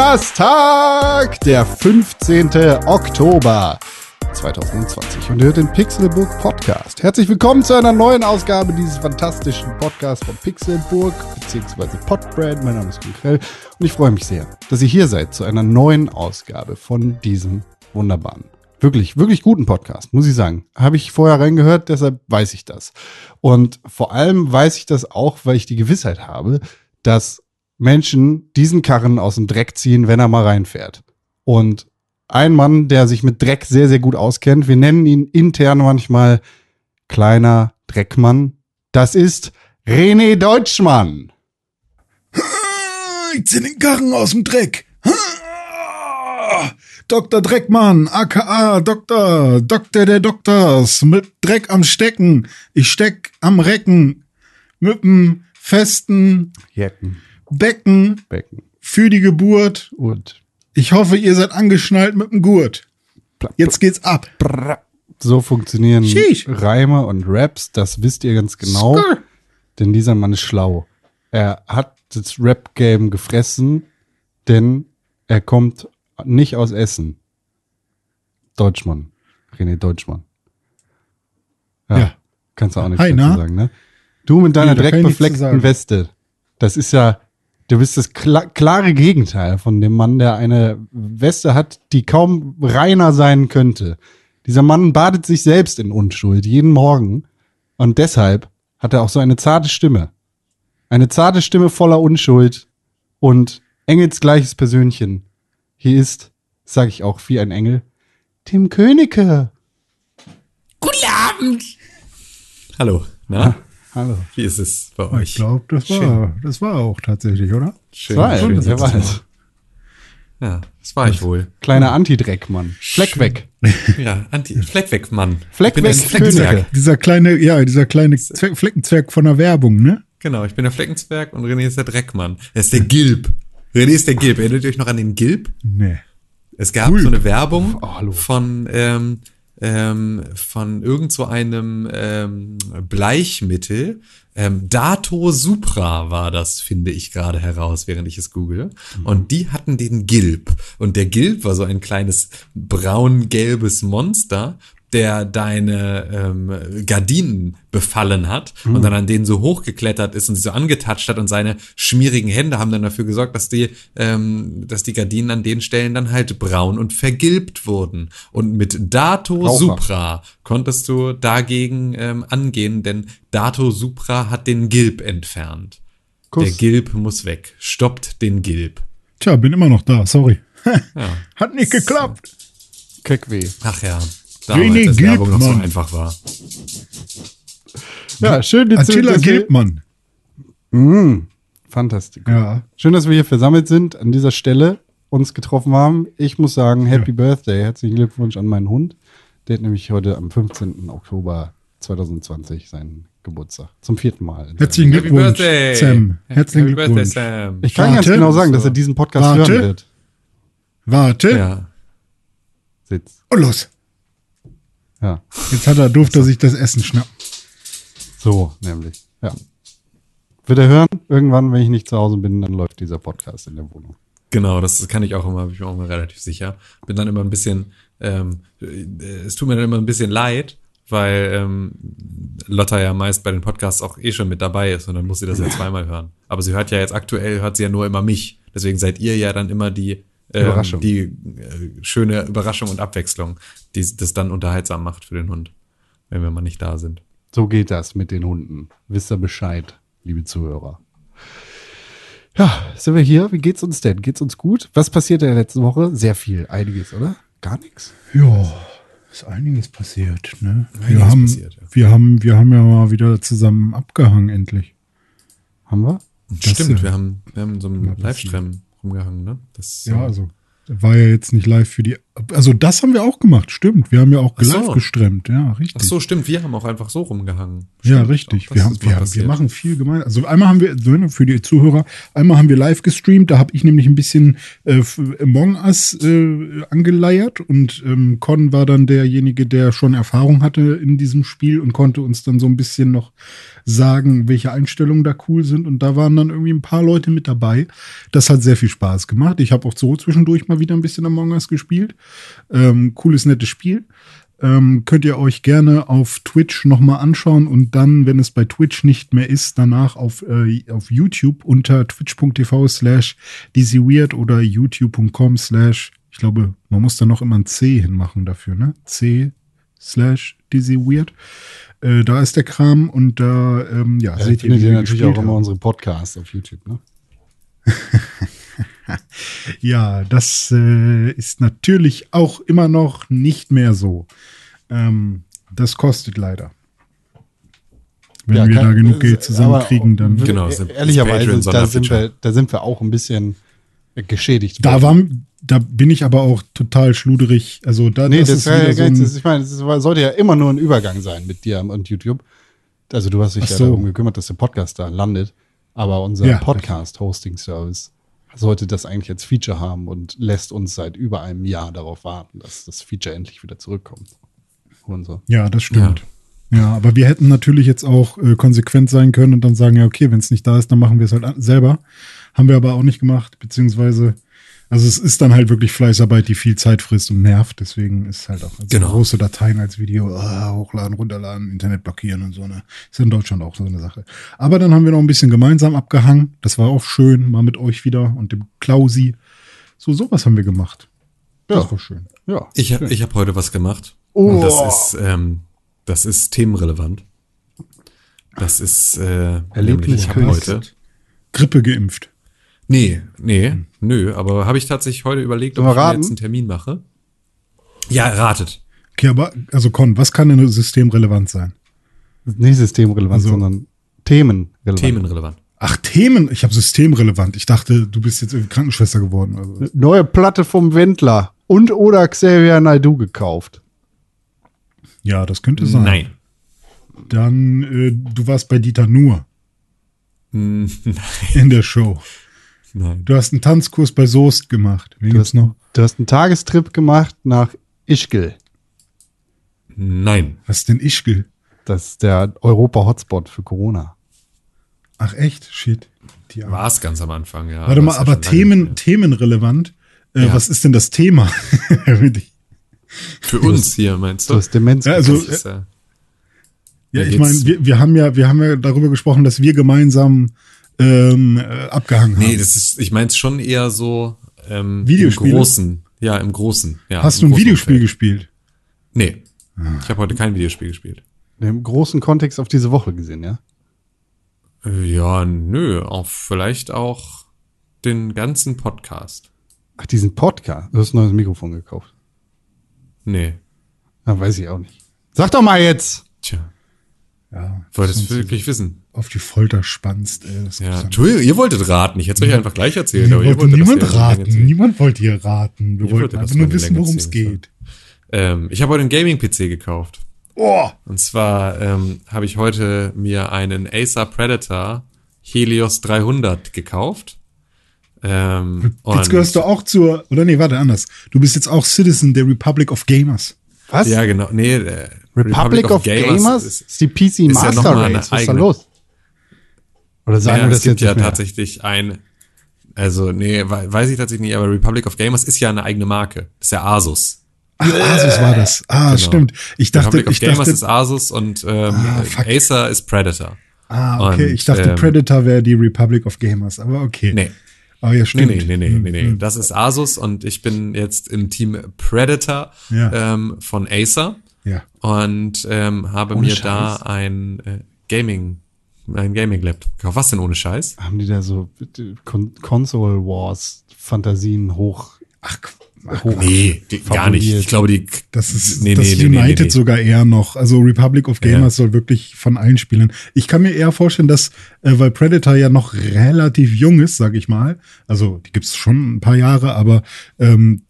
Donnerstag, der 15. Oktober 2020 und ihr hört den Pixelburg Podcast. Herzlich willkommen zu einer neuen Ausgabe dieses fantastischen Podcasts von Pixelburg bzw. Podbrand. Mein Name ist Michael und ich freue mich sehr, dass ihr hier seid zu einer neuen Ausgabe von diesem wunderbaren wirklich, wirklich guten Podcast, muss ich sagen. Habe ich vorher reingehört, deshalb weiß ich das. Und vor allem weiß ich das auch, weil ich die Gewissheit habe, dass Menschen diesen Karren aus dem Dreck ziehen, wenn er mal reinfährt. Und ein Mann, der sich mit Dreck sehr, sehr gut auskennt, wir nennen ihn intern manchmal kleiner Dreckmann, das ist René Deutschmann. Ich zieh den Karren aus dem Dreck. Dr. Dreckmann, aka Doktor, Doktor der Doktors, mit Dreck am Stecken. Ich steck am Recken mit dem festen Jecken. Becken Becken. für die Geburt. Und Ich hoffe, ihr seid angeschnallt mit dem Gurt. Jetzt geht's ab. so funktionieren Sheesh. Reime und Raps, das wisst ihr ganz genau. Skrr. Denn dieser Mann ist schlau. Er hat das Rap-Game gefressen, denn er kommt nicht aus Essen. Deutschmann. René Deutschmann. Ja. Kannst du auch nichts Hi, dazu na? sagen, ne? Du mit deiner Nee, dreckbefleckten. Weste. Das ist ja, du bist das kla klare Gegenteil von dem Mann, der eine Weste hat, die kaum reiner sein könnte. Dieser Mann badet sich selbst in Unschuld jeden Morgen und deshalb hat er auch so eine zarte Stimme. Eine zarte Stimme voller Unschuld und engelsgleiches Persönchen. Hier ist, sag ich auch, wie ein Engel, Tim Königke. Guten Abend. Hallo, na? Hallo. Wie ist es bei Ich euch? glaube, das Schön. war, das war auch tatsächlich, oder? Schön, Zwei, schön, wer dass es war. Ja, das war ich wohl. Kleiner Antidreckmann. Fleck weg. Ja, Anti Fleck weg, Mann. Fleck ich bin weg, Fleckenzwerg. Dieser kleine, ja, dieser kleine Zwerg, Fleckenzwerg von der Werbung, ne? Genau, ich bin der Fleckenzwerg und René ist der Dreckmann. Er ist der Gilb. René ist der Gilb. Erinnert ihr euch noch an den Gilb? Nee. Es gab Cool. so eine Werbung Oh, hallo. von ähm, ähm, von irgend so einem ähm, Bleichmittel. Ähm, Dato Supra war das, finde ich gerade heraus, während ich es google. Und die hatten den Gilb. Und der Gilb war so ein kleines braun-gelbes Monster, der deine ähm, Gardinen befallen hat und dann an denen so hochgeklettert ist und sie so angetatscht hat und seine schmierigen Hände haben dann dafür gesorgt, dass die, ähm, dass die Gardinen an den Stellen dann halt braun und vergilbt wurden. Und mit Dato Raucher. Supra konntest du dagegen ähm, angehen, denn Dato Supra hat den Gilb entfernt. Kuss. Der Gilb muss weg. Stoppt den Gilb. Tja, bin immer noch da, sorry. Ja. Hat nicht geklappt. Keckweh. Ach ja. René Damals, als Werbung noch so Gilbmann. einfach war. Ja, schön, dass du- Attila Gilbmann. Mm, fantastisch. Ja. Schön, dass wir hier versammelt sind, an dieser Stelle uns getroffen haben. Ich muss sagen, Happy Birthday, herzlichen Glückwunsch an meinen Hund. Der hat nämlich heute am 15. Oktober 2020 seinen Geburtstag. Zum vierten Mal. Herzlichen Happy Glückwunsch, Birthday. Sam. Herzlichen Happy Birthday, Glückwunsch. Sam. Ich kann ganz Warte. genau sagen, dass er diesen Podcast Warte. hören wird. Warte. Ja. Sitz. Und los. Ja, Jetzt hat er, durfte er sich das Essen schnappen. so nämlich. Ja. Wird er hören? Irgendwann, wenn ich nicht zu Hause bin, dann läuft dieser Podcast in der Wohnung. Genau, das kann ich auch immer, bin ich mir auch immer relativ sicher. Bin dann immer ein bisschen, ähm, äh, es tut mir dann immer ein bisschen leid, weil ähm, Lotta ja meist bei den Podcasts auch eh schon mit dabei ist und dann muss sie das ja zweimal hören. Aber sie hört ja jetzt aktuell, hört sie ja nur immer mich. Deswegen seid ihr ja dann immer die Überraschung. die äh, schöne Überraschung und Abwechslung, die das dann unterhaltsam macht für den Hund, wenn wir mal nicht da sind. So geht das mit den Hunden. Wisst ihr Bescheid, liebe Zuhörer. Ja, sind wir hier? Wie geht's uns denn? Geht's uns gut? Was passiert in der letzten Woche? Sehr viel, einiges, oder? Gar nichts. Ja, ist einiges passiert, ne? Wir Einiges haben, passiert, ja. wir haben, wir haben ja mal wieder zusammen abgehangen, endlich. Haben wir? Das, Stimmt, äh, wir haben, wir haben so passiert. Livestream rumgehangen, ne? Das, Ja, also war ja jetzt nicht live für die Also das haben wir auch gemacht, stimmt. Wir haben ja auch Ach so. live gestreamt, ja, richtig. Ach so, stimmt. Wir haben auch einfach so rumgehangen. Ja, Stimmt, richtig. auch das Wir, haben, wir, haben, wir machen viel gemein. Also einmal haben wir, ne, für die Zuhörer, einmal haben wir live gestreamt, da habe ich nämlich ein bisschen äh, Among Us äh, angeleiert und ähm, Con war dann derjenige, der schon Erfahrung hatte in diesem Spiel und konnte uns dann so ein bisschen noch sagen, welche Einstellungen da cool sind. Und da waren dann irgendwie ein paar Leute mit dabei. Das hat sehr viel Spaß gemacht. Ich habe auch so zwischendurch mal wieder ein bisschen Among Us gespielt. Ähm, cooles, nettes Spiel. Ähm, könnt ihr euch gerne auf Twitch nochmal anschauen und dann, wenn es bei Twitch nicht mehr ist, danach auf, äh, auf YouTube unter twitch.tv slash dizzyweird oder youtube.com slash, ich glaube, man muss da noch immer ein C hinmachen dafür, ne? C slash dizzyweird. Äh, da ist der Kram und da, ähm, ja, Ja, seht ihr, wie wir natürlich auch immer unsere Podcasts auf YouTube, ne? Ja, das äh, ist natürlich auch immer noch nicht mehr so. Ähm, das kostet leider. Wenn Ja, wir kann- da genug äh, Geld zusammenkriegen, dann. Genau, äh, das ist ehrlicherweise, da sind, wir, da sind wir auch ein bisschen geschädigt. Da, war, da bin ich aber auch total schluderig. Also da, Nee, das, ist ist ja wieder so ganz, ein, das, ich meine, das war- sollte ja immer nur ein Übergang sein mit dir und YouTube. Also du hast dich Ach ja so. darum gekümmert, dass der Podcast da landet. Aber unser Ja. Podcast-Hosting-Service sollte das eigentlich als Feature haben und lässt uns seit über einem Jahr darauf warten, dass das Feature endlich wieder zurückkommt. Und so. Ja, das stimmt. Ja. aber wir hätten natürlich jetzt auch äh, konsequent sein können und dann sagen, ja, okay, wenn es nicht da ist, dann machen wir es halt selber. Haben wir aber auch nicht gemacht, beziehungsweise, also es ist dann halt wirklich Fleißarbeit, die viel Zeit frisst und nervt. Deswegen ist halt auch Genau. große Dateien als Video ah, hochladen, runterladen, Internet blockieren und so. Ne? Ist in Deutschland auch so eine Sache. Aber dann haben wir noch ein bisschen gemeinsam abgehangen. Das war auch schön, mal mit euch wieder und dem Klausi. So, sowas haben wir gemacht. Das Ja. war schön. Ja. Ich, hab- ich habe heute was gemacht. Oh. Und das ist, ähm, das ist themenrelevant. Das ist äh, Erlebnis hab heute. Grippe geimpft. Nee, nee, nö, aber habe ich tatsächlich heute überlegt, ob ich mir jetzt einen Termin mache. Ja, ratet. Okay, aber, also Con, was kann denn systemrelevant sein? Nicht systemrelevant, Also- sondern themenrelevant. Themenrelevant. Ach, Themen. Ich habe systemrelevant. Ich dachte, du bist jetzt irgendwie Krankenschwester geworden. Also, Neue Platte vom Wendler und oder Xavier Naidoo gekauft. ja, das könnte sein. Nein. Dann, äh, du warst bei Dieter Nuhr Hm, in der Show. Nein. Du hast einen Tanzkurs bei Soest gemacht. Wen Du gibt's hast, noch? du hast einen Tagestrip gemacht nach Ischgl. Nein. Was ist denn Ischgl? Das ist der Europa-Hotspot für Corona. Ach echt? Shit. War es ganz am Anfang, ja. Warte mal, ja aber lange Themen, themenrelevant. Äh, Ja. Was ist denn das Thema? Für uns hier, meinst Du du? hast Demenz. Ja, also- Das ist, äh, Ja, ich meine, wir, wir haben ja, wir haben ja darüber gesprochen, dass wir gemeinsam ähm, äh, abgehangen nee, haben. das ist, ich mein's schon eher so ähm, Videospiele? im Großen. Ja, im Großen. Ja, Hast im du ein Videospiel Umfeld. gespielt? Nee. Ich habe heute kein Videospiel gespielt. im großen Kontext auf diese Woche gesehen, ja? Äh, Ja, nö, auch vielleicht auch den ganzen Podcast. Ach, diesen Podcast. Du hast ein neues Mikrofon gekauft. Nee. Ja, weiß ich auch nicht. Sag doch mal jetzt! Tja, Ja. wolltest sonst du wirklich wissen? auf die Folter spannst. Ey, Ja, Entschuldigung, ihr wolltet raten. Ich hätte es euch einfach gleich erzählt. Aber ihr wollte wolltet niemand ja raten. Niemand wollte hier raten. Wir Ihr wollten einfach nur wissen, worum es geht. Ähm, ich habe heute einen Gaming-PC gekauft. Oh, Und zwar ähm, habe ich heute mir einen Acer Predator Helios 300 gekauft. Ähm, jetzt gehörst du auch zur, oder nee, warte, anders. Du bist jetzt auch Citizen der Republic of Gamers. Was? Ja, genau. Nee, äh, Republic, of, Gamers? ist, ist die PC ja Master eine Race. Was ist da eigene- los? Oder sagen ja, wir es das gibt jetzt ja nicht mehr? tatsächlich ein, also nee, we- weiß ich tatsächlich nicht, aber Republic of Gamers ist ja eine eigene Marke. Das ist ja Asus. Ach, Asus war das. Ah, Genau. stimmt. Ich dachte, Republic of ich Gamers dachte, ist Asus und ähm, Ah. Acer ist Predator. ah, okay. und, ich dachte, ähm, Predator wäre die Republic of Gamers, aber okay. Nee. Aber ja, Nee, stimmt. nee, nee, nee, nee, nee. Hm, Das ist Asus und ich bin jetzt im Team Predator Ja. ähm, von Acer Ja. und ähm, habe Ohne mir Scheiß. da ein äh, Gaming, ein Gaming-Laptop gekauft. Was denn ohne Scheiß? Haben die da so äh, Con Console Wars Fantasien hoch? Ach, ach Nee, die, gar nicht. Ich glaube, die. Das ist Nee, das nee, United nee, nee. sogar eher noch. Also Republic of Gamers soll wirklich von allen Spielen. Ich kann mir eher vorstellen, dass, äh, weil Predator ja noch relativ jung ist, sage ich mal, also die gibt's schon ein paar Jahre, aber ähm,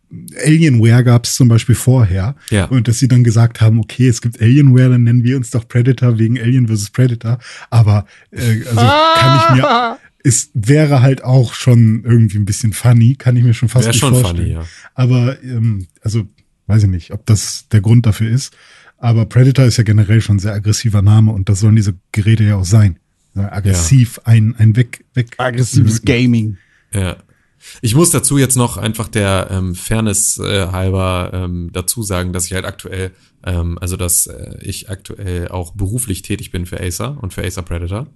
Alienware gab es zum Beispiel vorher. Ja. Und dass sie dann gesagt haben, okay, es gibt Alienware, dann nennen wir uns doch Predator wegen Alien vs. Predator. Aber äh, also kann ich mir. Es wäre halt auch schon irgendwie ein bisschen funny, kann ich mir schon fast Wäre nicht schon vorstellen. funny, ja. Aber ähm, also weiß ich nicht, ob das der Grund dafür ist. Aber Predator ist ja generell schon ein sehr aggressiver Name und das sollen diese Geräte ja auch sein. Ja, aggressiv, ein, ein weg, weg. Aggressives Gaming. Ja. Ich muss dazu jetzt noch einfach der ähm, Fairness äh, halber ähm, dazu sagen, dass ich halt aktuell, ähm, also dass äh, ich aktuell auch beruflich tätig bin für Acer und für Acer Predator.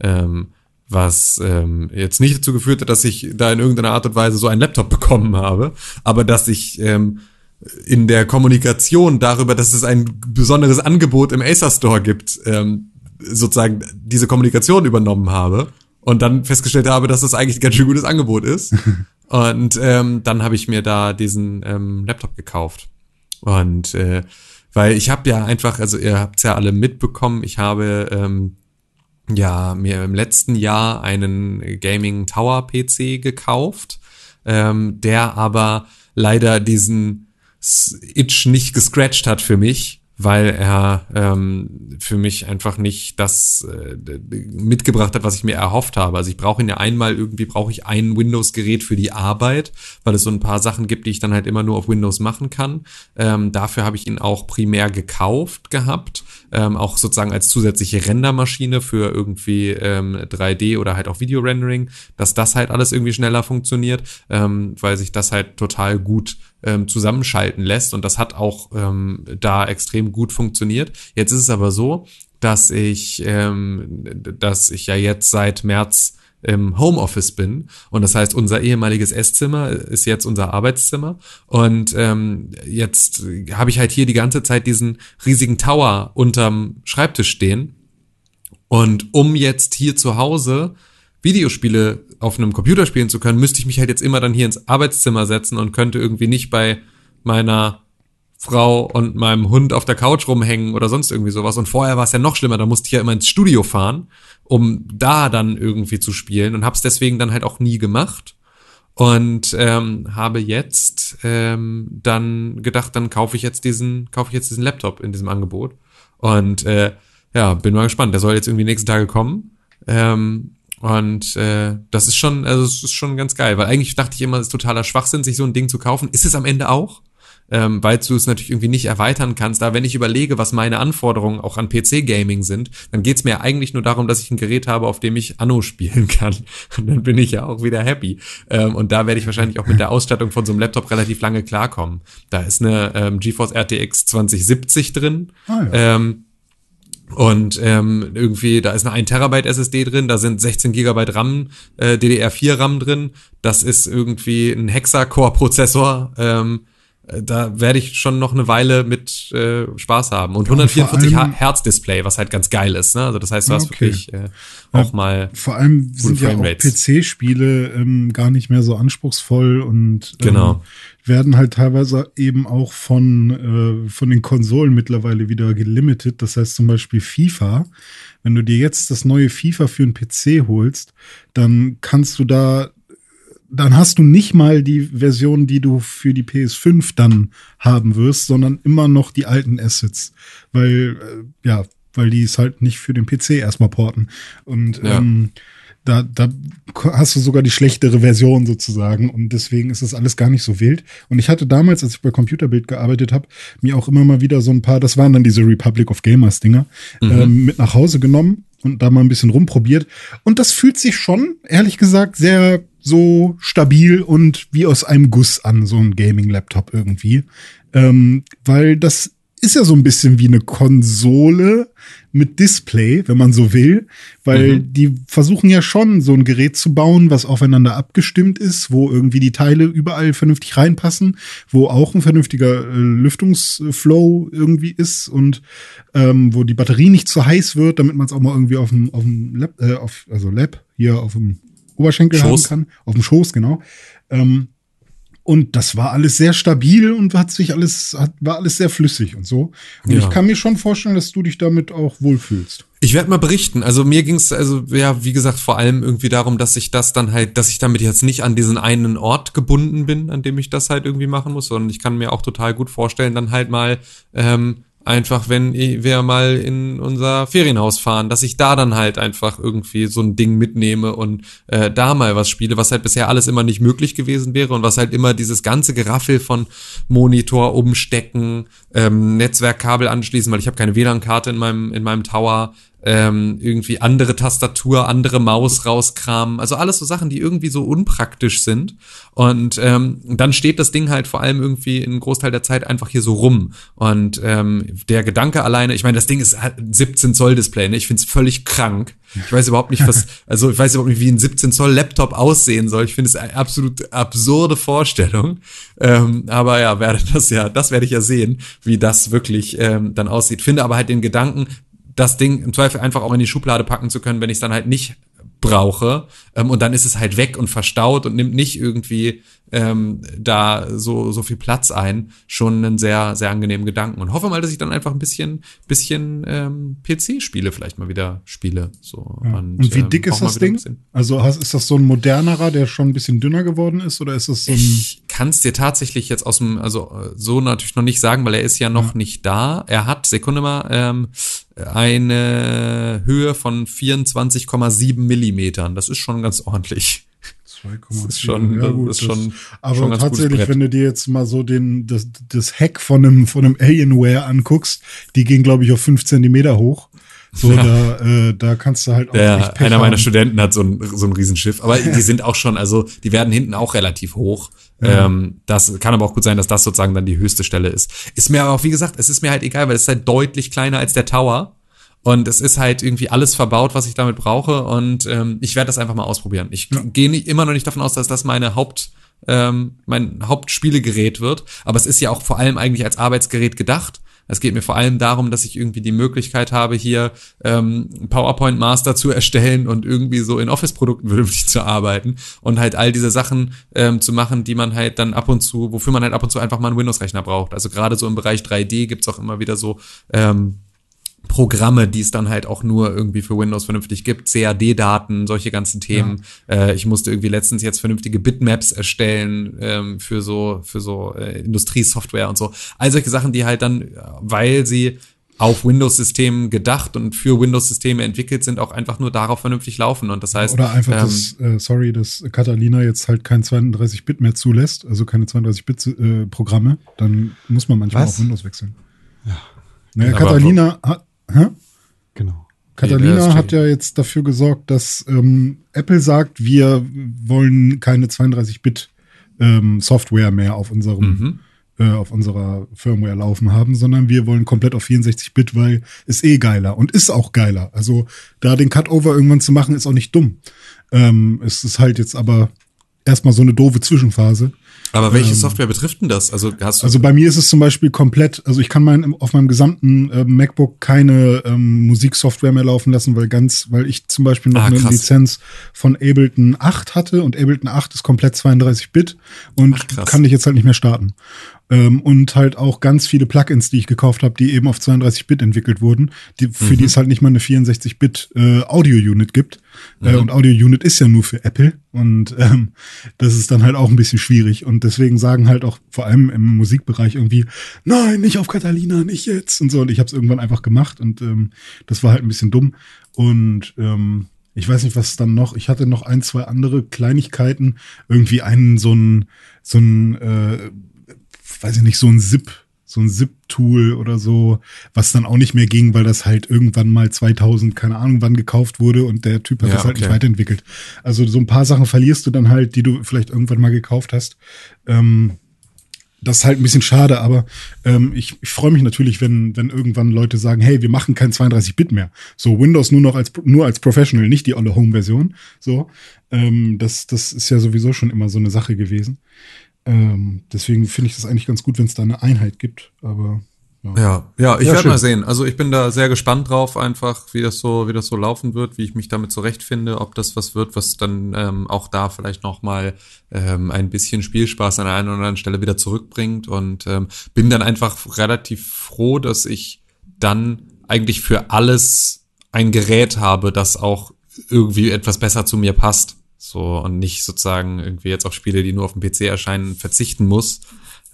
Ähm, was ähm, jetzt nicht dazu geführt hat, dass ich da in irgendeiner Art und Weise so einen Laptop bekommen habe, aber dass ich ähm, in der Kommunikation darüber, dass es ein besonderes Angebot im Acer Store gibt, ähm, sozusagen diese Kommunikation übernommen habe und dann festgestellt habe, dass das eigentlich ein ganz schön gutes Angebot ist. und ähm, dann habe ich mir da diesen ähm, Laptop gekauft. Und äh, weil ich habe ja einfach, also ihr habt's ja alle mitbekommen, ich habe ähm, ja mir im letzten Jahr einen Gaming Tower PC gekauft, ähm, der aber leider diesen Itch nicht gescratcht hat für mich, weil er ähm, für mich einfach nicht das äh, mitgebracht hat, was ich mir erhofft habe. Also ich brauche ihn ja einmal irgendwie brauche ich ein Windows-Gerät für die Arbeit, weil es so ein paar Sachen gibt, die ich dann halt immer nur auf Windows machen kann. Ähm, dafür habe ich ihn auch primär gekauft gehabt, ähm, auch sozusagen als zusätzliche Rendermaschine für irgendwie ähm, 3D oder halt auch Video-Rendering, dass das halt alles irgendwie schneller funktioniert, ähm, weil sich das halt total gut ähm, zusammenschalten lässt und das hat auch ähm, da extrem gut funktioniert. Jetzt ist es aber so, dass ich, ähm, dass ich ja jetzt seit März im Homeoffice bin. Und das heißt, unser ehemaliges Esszimmer ist jetzt unser Arbeitszimmer. Und ähm, jetzt habe ich halt hier die ganze Zeit diesen riesigen Tower unterm Schreibtisch stehen. Und um jetzt hier zu Hause Videospiele auf einem Computer spielen zu können, müsste ich mich halt jetzt immer dann hier ins Arbeitszimmer setzen und könnte irgendwie nicht bei meiner Frau und meinem Hund auf der Couch rumhängen oder sonst irgendwie sowas. Und vorher war es ja noch schlimmer, da musste ich ja immer ins Studio fahren, um da dann irgendwie zu spielen und habe es deswegen dann halt auch nie gemacht. Und ähm, habe jetzt ähm, dann gedacht, dann kaufe ich jetzt diesen, kaufe ich jetzt diesen Laptop in diesem Angebot. Und äh, ja, bin mal gespannt. Der soll jetzt irgendwie nächsten Tage kommen. Ähm, und äh, das ist schon, also es ist schon ganz geil, weil eigentlich dachte ich immer, es ist totaler Schwachsinn, sich so ein Ding zu kaufen. Ist es am Ende auch? Ähm, weil du es natürlich irgendwie nicht erweitern kannst. Da wenn ich überlege, was meine Anforderungen auch an PC-Gaming sind, dann geht's mir eigentlich nur darum, dass ich ein Gerät habe, auf dem ich Anno spielen kann. Und dann bin ich ja auch wieder happy. Ähm, und da werde ich wahrscheinlich auch mit der Ausstattung von so einem Laptop relativ lange klarkommen. Da ist eine ähm, GeForce RTX 2070 drin. Ah, ja. Ähm, und ähm, irgendwie, da ist eine 1 Terabyte SSD drin, da sind 16 Gigabyte RAM, äh, DDR4 RAM drin. Das ist irgendwie ein Hexa-Core-Prozessor. Ähm, äh, da werde ich schon noch eine Weile mit äh, Spaß haben. Und Ja, und vor 144 allem- Hertz Display, was halt ganz geil ist. Ne? Also das heißt, du hast okay. wirklich äh, auch mal Vor allem sind ja auch. PC-Spiele ähm, gar nicht mehr so anspruchsvoll und ähm, Genau. werden halt teilweise eben auch von, äh, von den Konsolen mittlerweile wieder gelimitet. Das heißt zum Beispiel FIFA. Wenn du dir jetzt das neue FIFA für einen PC holst, dann kannst du da, dann hast du nicht mal die Version, die du für die PS5 dann haben wirst, sondern immer noch die alten Assets. Weil, äh, ja, weil die es halt nicht für den PC erstmal porten. Und Ja. ähm, da, da hast du sogar die schlechtere Version sozusagen und deswegen ist das alles gar nicht so wild. Und ich hatte damals, als ich bei Computerbild gearbeitet habe, mir auch immer mal wieder so ein paar, das waren dann diese Republic of Gamers Dinger, ähm, mit nach Hause genommen und da mal ein bisschen rumprobiert. Und das fühlt sich schon, ehrlich gesagt, sehr so stabil und wie aus einem Guss an, so ein Gaming-Laptop irgendwie. Ähm, weil das ist ja so ein bisschen wie eine Konsole mit Display, wenn man so will, weil die versuchen ja schon so ein Gerät zu bauen, was aufeinander abgestimmt ist, wo irgendwie die Teile überall vernünftig reinpassen, wo auch ein vernünftiger äh, Lüftungsflow irgendwie ist und ähm, wo die Batterie nicht zu heiß wird, damit man es auch mal irgendwie auf dem auf dem Lab, äh, auf, also Lab hier auf dem Oberschenkel Schoß. haben kann, auf dem Schoß genau. Ähm, und das war alles sehr stabil und hat sich alles, hat, war alles sehr flüssig und so. Und Ja. ich kann mir schon vorstellen, dass du dich damit auch wohlfühlst. Ich werde mal berichten. Also mir ging es, also ja, wie gesagt, vor allem irgendwie darum, dass ich das dann halt, dass ich damit jetzt nicht an diesen einen Ort gebunden bin, an dem ich das halt irgendwie machen muss, sondern ich kann mir auch total gut vorstellen, dann halt mal ähm, einfach, wenn wir mal in unser Ferienhaus fahren, dass ich da dann halt einfach irgendwie so ein Ding mitnehme und äh, da mal was spiele, was halt bisher alles immer nicht möglich gewesen wäre und was halt immer dieses ganze Geraffel von Monitor umstecken, ähm, Netzwerkkabel anschließen, weil ich habe keine WLAN-Karte in meinem in meinem Tower, ähm, irgendwie andere Tastatur, andere Maus rauskramen. Also alles so Sachen, die irgendwie so unpraktisch sind. Und ähm, dann steht das Ding halt vor allem irgendwie einen Großteil der Zeit einfach hier so rum. Und ähm, der Gedanke alleine, ich meine, das Ding ist halt ein 17 Zoll Display, ne? Ich find's völlig krank. Ich weiß überhaupt nicht, was, also ich weiß überhaupt nicht, wie ein 17 Zoll Laptop aussehen soll. Ich finde es eine absolut absurde Vorstellung. Ähm, aber ja, werde das ja, das werde ich ja sehen, wie das wirklich ähm, dann aussieht. Finde aber halt den Gedanken, das Ding im Zweifel einfach auch in die Schublade packen zu können, wenn ich es dann halt nicht brauche. Ähm, und dann ist es halt weg und verstaut und nimmt nicht irgendwie ähm, da so, so viel Platz ein. Schon einen sehr, sehr angenehmen Gedanken. Und hoffe mal, dass ich dann einfach ein bisschen, bisschen ähm, PC-Spiele vielleicht mal wieder spiele. So. Ja. Und, Und, wie ähm, dick ist das Ding? Also hast, ist das so ein modernerer, der schon ein bisschen dünner geworden ist, oder ist das so ein Ich kann es dir tatsächlich jetzt aus dem, also äh, so natürlich noch nicht sagen, weil er ist ja noch nicht da. Er hat, Sekunde mal, ähm, eine Höhe von 24,7 Millimetern. Das ist schon ganz ordentlich. 2,4? Das ist schon- das ist schon- aber schon tatsächlich, wenn du dir jetzt mal so den, das, das Heck von einem, von einem Alienware anguckst, die gehen, glaube ich, auf fünf Zentimeter hoch. So, da, äh, da kannst du halt auch echt Der, Pech einer meiner haben. Studenten hat so ein, so ein Riesenschiff. Aber die sind auch schon, also die werden hinten auch relativ hoch. Ähm, das kann aber auch gut sein, dass das sozusagen dann die höchste Stelle ist. Ist mir aber auch, wie gesagt, es ist mir halt egal, weil es ist halt deutlich kleiner als der Tower. Und es ist halt irgendwie alles verbaut, was ich damit brauche. Und ähm, ich werde das einfach mal ausprobieren. Ich gehe nicht, immer noch nicht davon aus, dass das meine Haupt, ähm, mein Hauptspielegerät wird. Aber es ist ja auch vor allem eigentlich als Arbeitsgerät gedacht. Es geht mir vor allem darum, dass ich irgendwie die Möglichkeit habe, hier ähm, PowerPoint Master zu erstellen und irgendwie so in Office-Produkten vernünftig zu arbeiten und halt all diese Sachen ähm, zu machen, die man halt dann ab und zu, wofür man halt ab und zu einfach mal einen Windows-Rechner braucht. Also gerade so im Bereich 3D gibt's auch immer wieder so ähm, Programme, die es dann halt auch nur irgendwie für Windows vernünftig gibt, CAD-Daten, solche ganzen Themen. Äh, ich musste irgendwie letztens jetzt vernünftige Bitmaps erstellen ähm, für so für so äh, Industriesoftware und so. All solche Sachen, die halt dann, äh, weil sie auf Windows-Systemen gedacht und für Windows-Systeme entwickelt sind, auch einfach nur darauf vernünftig laufen. Und das heißt, Oder einfach ähm, das, äh, sorry, dass Catalina jetzt halt kein 32-Bit mehr zulässt, also keine 32-Bit-Programme, dann muss man manchmal Was? auf Windows wechseln. Ja. Naja, Catalina hat, hä? Genau. Catalina hat ja jetzt dafür gesorgt, dass ähm, Apple sagt, wir wollen keine 32-Bit ähm, Software mehr auf unserem Mhm. äh, auf unserer Firmware laufen haben, sondern wir wollen komplett auf 64-Bit, weil ist eh geiler und ist auch geiler. Also da den Cutover irgendwann zu machen, ist auch nicht dumm. Ähm, es ist halt jetzt aber erstmal so eine doofe Zwischenphase. Aber welche Software betrifft denn das? Also hast du Also bei mir ist es zum Beispiel komplett, also ich kann mein, auf meinem gesamten äh, MacBook keine ähm, Musiksoftware mehr laufen lassen, weil ganz, weil ich zum Beispiel noch Ah, eine. Lizenz von Ableton 8 hatte und Ableton 8 ist komplett 32-Bit und Ach, kann ich jetzt halt nicht mehr starten. Ähm, und halt auch ganz viele Plugins, die ich gekauft habe, die eben auf 32-Bit entwickelt wurden, die, für Mhm. die es halt nicht mal eine 64-Bit äh, Audio-Unit gibt. Äh, Mhm. und Audio-Unit ist ja nur für Apple und ähm, das ist dann halt auch ein bisschen schwierig. Und deswegen sagen halt auch vor allem im Musikbereich irgendwie, nein, nicht auf Catalina, nicht jetzt und so. Und ich habe es irgendwann einfach gemacht und ähm, das war halt ein bisschen dumm. Und ähm, ich weiß nicht, was dann noch. Ich hatte noch ein, zwei andere Kleinigkeiten. Irgendwie einen so ein, so ein, äh, weiß ich nicht, so ein Zip, so ein Zip-Tool oder so, was dann auch nicht mehr ging, weil das halt irgendwann mal 2000, keine Ahnung wann gekauft wurde und der Typ hat Ja, das halt nicht okay. weiterentwickelt. Also so ein paar Sachen verlierst du dann halt, die du vielleicht irgendwann mal gekauft hast. Ähm, das ist halt ein bisschen schade, aber ähm, ich, ich freue mich natürlich, wenn, wenn irgendwann Leute sagen, hey, wir machen kein 32-Bit mehr. So Windows nur noch als nur als Professional, nicht die olle Home-Version. So, ähm, das, das ist ja sowieso schon immer so eine Sache gewesen. Ähm, deswegen finde ich das eigentlich ganz gut, wenn es da eine Einheit gibt. Aber ja. Ja, ja, ich Ja, werde mal sehen. Also ich bin da sehr gespannt drauf, einfach, wie das so, wie das so laufen wird, wie ich mich damit zurechtfinde, ob das was wird, was dann ähm, auch da vielleicht noch mal ähm, ein bisschen Spielspaß an der einen oder anderen Stelle wieder zurückbringt und ähm, bin dann einfach relativ froh, dass ich dann eigentlich für alles ein Gerät habe, das auch irgendwie etwas besser zu mir passt. So, und nicht sozusagen irgendwie jetzt auf Spiele, die nur auf dem PC erscheinen, verzichten muss,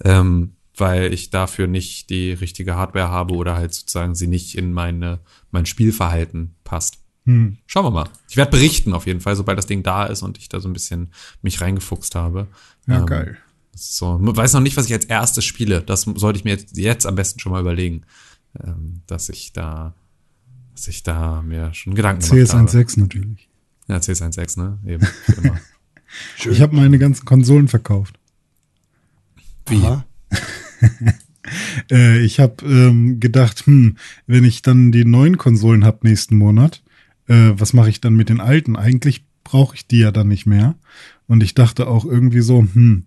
ähm, weil ich dafür nicht die richtige Hardware habe oder halt sozusagen sie nicht in meine, mein Spielverhalten passt. Hm. Schauen wir mal. Ich werde berichten auf jeden Fall, sobald das Ding da ist und ich da so ein bisschen mich reingefuchst habe. Ja, Ähm, geil. So, weiß noch nicht, was ich als erstes spiele. Das sollte ich mir jetzt, jetzt am besten schon mal überlegen, ähm, dass ich da, dass ich da mir schon Gedanken gemacht habe. CS16 natürlich. Ja, CS16, ne? Eben, wie immer. Ich habe meine ganzen Konsolen verkauft. Wie? Aha. Äh, ich habe ähm, gedacht, hm, wenn ich dann die neuen Konsolen hab nächsten Monat, äh, was mache ich dann mit den alten? Eigentlich brauche ich die ja dann nicht mehr. Und ich dachte auch irgendwie so, hm,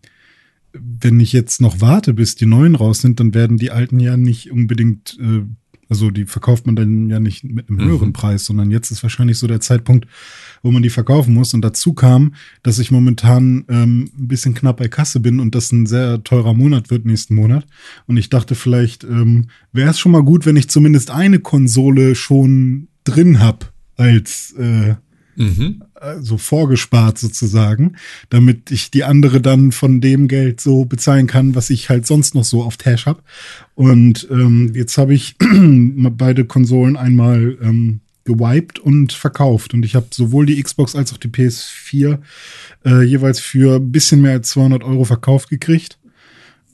wenn ich jetzt noch warte, bis die neuen raus sind, dann werden die alten ja nicht unbedingt, äh, also die verkauft man dann ja nicht mit einem Mhm. höheren Preis, sondern jetzt ist wahrscheinlich so der Zeitpunkt, wo man die verkaufen muss. Und dazu kam, dass ich momentan ähm, ein bisschen knapp bei Kasse bin und das ein sehr teurer Monat wird nächsten Monat. Und ich dachte, vielleicht ähm, wäre es schon mal gut, wenn ich zumindest eine Konsole schon drin hab als äh, Mhm. so vorgespart sozusagen, damit ich die andere dann von dem Geld so bezahlen kann, was ich halt sonst noch so auf Tash hab. Und ähm, jetzt habe ich beide Konsolen einmal ähm, gewiped und verkauft. Und ich habe sowohl die Xbox als auch die PS4 äh, jeweils für ein bisschen mehr als 200 Euro verkauft gekriegt,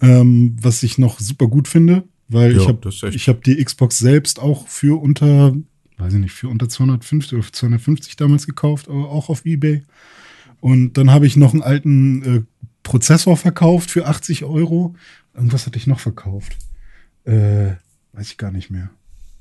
ähm, was ich noch super gut finde, weil Ja, ich habe habe die Xbox selbst auch für unter weiß ich nicht, für unter 250 oder für 250 damals gekauft, aber auch auf Ebay. Und dann habe ich noch einen alten äh, Prozessor verkauft für 80 Euro. Irgendwas hatte ich noch verkauft. Äh, weiß ich gar nicht mehr.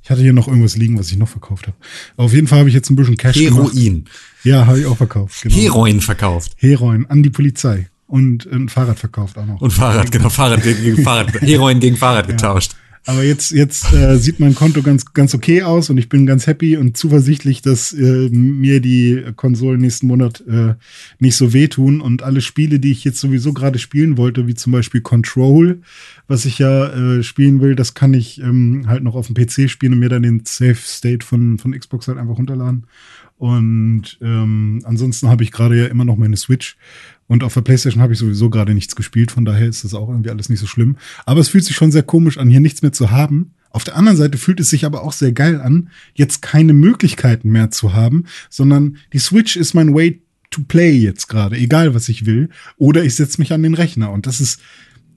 Ich hatte hier noch irgendwas liegen, was ich noch verkauft habe. Auf jeden Fall habe ich jetzt ein bisschen Cash gemacht. Heroin. Ja, habe ich auch verkauft. Genau. Heroin verkauft. Heroin an die Polizei. Und ein Fahrrad verkauft auch noch. Und Fahrrad, genau, Fahrrad gegen, gegen Fahrrad, Heroin gegen Fahrrad getauscht. Aber jetzt, jetzt äh, sieht mein Konto ganz, ganz okay aus und ich bin ganz happy und zuversichtlich, dass äh, mir die Konsolen nächsten Monat äh, nicht so wehtun und alle Spiele, die ich jetzt sowieso gerade spielen wollte, wie zum Beispiel Control, was ich ja äh, spielen will, das kann ich ähm, halt noch auf dem PC spielen und mir dann den Safe State von, von Xbox halt einfach runterladen. Und ähm, ansonsten habe ich gerade ja immer noch meine Switch. Und auf der PlayStation habe ich sowieso gerade nichts gespielt, von daher ist das auch irgendwie alles nicht so schlimm. Aber es fühlt sich schon sehr komisch an, hier nichts mehr zu haben. Auf der anderen Seite fühlt es sich aber auch sehr geil an, jetzt keine Möglichkeiten mehr zu haben, sondern die Switch ist mein Way to play jetzt gerade, egal was ich will. Oder ich setze mich an den Rechner. Und das ist,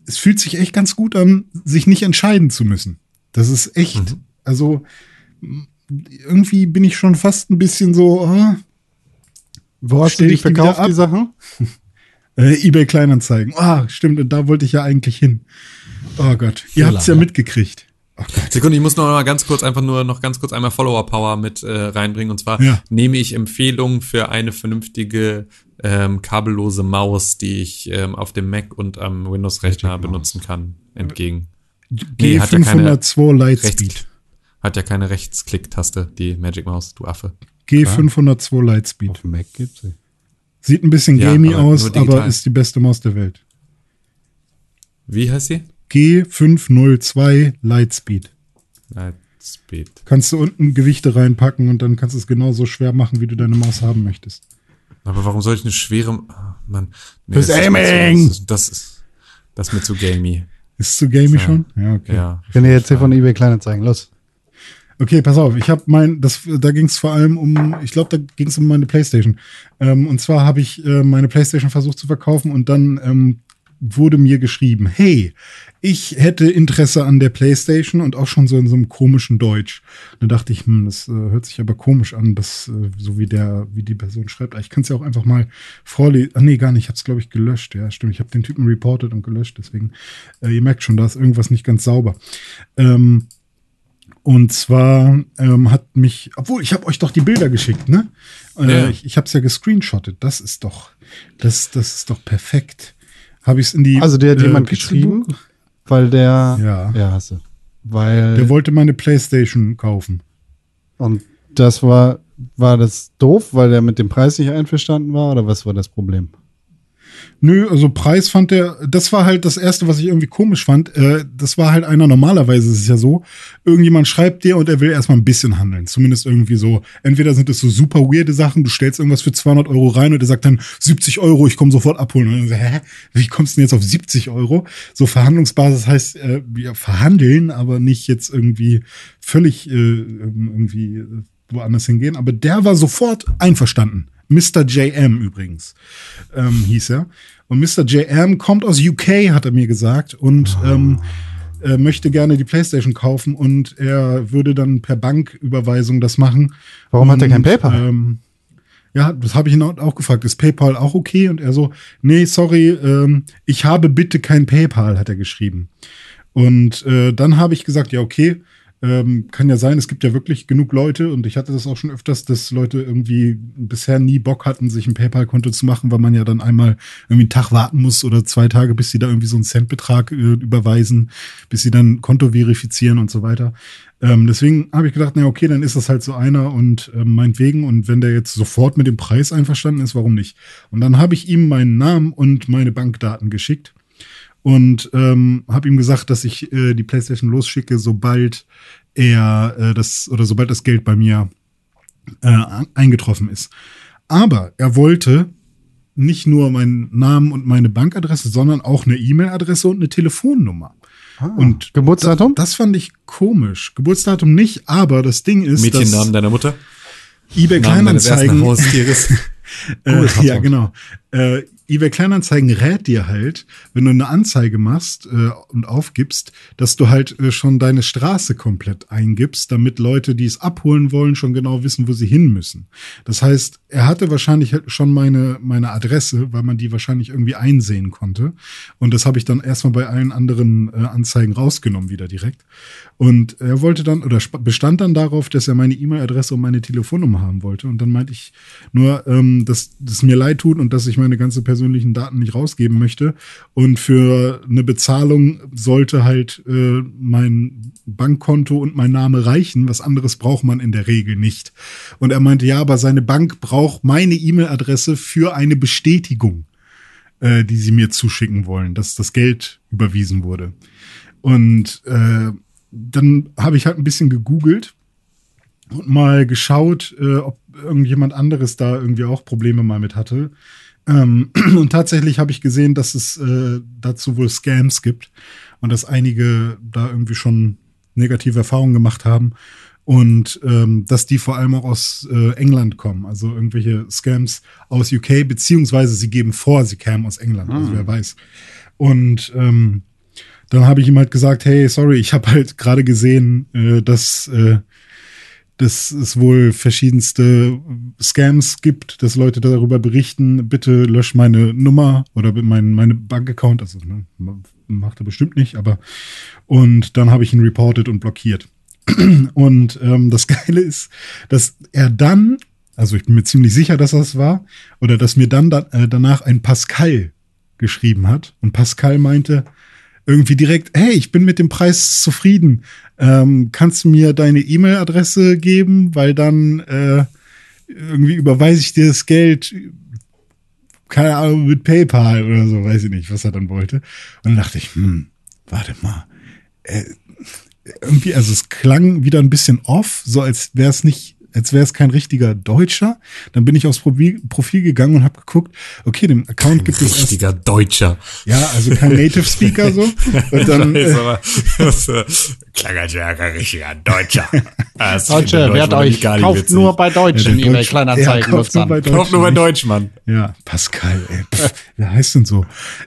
es fühlt sich echt ganz gut an, sich nicht entscheiden zu müssen. Das ist echt, also irgendwie bin ich schon fast ein bisschen so, ah, Wo hast du die verkauft, die Sachen? Äh, eBay Kleinanzeigen. Ah, stimmt, und da wollte ich ja eigentlich hin. Oh Gott, ihr habt's ja lange. mitgekriegt. Oh. Sekunde, ich muss noch mal ganz kurz einfach nur noch ganz kurz einmal Follower Power mit äh, reinbringen. Und zwar Ja. nehme ich Empfehlungen für eine vernünftige ähm, kabellose Maus, die ich ähm, auf dem Mac und am Windows-Rechner benutzen kann, entgegen. Nee, hat ja keine G502 Lightspeed. Hat ja keine Rechtsklick-Taste, die Magic Maus, du Affe. G502 Lightspeed. Auf Mac gibt's sie. Sieht ein bisschen Ja, gamey aber aus, aber ist die beste Maus der Welt. Wie heißt sie? G502 Lightspeed. Lightspeed. Kannst du unten Gewichte reinpacken und dann kannst du es genauso schwer machen, wie du deine Maus haben möchtest. Aber warum soll ich eine schwere. Ah, Mann. Nee, Fürs das ist mir Aiming! zu- Das ist, das ist mir zu gamey. Ist es zu gamey Ja. schon? Ja, okay. Ja. Ich kann dir jetzt hier von eBay Kleinanzeigen. Los. Okay, pass auf. Ich habe mein, das, da ging es vor allem um, ich glaube, da ging es um meine PlayStation. Ähm, und zwar habe ich äh, meine PlayStation versucht zu verkaufen und dann ähm, wurde mir geschrieben, hey, ich hätte Interesse an der PlayStation und auch schon so in so einem komischen Deutsch. Da dachte ich, hm, das äh, hört sich aber komisch an, das, äh, so wie der, wie die Person schreibt. Ich kann es ja auch einfach mal vorlesen. Ah, nee, gar nicht. Ich habe es, glaube ich, gelöscht. Ja, stimmt. Ich habe den Typen reported und gelöscht. Deswegen, äh, ihr merkt schon, da ist irgendwas nicht ganz sauber. Ähm, und zwar ähm, hat mich, obwohl ich habe euch doch die Bilder geschickt, ne? Äh, Ja. Ich, ich habe es ja gescreenshottet. Das ist doch, das, das ist doch perfekt. Habe ich es in die. Also dir hat äh, jemand geschrieben, weil der. Ja. Ja, hast du. Weil. Der wollte meine PlayStation kaufen. und das war. War das doof, weil der mit dem Preis nicht einverstanden war oder was war das Problem? Nö, also Preis fand der, das war halt das Erste, was ich irgendwie komisch fand. Äh, das war halt einer, normalerweise ist es ja so, irgendjemand schreibt dir und er will erstmal ein bisschen handeln. Zumindest irgendwie so, entweder sind es so super weirde Sachen, du stellst irgendwas für 200 Euro rein und er sagt dann 70 Euro, ich komme sofort abholen. Und dann so, hä, wie kommst du denn jetzt auf 70 Euro? So Verhandlungsbasis heißt, äh, ja, verhandeln, aber nicht jetzt irgendwie völlig äh, irgendwie woanders hingehen. Aber der war sofort einverstanden. Mr. JM übrigens, ähm, hieß er. Und Mr. JM kommt aus UK, hat er mir gesagt, und Oh. ähm, äh, möchte gerne die PlayStation kaufen und er würde dann per Banküberweisung das machen. Warum hat er Und, kein PayPal? Ähm, ja, das habe ich ihn auch gefragt. Ist PayPal auch okay? Und er so, nee, sorry, ähm, ich habe bitte kein PayPal, hat er geschrieben. Und äh, dann habe ich gesagt, ja, okay, ähm, kann ja sein, es gibt ja wirklich genug Leute und ich hatte das auch schon öfters, dass Leute irgendwie bisher nie Bock hatten, sich ein PayPal-Konto zu machen, weil man ja dann einmal irgendwie einen Tag warten muss oder zwei Tage, bis sie da irgendwie so einen Centbetrag äh, überweisen, bis sie dann Konto verifizieren und so weiter. Ähm, deswegen habe ich gedacht, na okay, dann ist das halt so einer und ähm, meinetwegen und wenn der jetzt sofort mit dem Preis einverstanden ist, warum nicht? Und dann habe ich ihm meinen Namen und meine Bankdaten geschickt und ähm, habe ihm gesagt, dass ich äh, die PlayStation losschicke, sobald er äh, das oder sobald das Geld bei mir äh, eingetroffen ist. Aber er wollte nicht nur meinen Namen und meine Bankadresse, sondern auch eine E-Mail-Adresse und eine Telefonnummer. und Ah. Geburtsdatum? Das, das fand ich komisch. Geburtsdatum nicht, aber das Ding ist, Mädchennamen deiner Mutter? eBay Namen deines ersten Kleinanzeigen Haustieres? äh, ja, genau. Äh, eBay Kleinanzeigen rät dir halt, wenn du eine Anzeige machst äh, und aufgibst, dass du halt äh, schon deine Straße komplett eingibst, damit Leute, die es abholen wollen, schon genau wissen, wo sie hin müssen. Das heißt, er hatte wahrscheinlich halt schon meine, meine Adresse, weil man die wahrscheinlich irgendwie einsehen konnte. Und das habe ich dann erstmal bei allen anderen äh, Anzeigen rausgenommen, wieder direkt. Und er wollte dann oder bestand dann darauf, dass er meine E-Mail-Adresse und meine Telefonnummer haben wollte. Und dann meinte ich nur, ähm, dass es mir leid tut und dass ich meine ganze persönlichen Daten nicht rausgeben möchte. Und für eine Bezahlung sollte halt äh, mein Bankkonto und mein Name reichen. Was anderes braucht man in der Regel nicht. Und er meinte, ja, aber seine Bank braucht meine E-Mail-Adresse für eine Bestätigung, äh, die sie mir zuschicken wollen, dass das Geld überwiesen wurde. Und äh, dann habe ich halt ein bisschen gegoogelt und mal geschaut, äh, ob irgendjemand anderes da irgendwie auch Probleme mal mit hatte. Ähm, und tatsächlich habe ich gesehen, dass es äh, dazu wohl Scams gibt und dass einige da irgendwie schon negative Erfahrungen gemacht haben und ähm, dass die vor allem auch aus äh, England kommen, also irgendwelche Scams aus UK, beziehungsweise sie geben vor, sie kämen aus England, also wer weiß. Und ähm, dann habe ich ihm halt gesagt, hey, sorry, ich habe halt gerade gesehen, äh, dass, äh, dass es wohl verschiedenste Scams gibt, dass Leute darüber berichten, bitte lösch meine Nummer oder mein, meine Bankaccount, also ne, macht er bestimmt nicht, aber und dann habe ich ihn reported und blockiert. Und ähm, das Geile ist, dass er dann, also ich bin mir ziemlich sicher, dass das war, oder dass mir dann da, äh, danach ein Pascal geschrieben hat. Und Pascal meinte irgendwie direkt, hey, ich bin mit dem Preis zufrieden. Ähm, kannst du mir deine E-Mail-Adresse geben? Weil dann äh, irgendwie überweise ich dir das Geld, keine Ahnung, mit PayPal oder so, weiß ich nicht, was er dann wollte. Und dann dachte ich, hm, warte mal. Äh, irgendwie, also es klang wieder ein bisschen off, so als wäre es nicht, als wäre es kein richtiger Deutscher. Dann bin ich aufs Profil, Profil gegangen und habe geguckt, okay, dem Account gibt es erst, Richtiger Deutscher. ja, also kein Native Speaker so. Und dann, Ich weiß, äh, aber, äh, klang als wäre er ein richtiger Deutscher. Das Deutsche, wehrt Deutsch euch, gar nicht kauft witzig. nur bei Deutschen, der eBay Deutsch- Kleinanzeigen ja, kauft nur bei Nutzern. Kauf nur bei nicht- Deutschmann. Ja, Pascal, ey. Pff, wer heißt denn so?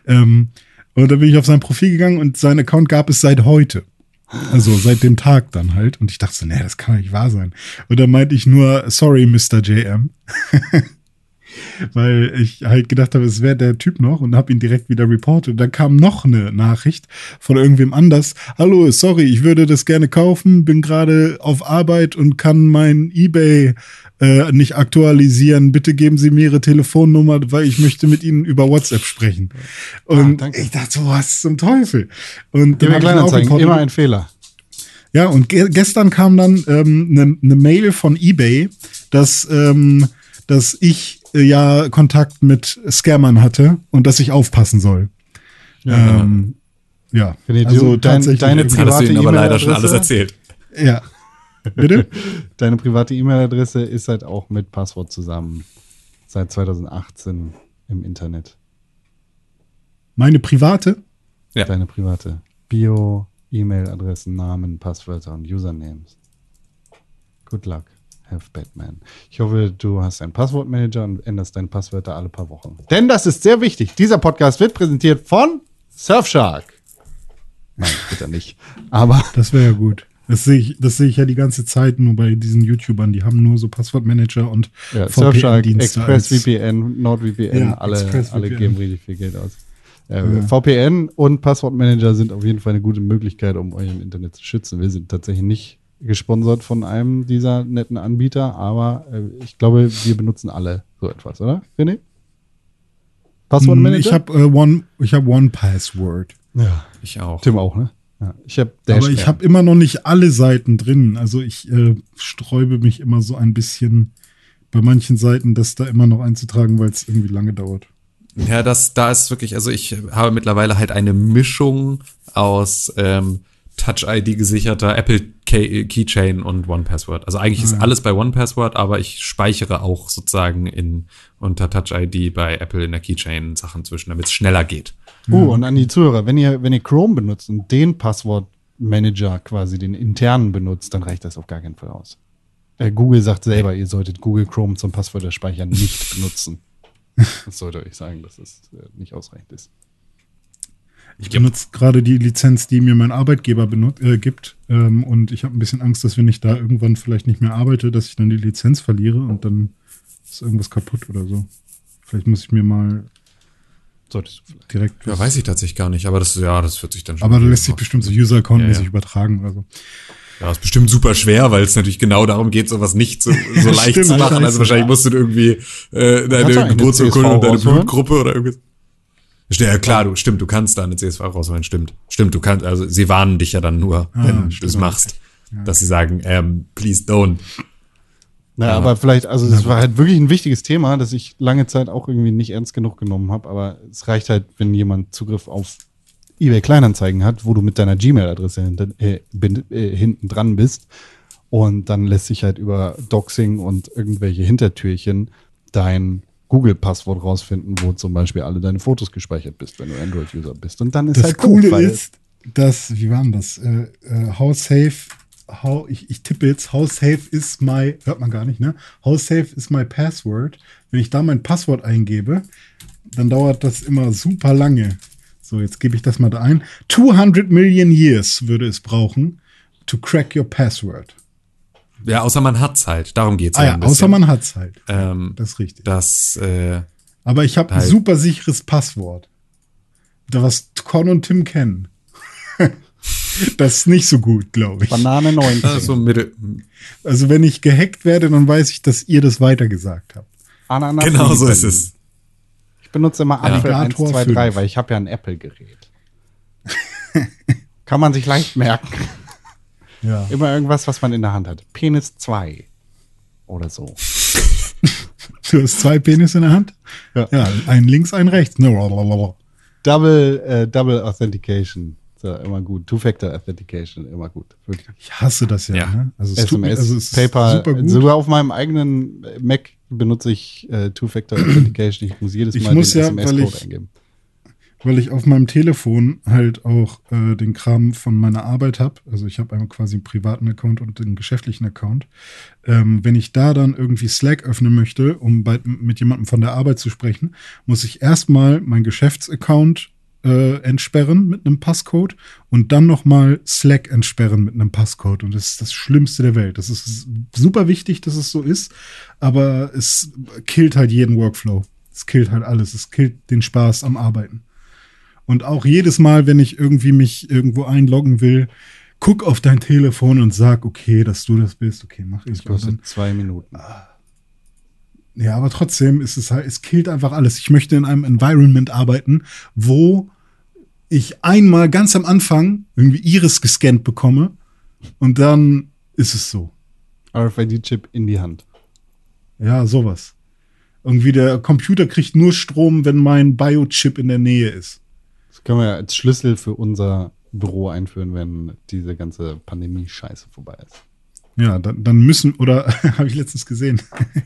Ähm, und da bin ich auf sein Profil gegangen und sein Account gab es seit heute. Also seit dem Tag dann halt. Und ich dachte so, nee, das kann doch nicht wahr sein. Und dann meinte ich nur, sorry, Mr. JM. Weil ich halt gedacht habe, es wäre der Typ noch und habe ihn direkt wieder reportet. Dann kam noch eine Nachricht von irgendwem anders. Hallo, sorry, ich würde das gerne kaufen, bin gerade auf Arbeit und kann mein eBay äh, nicht aktualisieren. Bitte geben Sie mir Ihre Telefonnummer, weil ich möchte mit Ihnen über WhatsApp sprechen. Und danke. ich dachte so, was zum Teufel? Und auch Kleinanzeigen, immer ein Fehler. Ja, und ge gestern kam dann eine ähm, ne, ne Mail von eBay, dass, ähm, dass ich äh, ja Kontakt mit Scammern hatte und dass ich aufpassen soll. Ja, ähm, ja. Also dein, deine private Hast du ihnen aber leider schon alles erzählt. Ja. Bitte? Deine private E-Mail-Adresse ist halt auch mit Passwort zusammen seit 2018 im Internet. Meine private? Ja. Deine private. Bio, E-Mail-Adressen, Namen, Passwörter und Usernames. Good luck. Have Batman. Ich hoffe, du hast einen Passwortmanager und änderst deine Passwörter alle paar Wochen. Denn das ist sehr wichtig. Dieser Podcast wird präsentiert von Surfshark. Nein, bitte nicht. Aber. Das wäre ja gut. Das sehe ich, das sehe ich ja die ganze Zeit nur bei diesen YouTubern. Die haben nur so Passwortmanager und ja, Surfshark, ExpressVPN, NordVPN, ja, alle, Express alle geben richtig viel Geld aus. Äh, ja. VPN und Passwortmanager sind auf jeden Fall eine gute Möglichkeit, um euer Internet zu schützen. Wir sind tatsächlich nicht gesponsert von einem dieser netten Anbieter, aber äh, ich glaube, wir benutzen alle so etwas, oder? René? Passwortmanager? Ich habe äh, One, ich habe One Password. Ja, ich auch. Tim auch, ne? Ja, ich hab Aber ich habe immer noch nicht alle Seiten drin. Also ich äh, sträube mich immer so ein bisschen bei manchen Seiten, das da immer noch einzutragen, weil es irgendwie lange dauert. Ja, das, da ist wirklich, also ich habe mittlerweile halt eine Mischung aus ähm, Touch-ID gesicherter Apple Key Keychain und OnePassword. Also eigentlich ist alles bei OnePassword, aber ich speichere auch sozusagen in unter Touch-ID bei Apple in der Keychain Sachen zwischen, damit es schneller geht. Oh, und an die Zuhörer, wenn ihr, wenn ihr Chrome benutzt und den Passwortmanager quasi, den internen benutzt, dann reicht das auf gar keinen Fall aus. Äh, Google sagt selber, ihr solltet Google Chrome zum Passwörterspeichern nicht benutzen. Das sollte euch sagen, dass es äh, nicht ausreichend ist. Ich benutze gerade die Lizenz, die mir mein Arbeitgeber äh, gibt. Ähm, und ich habe ein bisschen Angst, dass wenn ich da irgendwann vielleicht nicht mehr arbeite, dass ich dann die Lizenz verliere und dann ist irgendwas kaputt oder so. Vielleicht muss ich mir mal Solltest du vielleicht. direkt. Ja, weiß ich tatsächlich gar nicht, aber das, ja, das wird sich dann schon. Aber da lässt sich bestimmt so User-Account-mäßig ja, ja. übertragen oder so. Ja, ist bestimmt super schwer, weil es natürlich genau darum geht, sowas nicht so, so leicht Stimmt, zu machen. Also wahrscheinlich musst du irgendwie äh, deine Geburtsurkunde und deine Blutgruppe oder irgendwie. Ja, klar, du, stimmt, du kannst da eine CSV rausholen, stimmt. Stimmt, du kannst, also sie warnen dich ja dann nur, ah, wenn du es machst. Ja. Dass sie sagen, ähm, please don't. Naja, aber vielleicht, also das war halt wirklich ein wichtiges Thema, das ich lange Zeit auch irgendwie nicht ernst genug genommen habe, aber es reicht halt, wenn jemand Zugriff auf eBay Kleinanzeigen hat, wo du mit deiner Gmail-Adresse hinten, äh, äh, hinten dran bist und dann lässt sich halt über Doxing und irgendwelche Hintertürchen dein Google-Passwort rausfinden, wo zum Beispiel alle deine Fotos gespeichert bist, wenn du Android-User bist. Und dann ist das halt Coole gut, ist, dass, wie war denn das? Äh, äh, how safe how, ich, ich tippe jetzt, how safe is my, hört man gar nicht, ne? How safe is my password? Wenn ich da mein Passwort eingebe, dann dauert das immer super lange. So, jetzt gebe ich das mal da ein. 200 Million years würde es brauchen to crack your password. Ja, außer man hat's halt. Darum geht's ah, ja. Ein außer man hat's halt. Ähm, das ist richtig. Das, äh, Aber ich habe halt. ein super sicheres Passwort. Da was Con und Tim kennen. Das ist nicht so gut, glaube ich. Banane 19. Also, mittel. also wenn ich gehackt werde, dann weiß ich, dass ihr das weitergesagt habt. Ananas genau so ist es. Ich benutze immer Apple ja. 1, 2, 3, weil ich habe ja ein Apple-Gerät. Kann man sich leicht merken. Ja. Immer irgendwas, was man in der Hand hat. Penis 2 oder so. Du hast zwei Penis in der Hand? Ja. ja ein links, ein rechts. Double, äh, Double Authentication. So, immer gut. Two-Factor Authentication, immer gut. Wirklich. Ich hasse das ja. ja. Ne? Also es SMS, also es PayPal. Sogar auf meinem eigenen Mac benutze ich äh, Two-Factor Authentication. Ich muss jedes Mal muss den ja, SMS-Code eingeben. Weil ich auf meinem Telefon halt auch äh, den Kram von meiner Arbeit habe. Also ich habe einmal quasi einen privaten Account und einen geschäftlichen Account. Ähm, wenn ich da dann irgendwie Slack öffnen möchte, um bei, mit jemandem von der Arbeit zu sprechen, muss ich erstmal meinen Geschäftsaccount äh, entsperren mit einem Passcode und dann nochmal Slack entsperren mit einem Passcode. Und das ist das Schlimmste der Welt. Das ist super wichtig, dass es so ist, aber es killt halt jeden Workflow. Es killt halt alles. Es killt den Spaß am Arbeiten. Und auch jedes Mal, wenn ich irgendwie mich irgendwo einloggen will, guck auf dein Telefon und sag, okay, dass du das bist. Okay, mach ich. Das kostet zwei Minuten. Ah. Ja, aber trotzdem ist es halt, es killt einfach alles. Ich möchte in einem Environment arbeiten, wo ich einmal ganz am Anfang irgendwie Iris gescannt bekomme und dann ist es so. RFID-Chip in die Hand. Ja, sowas. Irgendwie der Computer kriegt nur Strom, wenn mein Biochip in der Nähe ist. Das können wir ja als Schlüssel für unser Büro einführen, wenn diese ganze Pandemie-Scheiße vorbei ist. Ja, dann, dann müssen, oder habe ich letztens gesehen.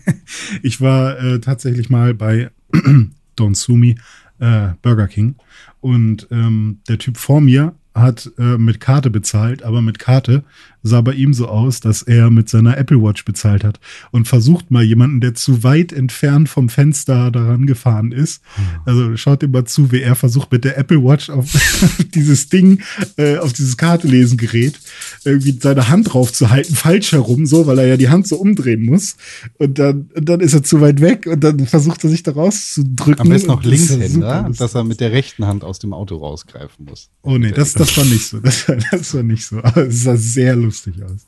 ich war äh, tatsächlich mal bei Don Sumi, äh, Burger King. Und ähm, der Typ vor mir hat äh, mit Karte bezahlt, aber mit Karte sah bei ihm so aus, dass er mit seiner Apple Watch bezahlt hat und versucht mal jemanden, der zu weit entfernt vom Fenster daran gefahren ist. Also schaut ihm mal zu, wie er versucht mit der Apple Watch auf dieses Ding, äh, auf dieses Kartelesengerät irgendwie seine Hand drauf zu halten, falsch herum, so, weil er ja die Hand so umdrehen muss. Und dann, und dann ist er zu weit weg und dann versucht er sich da rauszudrücken. Am besten noch das Linkshänder, super. dass er mit der rechten Hand aus dem Auto rausgreifen muss. Oh nee, das, das war nicht so. Das war, das war nicht so. Aber es sah sehr lustig aus.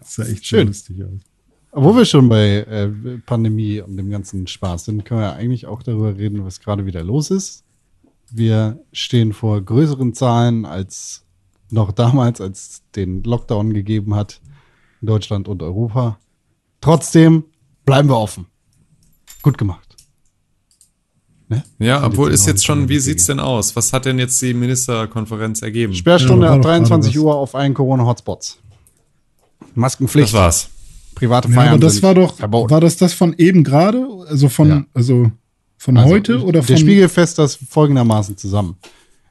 Es sah echt Schön. lustig aus. Wo wir schon bei äh, Pandemie und dem ganzen Spaß sind, können wir eigentlich auch darüber reden, was gerade wieder los ist. Wir stehen vor größeren Zahlen als noch damals, als den Lockdown gegeben hat in Deutschland und Europa. Trotzdem bleiben wir offen. Gut gemacht. Ne? Ja, obwohl ist jetzt schon, wie sieht's Dinge. denn aus? Was hat denn jetzt die Ministerkonferenz ergeben? Sperrstunde Ja, ab doch gerade 23 was. Uhr auf allen Corona-Hotspots. Maskenpflicht. Das war's. Private Ja, Feiern aber das sind war doch, verboten. war das das von eben gerade? Also von, Ja. also von Also, heute oder von? Der Spiegel fasst das folgendermaßen zusammen.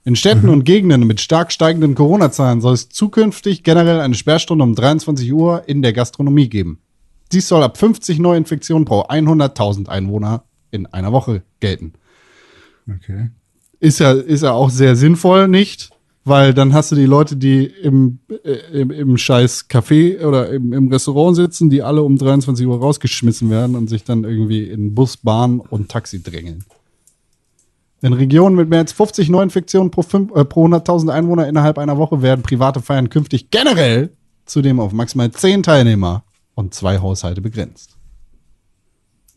In Städten Mhm. und Gegenden mit stark steigenden Corona-Zahlen soll es zukünftig generell eine Sperrstunde um 23 Uhr in der Gastronomie geben. Dies soll ab 50 Neuinfektionen pro 100.000 Einwohner in einer Woche gelten. Okay. Ist ja, ist ja auch sehr sinnvoll, nicht? Weil dann hast du die Leute, die im, äh, im, im scheiß Café oder im, im Restaurant sitzen, die alle um 23 Uhr rausgeschmissen werden und sich dann irgendwie in Bus, Bahn und Taxi drängeln. In Regionen mit mehr als 50 Neuinfektionen pro, äh, pro 100.000 Einwohner innerhalb einer Woche werden private Feiern künftig generell zudem auf maximal 10 Teilnehmer und zwei Haushalte begrenzt.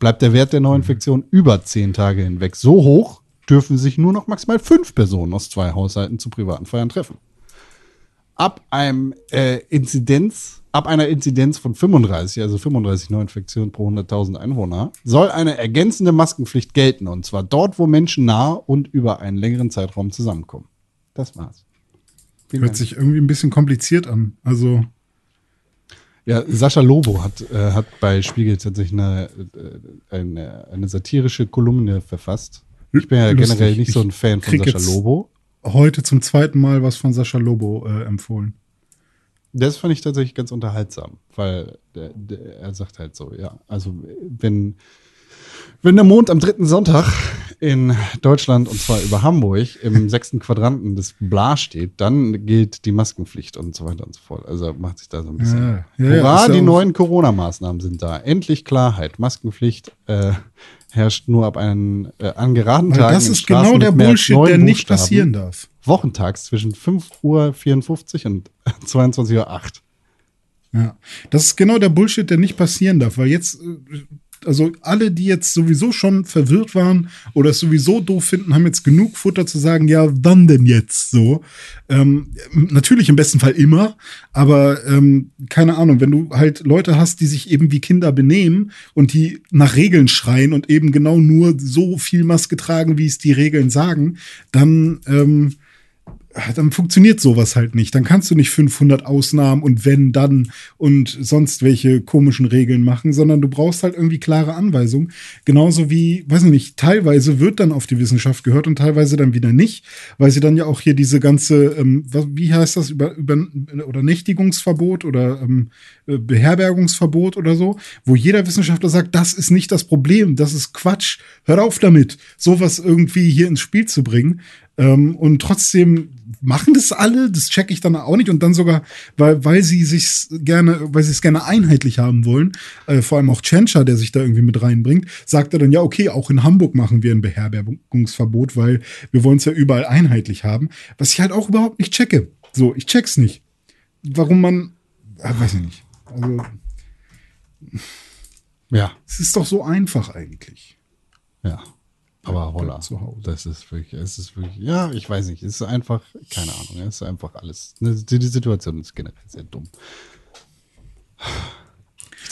Bleibt der Wert der Neuinfektion über 10 Tage hinweg so hoch, dürfen sich nur noch maximal fünf Personen aus zwei Haushalten zu privaten Feiern treffen. Ab einem äh, Inzidenz, ab einer Inzidenz von 35, also 35 Neuinfektionen pro 100.000 Einwohner, soll eine ergänzende Maskenpflicht gelten und zwar dort, wo Menschen nah und über einen längeren Zeitraum zusammenkommen. Das war's. Vielen Hört Dank. sich irgendwie ein bisschen kompliziert an. Also, Ja, Sascha Lobo hat, äh, hat bei Spiegel tatsächlich eine, äh, eine, eine satirische Kolumne verfasst. Ich bin ja Lustig. generell nicht so ein Fan von Sascha Lobo. heute zum zweiten Mal was von Sascha Lobo äh, empfohlen. Das fand ich tatsächlich ganz unterhaltsam, weil der, der, er sagt halt so, ja, also wenn, wenn der Mond am dritten Sonntag in Deutschland und zwar über Hamburg im sechsten Quadranten des Bla steht, dann gilt die Maskenpflicht und so weiter und so fort. Also macht sich da so ein bisschen. Ja, ja, Hurra, ja die neuen Corona-Maßnahmen sind da. Endlich Klarheit. Maskenpflicht äh, herrscht nur ab einen äh, an geraden Tagen. das ist genau der Bullshit, der nicht Buchstaben. passieren darf. Wochentags zwischen 5.54 Uhr und 22.08 Uhr. Ja, das ist genau der Bullshit, der nicht passieren darf, weil jetzt, äh, also alle, die jetzt sowieso schon verwirrt waren oder es sowieso doof finden, haben jetzt genug Futter zu sagen, ja, wann denn jetzt so? Ähm, natürlich im besten Fall immer, aber ähm, keine Ahnung, wenn du halt Leute hast, die sich eben wie Kinder benehmen und die nach Regeln schreien und eben genau nur so viel Maske tragen, wie es die Regeln sagen, dann ähm, dann funktioniert sowas halt nicht. Dann kannst du nicht 500 Ausnahmen und wenn, dann und sonst welche komischen Regeln machen, sondern du brauchst halt irgendwie klare Anweisungen. Genauso wie, weiß ich nicht, teilweise wird dann auf die Wissenschaft gehört und teilweise dann wieder nicht, weil sie dann ja auch hier diese ganze, ähm, wie heißt das, über, über oder Nächtigungsverbot oder ähm, äh, Beherbergungsverbot oder so, wo jeder Wissenschaftler sagt, das ist nicht das Problem, das ist Quatsch, hör auf damit, sowas irgendwie hier ins Spiel zu bringen. Ähm, und trotzdem machen das alle, das checke ich dann auch nicht. Und dann sogar, weil, weil sie sich gerne, weil sie es gerne einheitlich haben wollen, äh, vor allem auch Tschentscher, der sich da irgendwie mit reinbringt, sagt er dann, ja, okay, auch in Hamburg machen wir ein Beherbergungsverbot, weil wir wollen es ja überall einheitlich haben. Was ich halt auch überhaupt nicht checke. So, ich check's nicht. Warum man, äh, weiß ich nicht. Also, Ja, es ist doch so einfach eigentlich. ja. Aber holla, zu Hause. das ist wirklich, es ist wirklich, ja, ich weiß nicht, es ist einfach, keine Ahnung, es ist einfach alles, ne, die, Situation ist generell sehr dumm.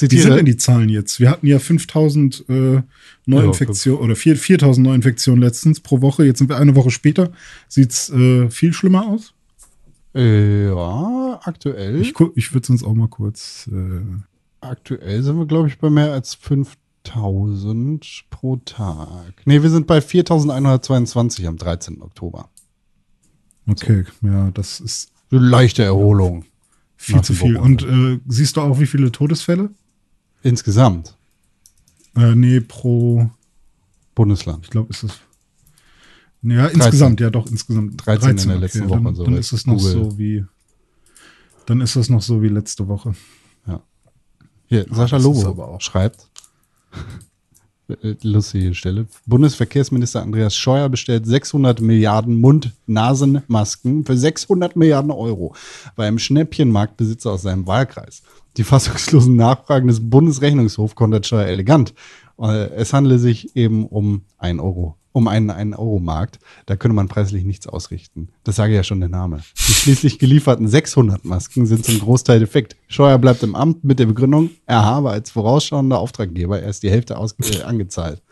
Wie sind denn die Zahlen jetzt? Wir hatten ja 5000 äh, Neuinfektionen oder 4, 4000 Neuinfektionen letztens pro Woche. Jetzt sind wir eine Woche später. Sieht's äh, viel schlimmer aus? Äh, ja, aktuell. Ich, ich würde es uns auch mal kurz. Äh, Aktuell sind wir, glaube ich, bei mehr als 5000 pro Tag. Nee, wir sind bei 4122 am 13. Oktober. okay, ja, das ist Eine leichte Erholung. viel zu viel. Und äh, siehst du auch, wie viele Todesfälle? Insgesamt. Äh, nee, pro, Bundesland. ich glaube, ist es. Ja, insgesamt, ja doch, insgesamt. 13 in der letzten Woche, Dann, so dann ist es noch Google. so wie. Dann ist es noch so wie letzte Woche. Hier, Sascha das ist Lobo aber auch- schreibt. Äh, Lustige Stelle. Bundesverkehrsminister Andreas Scheuer bestellt 600 Milliarden Mund-Nasen-Masken für 600 Milliarden Euro bei einem Schnäppchenmarktbesitzer aus seinem Wahlkreis. Die fassungslosen Nachfragen des Bundesrechnungshofs kontert Scheuer elegant. Äh, Es handele sich eben um ein Euro, um einen 1-Euro-Markt. Da könne man preislich nichts ausrichten. Das sage ja schon der Name. Die schließlich gelieferten 600 Masken sind zum Großteil defekt. Scheuer bleibt im Amt mit der Begründung, er habe als vorausschauender Auftraggeber erst die Hälfte aus äh, angezahlt.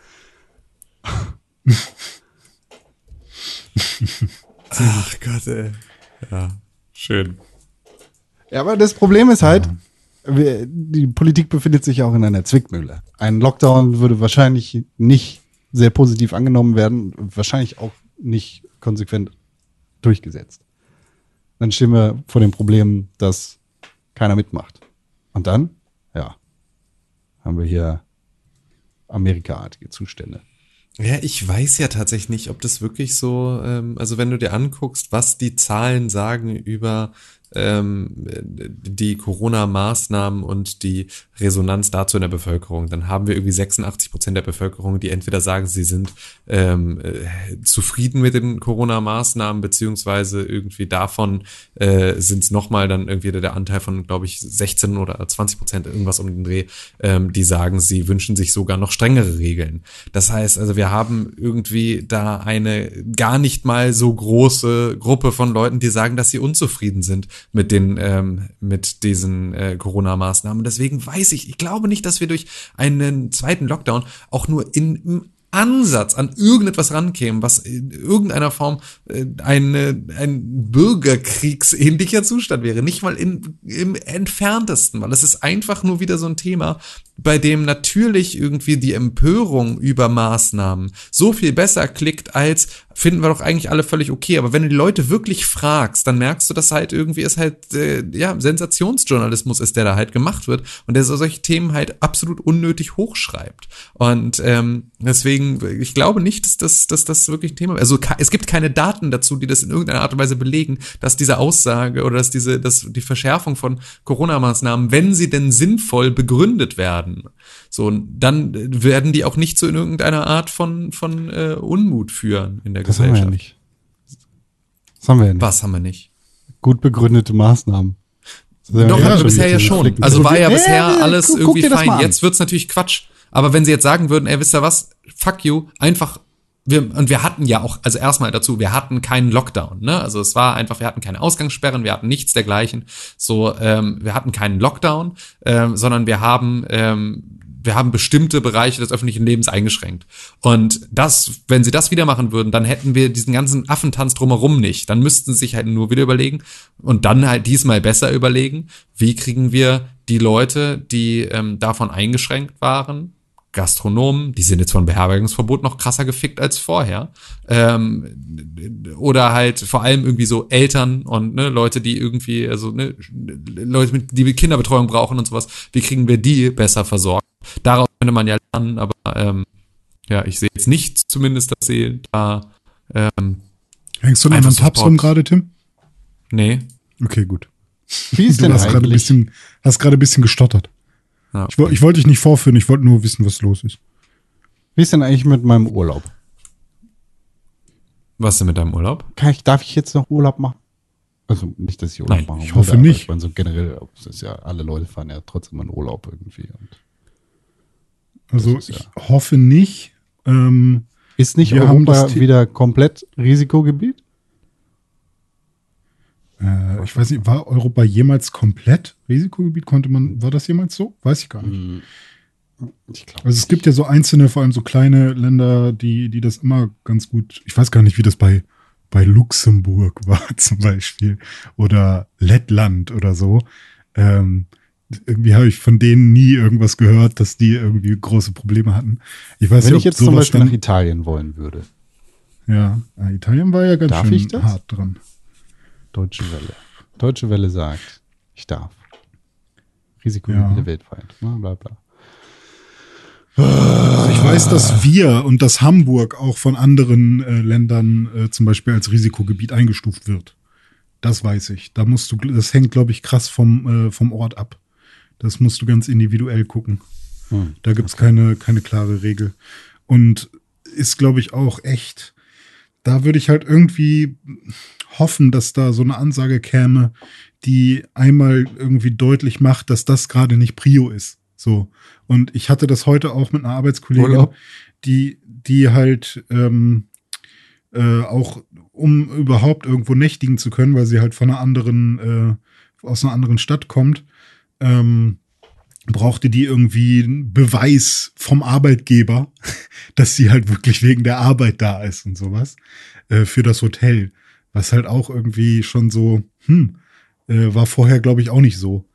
Ach Gott, ey. Ja, schön. Ja, aber das Problem ist halt, wir, die Politik befindet sich auch in einer Zwickmühle. Ein Lockdown würde wahrscheinlich nicht sehr positiv angenommen werden, wahrscheinlich auch nicht konsequent durchgesetzt. Dann stehen wir vor dem Problem, dass keiner mitmacht. Und dann, ja, haben wir hier Amerikaartige Zustände. Ja, ich weiß ja tatsächlich nicht, ob das wirklich so, ähm, also wenn du dir anguckst, was die Zahlen sagen über die Corona-Maßnahmen und die Resonanz dazu in der Bevölkerung, dann haben wir irgendwie 86 Prozent der Bevölkerung, die entweder sagen, sie sind ähm, äh, zufrieden mit den Corona-Maßnahmen, beziehungsweise irgendwie davon äh, sind es nochmal dann irgendwie der Anteil von, glaube ich, 16 oder 20 Prozent, irgendwas um den Dreh, ähm, die sagen, sie wünschen sich sogar noch strengere Regeln. Das heißt, also wir haben irgendwie da eine gar nicht mal so große Gruppe von Leuten, die sagen, dass sie unzufrieden sind mit den ähm, mit diesen äh, Corona-Maßnahmen. Deswegen weiß ich, ich glaube nicht, dass wir durch einen zweiten Lockdown auch nur in im Ansatz an irgendetwas rankämen, was in irgendeiner Form äh, eine, ein bürgerkriegsähnlicher Zustand wäre. Nicht mal in, im entferntesten, weil es ist einfach nur wieder so ein Thema, bei dem natürlich irgendwie die Empörung über Maßnahmen so viel besser klickt als finden wir doch eigentlich alle völlig okay. Aber wenn du die Leute wirklich fragst, dann merkst du, dass halt irgendwie es halt, äh, ja, Sensationsjournalismus ist, der da halt gemacht wird und der so solche Themen halt absolut unnötig hochschreibt. Und ähm, deswegen, ich glaube nicht, dass das, dass das wirklich ein Thema ist. Also es gibt keine Daten dazu, die das in irgendeiner Art und Weise belegen, dass diese Aussage oder dass diese, dass die Verschärfung von Corona-Maßnahmen, wenn sie denn sinnvoll begründet werden, so, dann äh, werden die auch nicht zu in irgendeiner Art von, von äh, Unmut führen in der Das haben wir Gesellschaft. ja nicht. Das haben wir ja nicht. Was haben wir nicht? Gut begründete Maßnahmen. Doch, ja bisher ja diese schon. Also war ja bisher ja, alles guck- guck irgendwie mal fein. Jetzt wird's natürlich Quatsch. Aber wenn sie jetzt sagen würden, ey, wisst ihr was? Fuck you, einfach wir, und wir hatten ja auch, also erstmal dazu, wir hatten keinen Lockdown, ne? Also es war einfach, wir hatten keine Ausgangssperren, wir hatten nichts dergleichen. So, ähm, wir hatten keinen Lockdown, ähm, sondern wir haben, ähm, wir haben bestimmte Bereiche des öffentlichen Lebens eingeschränkt. Und das, wenn sie das wieder machen würden, dann hätten wir diesen ganzen Affentanz drumherum nicht. Dann müssten sie sich halt nur wieder überlegen und dann halt diesmal besser überlegen, wie kriegen wir die Leute, die ähm, davon eingeschränkt waren, Gastronomen, die sind jetzt von Beherbergungsverbot noch krasser gefickt als vorher. Ähm, oder halt vor allem irgendwie so Eltern und ne, Leute, die irgendwie, also ne, Leute, mit, die Kinderbetreuung brauchen und sowas. Wie kriegen wir die besser versorgt? Daraus könnte man ja lernen, aber ähm, ja, ich sehe jetzt nicht zumindest, dass sie da ähm, Hängst du an Einfach anderen Tabs rum gerade, Tim? nee. Okay, gut. Wie ist Du denn hast gerade ein eigentlich? bisschen, hast gerade ein bisschen gestottert. Ja. Ich, ich wollte dich nicht vorführen, ich wollte nur wissen, was los ist. Wie ist denn eigentlich mit meinem Urlaub? Was denn mit deinem Urlaub? Kann ich, darf ich jetzt noch Urlaub machen? Also nicht, dass ich Urlaub Nein, machen ich hoffe nicht. Ich meine, so generell, es ist ja, alle Leute fahren ja trotzdem in Urlaub irgendwie. Und Also Das ist ich hoffe nicht. Ähm, ist nicht Wir haben Europa das wieder komplett Risikogebiet? Äh, ich weiß nicht, war Europa jemals komplett Risikogebiet? Konnte man, war das jemals so? Weiß ich gar nicht. Hm. Ich. Also es gibt ja so einzelne, vor allem so kleine Länder, die, die das immer ganz gut. Ich weiß gar nicht, wie das bei, bei Luxemburg war zum Beispiel oder Lettland oder so. Ähm, irgendwie habe ich von denen nie irgendwas gehört, dass die irgendwie große Probleme hatten. Ich weiß Wenn nicht, ich jetzt zum Beispiel nach Italien wollen würde, ja, äh, Italien war ja ganz Darf schön ich das? hart dran. Deutsche Welle. Deutsche Welle sagt, ich darf. Risikogebiete Ja. weltweit. Bla, bla, bla. Also ich weiß, dass wir und dass Hamburg auch von anderen äh, Ländern äh, zum Beispiel als Risikogebiet eingestuft wird. Das weiß ich. Da musst du, das hängt, glaube ich, krass vom, äh, vom Ort ab. Das musst du ganz individuell gucken. Hm. Da gibt's keine, keine klare Regel. Und ist, glaube ich, auch echt. Da würde ich halt irgendwie hoffen, dass da so eine Ansage käme, die einmal irgendwie deutlich macht, dass das gerade nicht Prio ist. So. Und ich hatte das heute auch mit einer Arbeitskollegin, Urlaub? die, die halt ähm, äh, auch, um überhaupt irgendwo nächtigen zu können, weil sie halt von einer anderen, äh, aus einer anderen Stadt kommt, ähm, brauchte die irgendwie einen Beweis vom Arbeitgeber, dass sie halt wirklich wegen der Arbeit da ist und sowas, äh, für das Hotel. Was halt auch irgendwie schon so, hm, äh, war vorher, glaube ich, auch nicht so.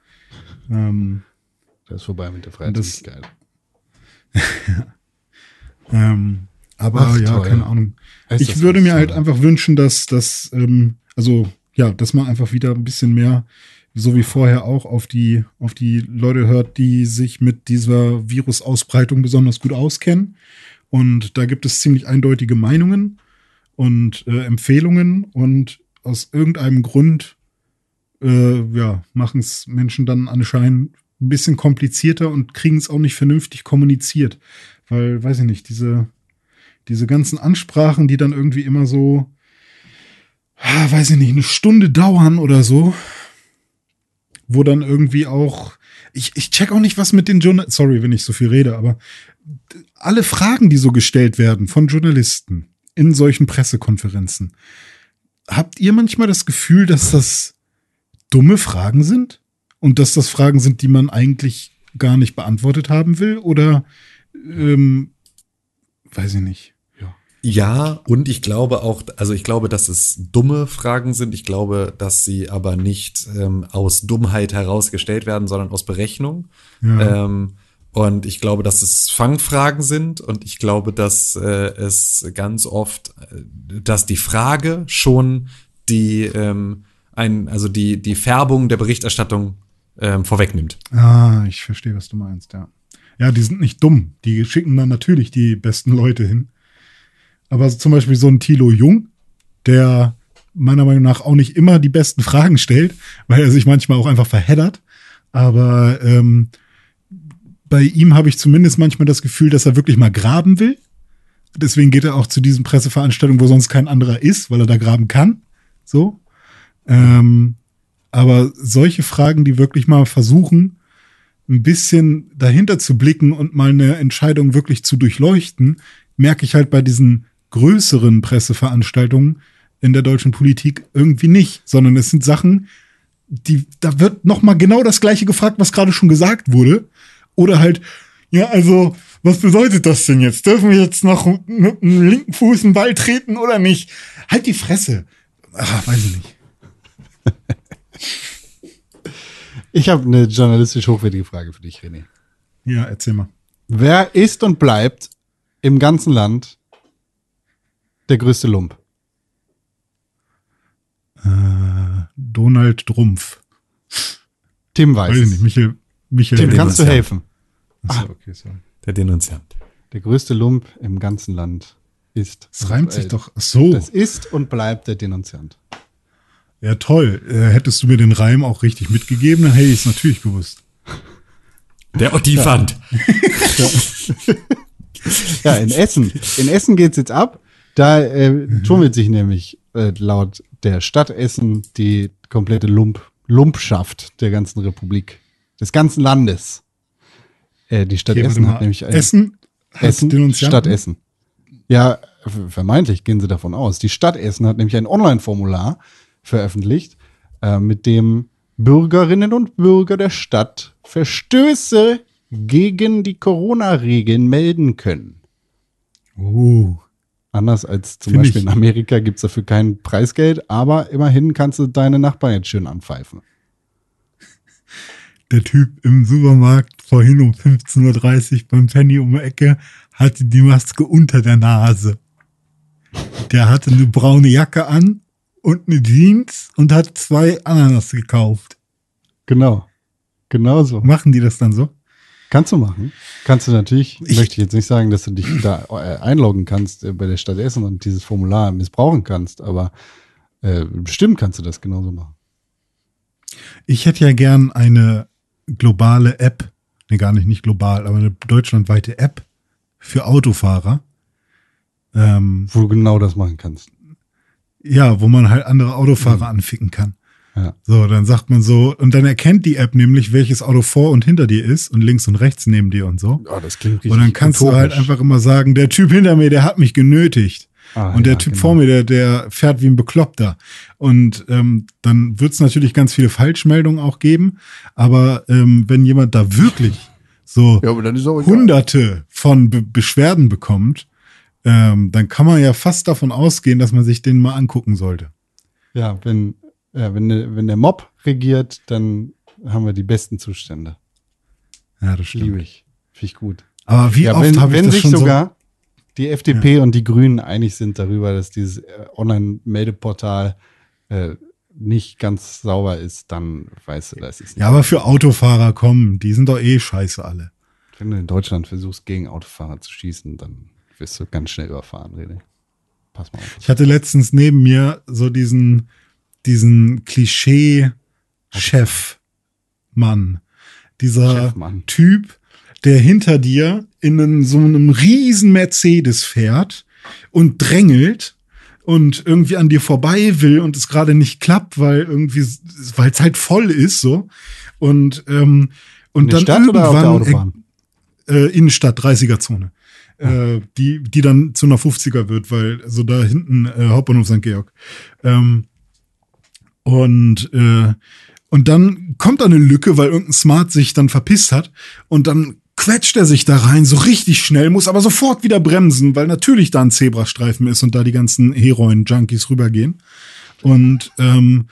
Ähm, Das ist vorbei mit der Das- Freizügigkeit. ähm, aber Ach, ja, toll. keine Ahnung. Ist ich würde mir halt toll. einfach wünschen, dass das, ähm, also ja, dass man einfach wieder ein bisschen mehr, so wie vorher auch, auf die, auf die Leute hört, die sich mit dieser Virusausbreitung besonders gut auskennen. Und da gibt es ziemlich eindeutige Meinungen und äh, Empfehlungen und aus irgendeinem Grund äh, ja, machen es Menschen dann anscheinend ein bisschen komplizierter und kriegen es auch nicht vernünftig kommuniziert. Weil, weiß ich nicht, diese, diese ganzen Ansprachen, die dann irgendwie immer so, ah, weiß ich nicht, eine Stunde dauern oder so, wo dann irgendwie auch, ich, ich check auch nicht, was mit den Journalisten, sorry, wenn ich so viel rede, aber alle Fragen, die so gestellt werden von Journalisten in solchen Pressekonferenzen, habt ihr manchmal das Gefühl, dass das dumme Fragen sind? Und dass das Fragen sind, die man eigentlich gar nicht beantwortet haben will? Oder, ähm, weiß ich nicht. Ja, und ich glaube auch, also ich glaube, dass es dumme Fragen sind. Ich glaube, dass sie aber nicht ähm, aus Dummheit herausgestellt werden, sondern aus Berechnung. Ja. Ähm, und ich glaube, dass es Fangfragen sind und ich glaube, dass äh, es ganz oft, äh, dass die Frage schon die ähm, ein, also die die Färbung der Berichterstattung ähm, vorwegnimmt. Ah, ich verstehe, was du meinst, ja. Ja, die sind nicht dumm. Die schicken dann natürlich die besten Leute hin. Aber zum Beispiel so ein Thilo Jung, der meiner Meinung nach auch nicht immer die besten Fragen stellt, weil er sich manchmal auch einfach verheddert. Aber ähm, bei ihm habe ich zumindest manchmal das Gefühl, dass er wirklich mal graben will. Deswegen geht er auch zu diesen Presseveranstaltungen, wo sonst kein anderer ist, weil er da graben kann. So. Ähm, aber solche Fragen, die wirklich mal versuchen, ein bisschen dahinter zu blicken und mal eine Entscheidung wirklich zu durchleuchten, merke ich halt bei diesen größeren Presseveranstaltungen in der deutschen Politik irgendwie nicht, sondern es sind Sachen, die, da wird noch mal genau das Gleiche gefragt, was gerade schon gesagt wurde. Oder halt, ja, also, was bedeutet das denn jetzt? Dürfen wir jetzt noch mit dem linken Fuß einen Ball treten oder nicht? Halt die Fresse. Ach, weiß ich nicht. Ich habe eine journalistisch hochwertige Frage für dich, René. Ja, erzähl mal. Wer ist und bleibt im ganzen Land der größte Lump? Äh, Donald Drumpf. Tim weiß. Weiß ich nicht, Michael, Michael. Tim, Den kannst du helfen? Achso, okay, sorry. Der Denunziant. Der größte Lump im ganzen Land ist. Das reimt sich äh, doch. Ach so. Das ist und bleibt der Denunziant. Ja, toll. Äh, hättest du mir den Reim auch richtig mitgegeben, dann hätte ich es natürlich gewusst. Der Ottifant. Ja, in Essen. In Essen geht's jetzt ab. Da äh, tummelt sich nämlich äh, laut der Stadt Essen die komplette Lump, Lumpschaft der ganzen Republik, des ganzen Landes. Äh, die Stadt warte Essen hat nämlich ein, Essen Essen? Stadt Essen. Ja, vermeintlich gehen sie davon aus. Die Stadt Essen hat nämlich ein Online-Formular veröffentlicht, äh, mit dem Bürgerinnen und Bürger der Stadt Verstöße gegen die Corona-Regeln melden können. Oh. Anders als zum Find Beispiel ich- in Amerika gibt es dafür kein Preisgeld, aber immerhin kannst du deine Nachbarn jetzt schön anpfeifen. Der Typ im Supermarkt vorhin um 15.30 Uhr beim Penny um die Ecke hatte die Maske unter der Nase. Der hatte eine braune Jacke an und eine Jeans und hat zwei Ananas gekauft. Genau. Genau so. Machen die das dann so? Kannst du machen. Kannst du natürlich, Ich- möchte ich jetzt nicht sagen, dass du dich da äh, einloggen kannst äh, bei der Stadt Essen und dieses Formular missbrauchen kannst, aber äh, bestimmt kannst du das genauso machen. Ich hätte ja gern eine globale App, ne gar nicht, nicht global, aber eine deutschlandweite App für Autofahrer. Ähm, Wo du genau das machen kannst. ja, wo man halt andere Autofahrer anficken kann. Ja. So, dann sagt man so, und dann erkennt die App nämlich, welches Auto vor und hinter dir ist und links und rechts neben dir und so. Oh, das klingt richtig Und dann kannst du utopisch. halt einfach immer sagen, der Typ hinter mir, der hat mich genötigt. Ah, und der ja, Typ genau. vor mir, der, der fährt wie ein Bekloppter. Und ähm, dann wird es natürlich ganz viele Falschmeldungen auch geben. Aber ähm, wenn jemand da wirklich so Ja, aber dann ist auch egal. hunderte von Be Beschwerden bekommt, ähm, dann kann man ja fast davon ausgehen, dass man sich den mal angucken sollte. Ja, wenn, ja, wenn, der- wenn der Mob regiert, dann haben wir die besten Zustände. Ja, das stimmt. Liebe ich. Finde ich gut. Aber wie ja, oft habe ich das schon sogar die FDP und die Grünen einig sind darüber, dass dieses äh, Online-Meldeportal äh, nicht ganz sauber ist, dann weißt du, das ist nicht. Ja, aber für Autofahrer kommen, die sind doch eh scheiße alle. Wenn du in Deutschland versuchst, gegen Autofahrer zu schießen, dann wirst du ganz schnell überfahren, Rede. Pass mal auf. Ich hatte letztens neben mir so diesen, diesen Klischee-Chef-Mann. Dieser Chefmann. Typ, der hinter dir in einen, so einem riesen Mercedes fährt und drängelt und irgendwie an dir vorbei will und es gerade nicht klappt, weil irgendwie, weil es halt voll ist so. Und, ähm, und dann Stadt irgendwann- äh, Innenstadt, 30er-Zone. Äh, die, die dann zu einer 50er wird, weil so da hinten äh, Hauptbahnhof St. Georg. Ähm, und, äh, und dann kommt da eine Lücke, weil irgendein Smart sich dann verpisst hat und dann quetscht er sich da rein, so richtig schnell, muss aber sofort wieder bremsen, weil natürlich da ein Zebrastreifen ist und da die ganzen Heroin-Junkies rübergehen. Und, ähm,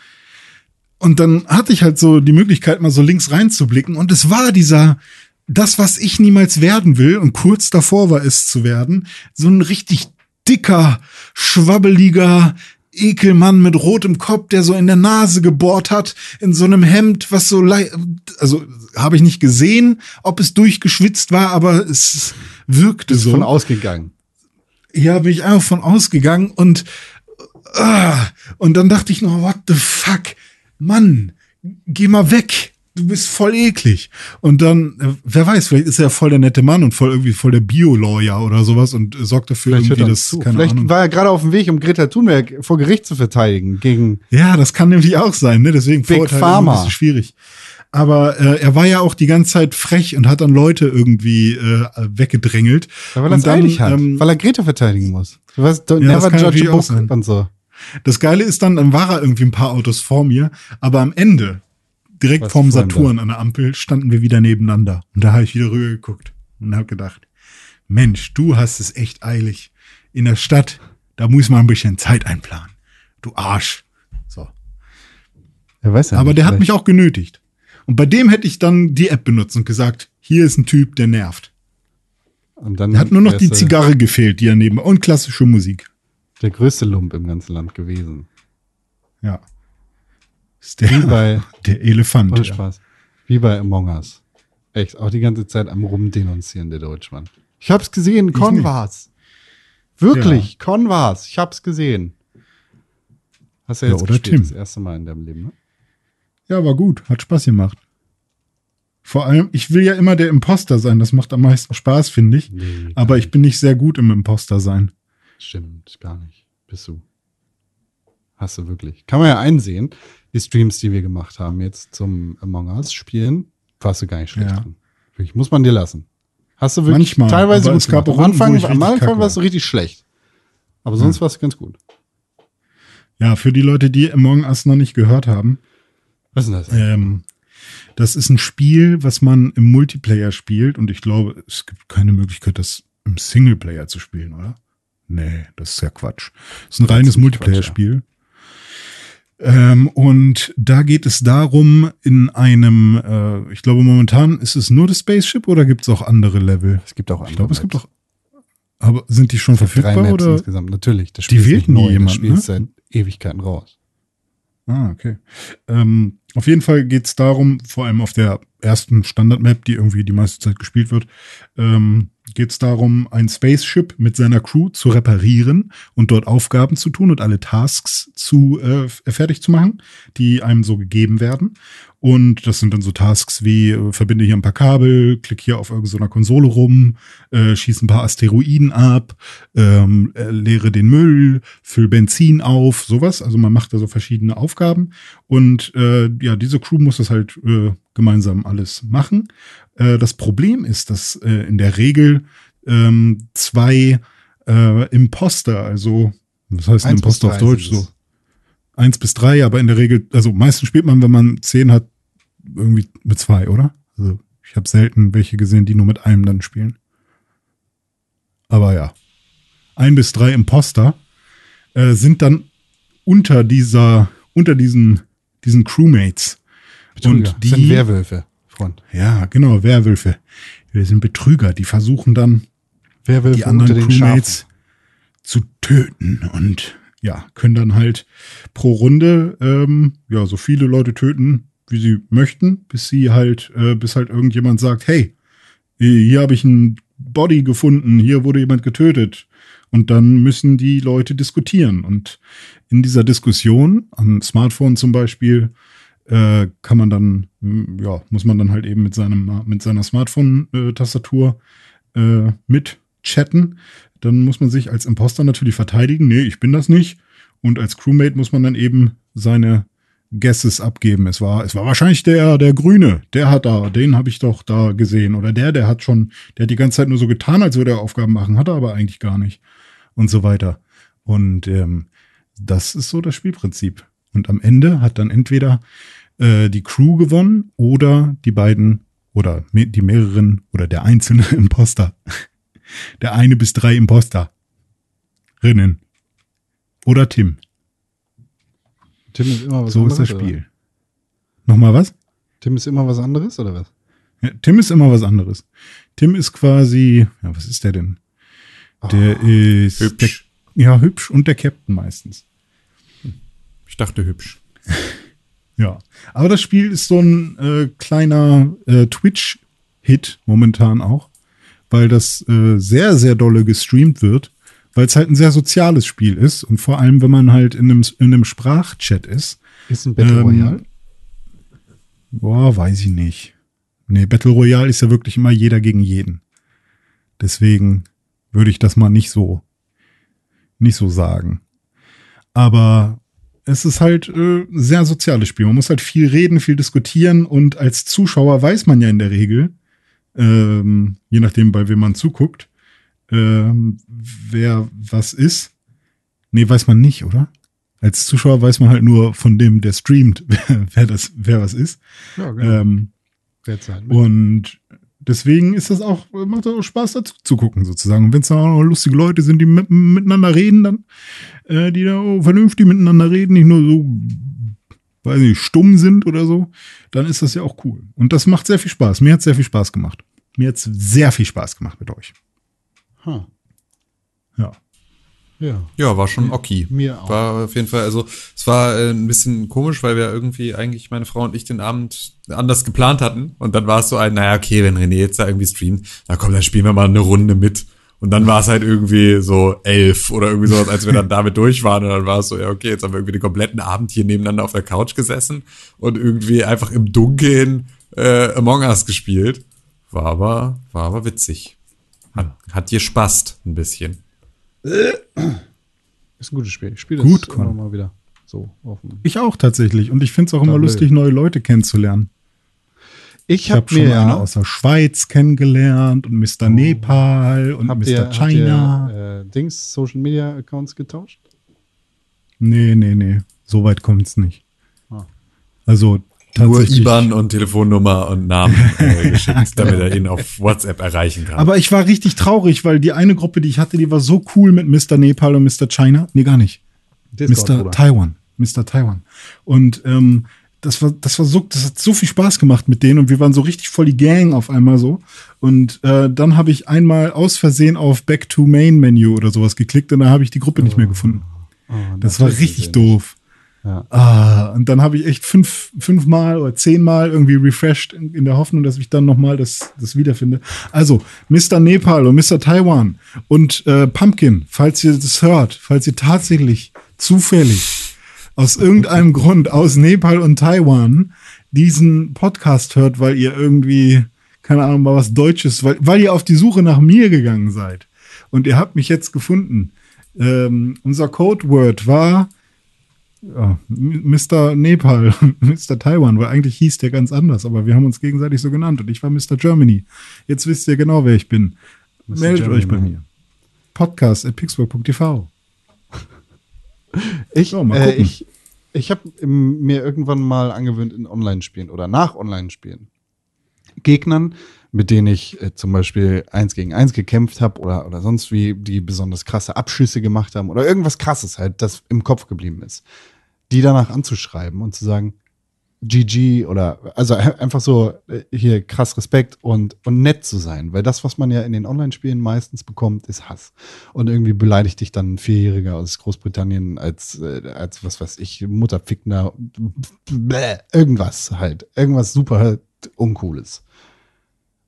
und dann hatte ich halt so die Möglichkeit, mal so links reinzublicken. Und es war dieser, das, was ich niemals werden will, und kurz davor war es zu werden, so ein richtig dicker, schwabbeliger Ekelmann mit rotem Kopf, der so in der Nase gebohrt hat, in so einem Hemd, was so, lei- also habe ich nicht gesehen, ob es durchgeschwitzt war, aber es wirkte so. Von ausgegangen. Ja, bin ich einfach von ausgegangen und ah, und dann dachte ich noch, what the fuck, Mann, geh mal weg. Du bist voll eklig. Und dann, äh, wer weiß, vielleicht ist er ja voll der nette Mann und voll irgendwie voll der Bio-Lawyer oder sowas und äh, sorgt dafür Vielleicht irgendwie, dass, zu. keine Vielleicht Ahnung. war er gerade auf dem Weg, um Greta Thunberg vor Gericht zu verteidigen gegen Ja, das kann nämlich auch sein, ne? Deswegen Big Vorurteile Pharma. Ein bisschen schwierig. Aber äh, er war ja auch die ganze Zeit frech und hat dann Leute irgendwie äh, weggedrängelt. weil er das dann, eilig hat, ähm, weil er Greta verteidigen muss. Du weißt, don't Ja, never judge a book und so. Das Geile ist dann, dann war er irgendwie ein paar Autos vor mir, aber am Ende, direkt Was vorm Saturn an der Ampel, standen wir wieder nebeneinander. Und da habe ich wieder rüber geguckt und habe gedacht, Mensch, du hast es echt eilig. In der Stadt, da muss man ein bisschen Zeit einplanen. Du Arsch. So. Er weiß ja Aber nicht, der hat mich auch genötigt. Und bei dem hätte ich dann die App benutzt und gesagt, hier ist ein Typ, der nervt. Und dann Er hat nur noch die Zigarre gefehlt, die er neben und klassische Musik. Der größte Lump im ganzen Land gewesen. Ja. Ist Wie der, bei, der Elefant. ohne ja. Spaß, wie bei Among Us. Echt, auch die ganze Zeit am Rumdenunzieren, der Deutschmann. Ich hab's gesehen, Con war's. Wirklich, Con war's. Ich hab's gesehen. Hast du Ja, jetzt oder gespielt, Tim. das erste Mal in deinem Leben, ne? Ja, war gut. Hat Spaß gemacht. Vor allem, ich will ja immer der Imposter sein. Das macht am meisten Spaß, finde ich. Nee, Aber ich bin nicht sehr gut im Imposter sein. Stimmt, gar nicht. Bist du. Hast du wirklich. Kann man ja einsehen, die Streams, die wir gemacht haben jetzt zum Among Us spielen, warst du gar nicht schlecht Ja. drin. Wirklich, muss man dir lassen. Hast du wirklich Manchmal, teilweise gut gemacht. auch Am Anfang, am Anfang warst du richtig schlecht. Aber sonst warst du ganz gut. Ja, für die Leute, die Among Us noch nicht gehört haben, Was ist das? Ähm, das ist ein Spiel, was man im Multiplayer spielt und ich glaube, es gibt keine Möglichkeit, das im Singleplayer zu spielen, oder? Nee, das ist ja Quatsch. Es ist ein Das reines Multiplayer-Spiel. Ähm, und da geht es darum, in einem, äh, ich glaube momentan ist es nur das Spaceship oder gibt es auch andere Level? Es gibt auch andere. Ich glaube, es gibt auch. Aber sind die schon gibt drei verfügbar Maps oder? insgesamt. Natürlich. Das Die Spiel wählt nie neu, jemand, Das Spiel ne? ist seit Ewigkeiten raus. Ah, okay. Ähm, auf jeden Fall geht es darum, vor allem auf der ersten Standard-Map, die irgendwie die meiste Zeit gespielt wird, ähm, geht es darum, ein Spaceship mit seiner Crew zu reparieren und dort Aufgaben zu tun und alle Tasks zu äh, fertig zu machen, die einem so gegeben werden. Und das sind dann so Tasks wie äh, verbinde hier ein paar Kabel, klick hier auf irgendeiner Konsole rum, äh, schieß ein paar Asteroiden ab, ähm, äh, leere den Müll, füll Benzin auf, sowas. Also man macht da so verschiedene Aufgaben und äh, ja, diese Crew muss das halt äh, gemeinsam alles machen. Äh, das Problem ist, dass äh, in der Regel ähm, zwei äh, Imposter, also was heißt ein Imposter auf Deutsch so? Eins bis drei, aber in der Regel, also meistens spielt man, wenn man zehn hat, irgendwie mit zwei, oder? Also ich habe selten welche gesehen, die nur mit einem dann spielen. Aber ja, ein bis drei Imposter äh, sind dann unter dieser, unter diesen, diesen Crewmates. Betrüger. Und Das sind die, Werwölfe, Freund. ja, genau, Werwölfe. Wir sind Betrüger, die versuchen dann Werwölfe die anderen unter den Crewmates zu töten und ja, können dann halt pro Runde ähm, ja so viele Leute töten, wie sie möchten, bis sie halt, äh, bis halt irgendjemand sagt, hey, hier habe ich ein Body gefunden, hier wurde jemand getötet. Und dann müssen die Leute diskutieren. Und in dieser Diskussion, am Smartphone zum Beispiel, äh, kann man dann, mm, ja, muss man dann halt eben mit seinem, mit seiner Smartphone-Tastatur äh, mit chatten. Dann muss man sich als Imposter natürlich verteidigen. Nee, ich bin das nicht. Und als Crewmate muss man dann eben seine Guesses abgeben. Es war, es war wahrscheinlich der, der Grüne. Der hat da, den habe ich doch da gesehen. Oder der, der hat schon, der hat die ganze Zeit nur so getan, als würde er Aufgaben machen, hat er aber eigentlich gar nicht. Und so weiter. Und ähm, das ist so das Spielprinzip. Und am Ende hat dann entweder äh, die Crew gewonnen oder die beiden oder me die mehreren oder der einzelne Imposter. Der eine bis drei Imposter. Rinnen. Oder Tim. Tim ist immer was So ist anderes. das oder? Spiel. Nochmal was? Tim ist immer was anderes, oder was? Ja, Tim ist immer was anderes. Tim ist quasi, ja, was ist der denn? Der ist Hübsch. Der, ja hübsch und der Captain meistens. Ich dachte hübsch. Ja, aber das Spiel ist so ein äh, kleiner äh, Twitch-Hit momentan auch, weil das äh, sehr, sehr dolle gestreamt wird, weil es halt ein sehr soziales Spiel ist und vor allem, wenn man halt in einem, in einem Sprachchat ist. Ist ein Battle Ähm, Royale? Boah, weiß ich nicht. Nee, Battle Royale ist ja wirklich immer jeder gegen jeden. Deswegen würde ich das mal nicht so, nicht so sagen. Aber es ist halt äh, ein sehr soziales Spiel. Man muss halt viel reden, viel diskutieren und als Zuschauer weiß man ja in der Regel, ähm, je nachdem, bei wem man zuguckt, ähm, wer was ist. Nee, weiß man nicht, oder? Als Zuschauer weiß man halt nur von dem, der streamt, wer das, wer was ist. Ja, genau. Ähm, und deswegen ist das auch, macht das auch Spaß dazu zu gucken, sozusagen. Und wenn es dann auch noch lustige Leute sind, die mit, miteinander reden, dann, äh, die da vernünftig miteinander reden, nicht nur so, weiß nicht, stumm sind oder so, dann ist das ja auch cool. Und das macht sehr viel Spaß. Mir hat sehr viel Spaß gemacht. Mir hat sehr viel Spaß gemacht mit euch. Ha. Ja. Ja. Ja, war schon okay. Mir auch. War auf jeden Fall, also es war äh, ein bisschen komisch, weil wir irgendwie eigentlich meine Frau und ich den Abend anders geplant hatten. Und dann war es so ein, naja, okay, wenn René jetzt da irgendwie streamt, na komm, dann spielen wir mal eine Runde mit. Und dann war es halt irgendwie so elf oder irgendwie sowas, als wir dann damit durch waren. Und dann war es so, ja, okay, jetzt haben wir irgendwie den kompletten Abend hier nebeneinander auf der Couch gesessen und irgendwie einfach im Dunkeln äh, Among Us gespielt. War aber, war aber witzig. Hat, hat dir spaßt ein bisschen. Ist ein gutes Spiel. Ich spiele Gut, das immer mal wieder. So. Ich auch tatsächlich. Und ich finde es auch immer Double. lustig, neue Leute kennenzulernen. ich habe habe schon mir eine ja, aus der Schweiz kennengelernt und Mr. Nepal und habt Mr. ihr, habt China. ihr äh, Dings, Social Media Accounts getauscht? Nee, nee, nee. So weit kommt's nicht. Ah. Also nur. IBAN und Telefonnummer und Namen äh, geschickt, damit er ihn auf WhatsApp erreichen kann. Aber ich war richtig traurig, weil die eine Gruppe, die ich hatte, die war so cool mit Mr. Nepal und Mr. China. Nee, gar nicht. Discord, Mr. Taiwan. Mr. Taiwan. Und ähm, das war, das war so, das hat so viel Spaß gemacht mit denen und wir waren so richtig voll die Gang auf einmal so. Und äh, dann habe ich einmal aus Versehen auf Back to Main Menu oder sowas geklickt und da habe ich die Gruppe nicht mehr gefunden. Oh, Das war ist richtig doof. Ja. Ah, und dann habe ich echt fünf, fünfmal oder zehnmal irgendwie refreshed in, in der Hoffnung, dass ich dann nochmal das, das wiederfinde. Also, Mr. Nepal und Mr. Taiwan und äh, Pumpkin, falls ihr das hört, falls ihr tatsächlich zufällig aus irgendeinem Grund aus Nepal und Taiwan diesen Podcast hört, weil ihr irgendwie, keine Ahnung, mal was Deutsches, weil, weil ihr auf die Suche nach mir gegangen seid. Und ihr habt mich jetzt gefunden. Ähm, unser Codeword war ja, Mr. Nepal, Mr. Taiwan, weil eigentlich hieß der ganz anders, aber wir haben uns gegenseitig so genannt und ich war Mr. Germany. Jetzt wisst ihr genau, wer ich bin. Mr. Meldet Germany. euch bei mir. Podcast at pixburg.tv. Ich, So, äh, ich, ich habe mir irgendwann mal angewöhnt in Online-Spielen oder nach Online-Spielen Gegnern, mit denen ich äh, zum Beispiel eins gegen eins gekämpft habe oder, oder sonst wie, die besonders krasse Abschüsse gemacht haben oder irgendwas krasses halt, das im Kopf geblieben ist, die danach anzuschreiben und zu sagen, GG oder also einfach so äh, hier krass Respekt und, und nett zu sein, weil das, was man ja in den Online-Spielen meistens bekommt, ist Hass. Und irgendwie beleidigt dich dann ein Vierjähriger aus Großbritannien als, äh, als was weiß ich, Mutterfickner, bläh, irgendwas halt, irgendwas super halt Uncooles.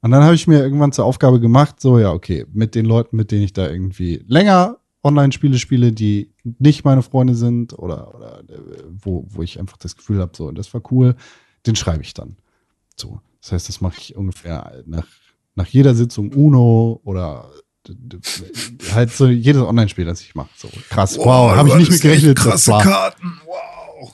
Und dann habe ich mir irgendwann zur Aufgabe gemacht, so ja, okay, mit den Leuten, mit denen ich da irgendwie länger Online-Spiele spiele, die nicht meine Freunde sind oder, oder äh, wo, wo ich einfach das Gefühl habe, so, das war cool, den schreibe ich dann. So. Das heißt, das mache ich ungefähr nach, nach jeder Sitzung Uno oder d- halt so jedes Online-Spiel, das ich mache. So krass. Wow, habe ich nicht mit gerechnet. Krasse. Karten, wow.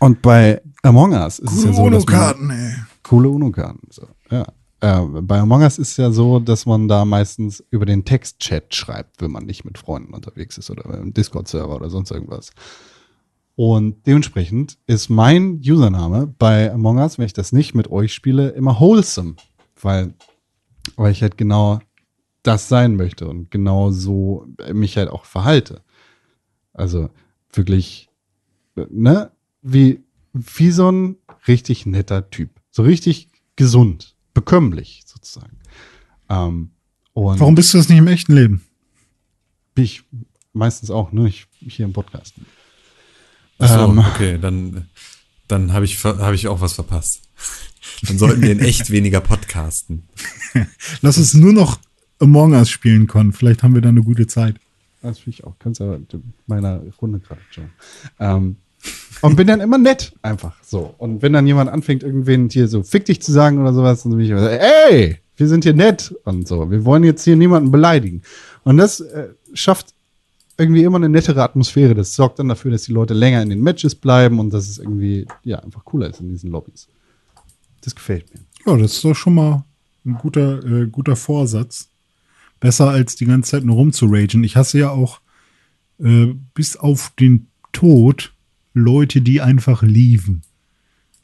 Und bei Among Us ist es Coole ja so, dass man, UNO-Karten, ey. coole UNO-Karten. So, ja. Äh, bei Among Us ist ja so, dass man da meistens über den Textchat schreibt, wenn man nicht mit Freunden unterwegs ist oder im Discord-Server oder sonst irgendwas. Und dementsprechend ist mein Username bei Among Us, wenn ich das nicht mit euch spiele, immer wholesome, weil, weil ich halt genau das sein möchte und genau so mich halt auch verhalte. Also wirklich, ne, wie, wie so ein richtig netter Typ. So richtig gesund, bekömmlich sozusagen. Ähm, und Warum bist du das nicht im echten Leben? bin ich meistens auch, ne, ich, hier im Podcast. Ach so, Ähm. okay, dann, dann habe ich, ver- hab ich auch was verpasst. Dann sollten wir in echt weniger podcasten. Lass uns nur noch Among Us spielen, Con. Vielleicht haben wir da eine gute Zeit. Das finde ich auch. Kannst aber meiner Runde gerade schon. Ähm, und bin dann immer nett, einfach so. Und wenn dann jemand anfängt, irgendwen hier so fick dich zu sagen oder sowas, dann bin ich immer so, ey, wir sind hier nett und so. Wir wollen jetzt hier niemanden beleidigen. Und das äh, schafft irgendwie immer eine nettere Atmosphäre. Das sorgt dann dafür, dass die Leute länger in den Matches bleiben und dass es irgendwie, ja, einfach cooler ist in diesen Lobbys. Das gefällt mir. Ja, das ist doch schon mal ein guter, äh, guter Vorsatz. Besser als die ganze Zeit nur rumzuragen. Ich hasse ja auch äh, bis auf den Tod Leute, die einfach lieben.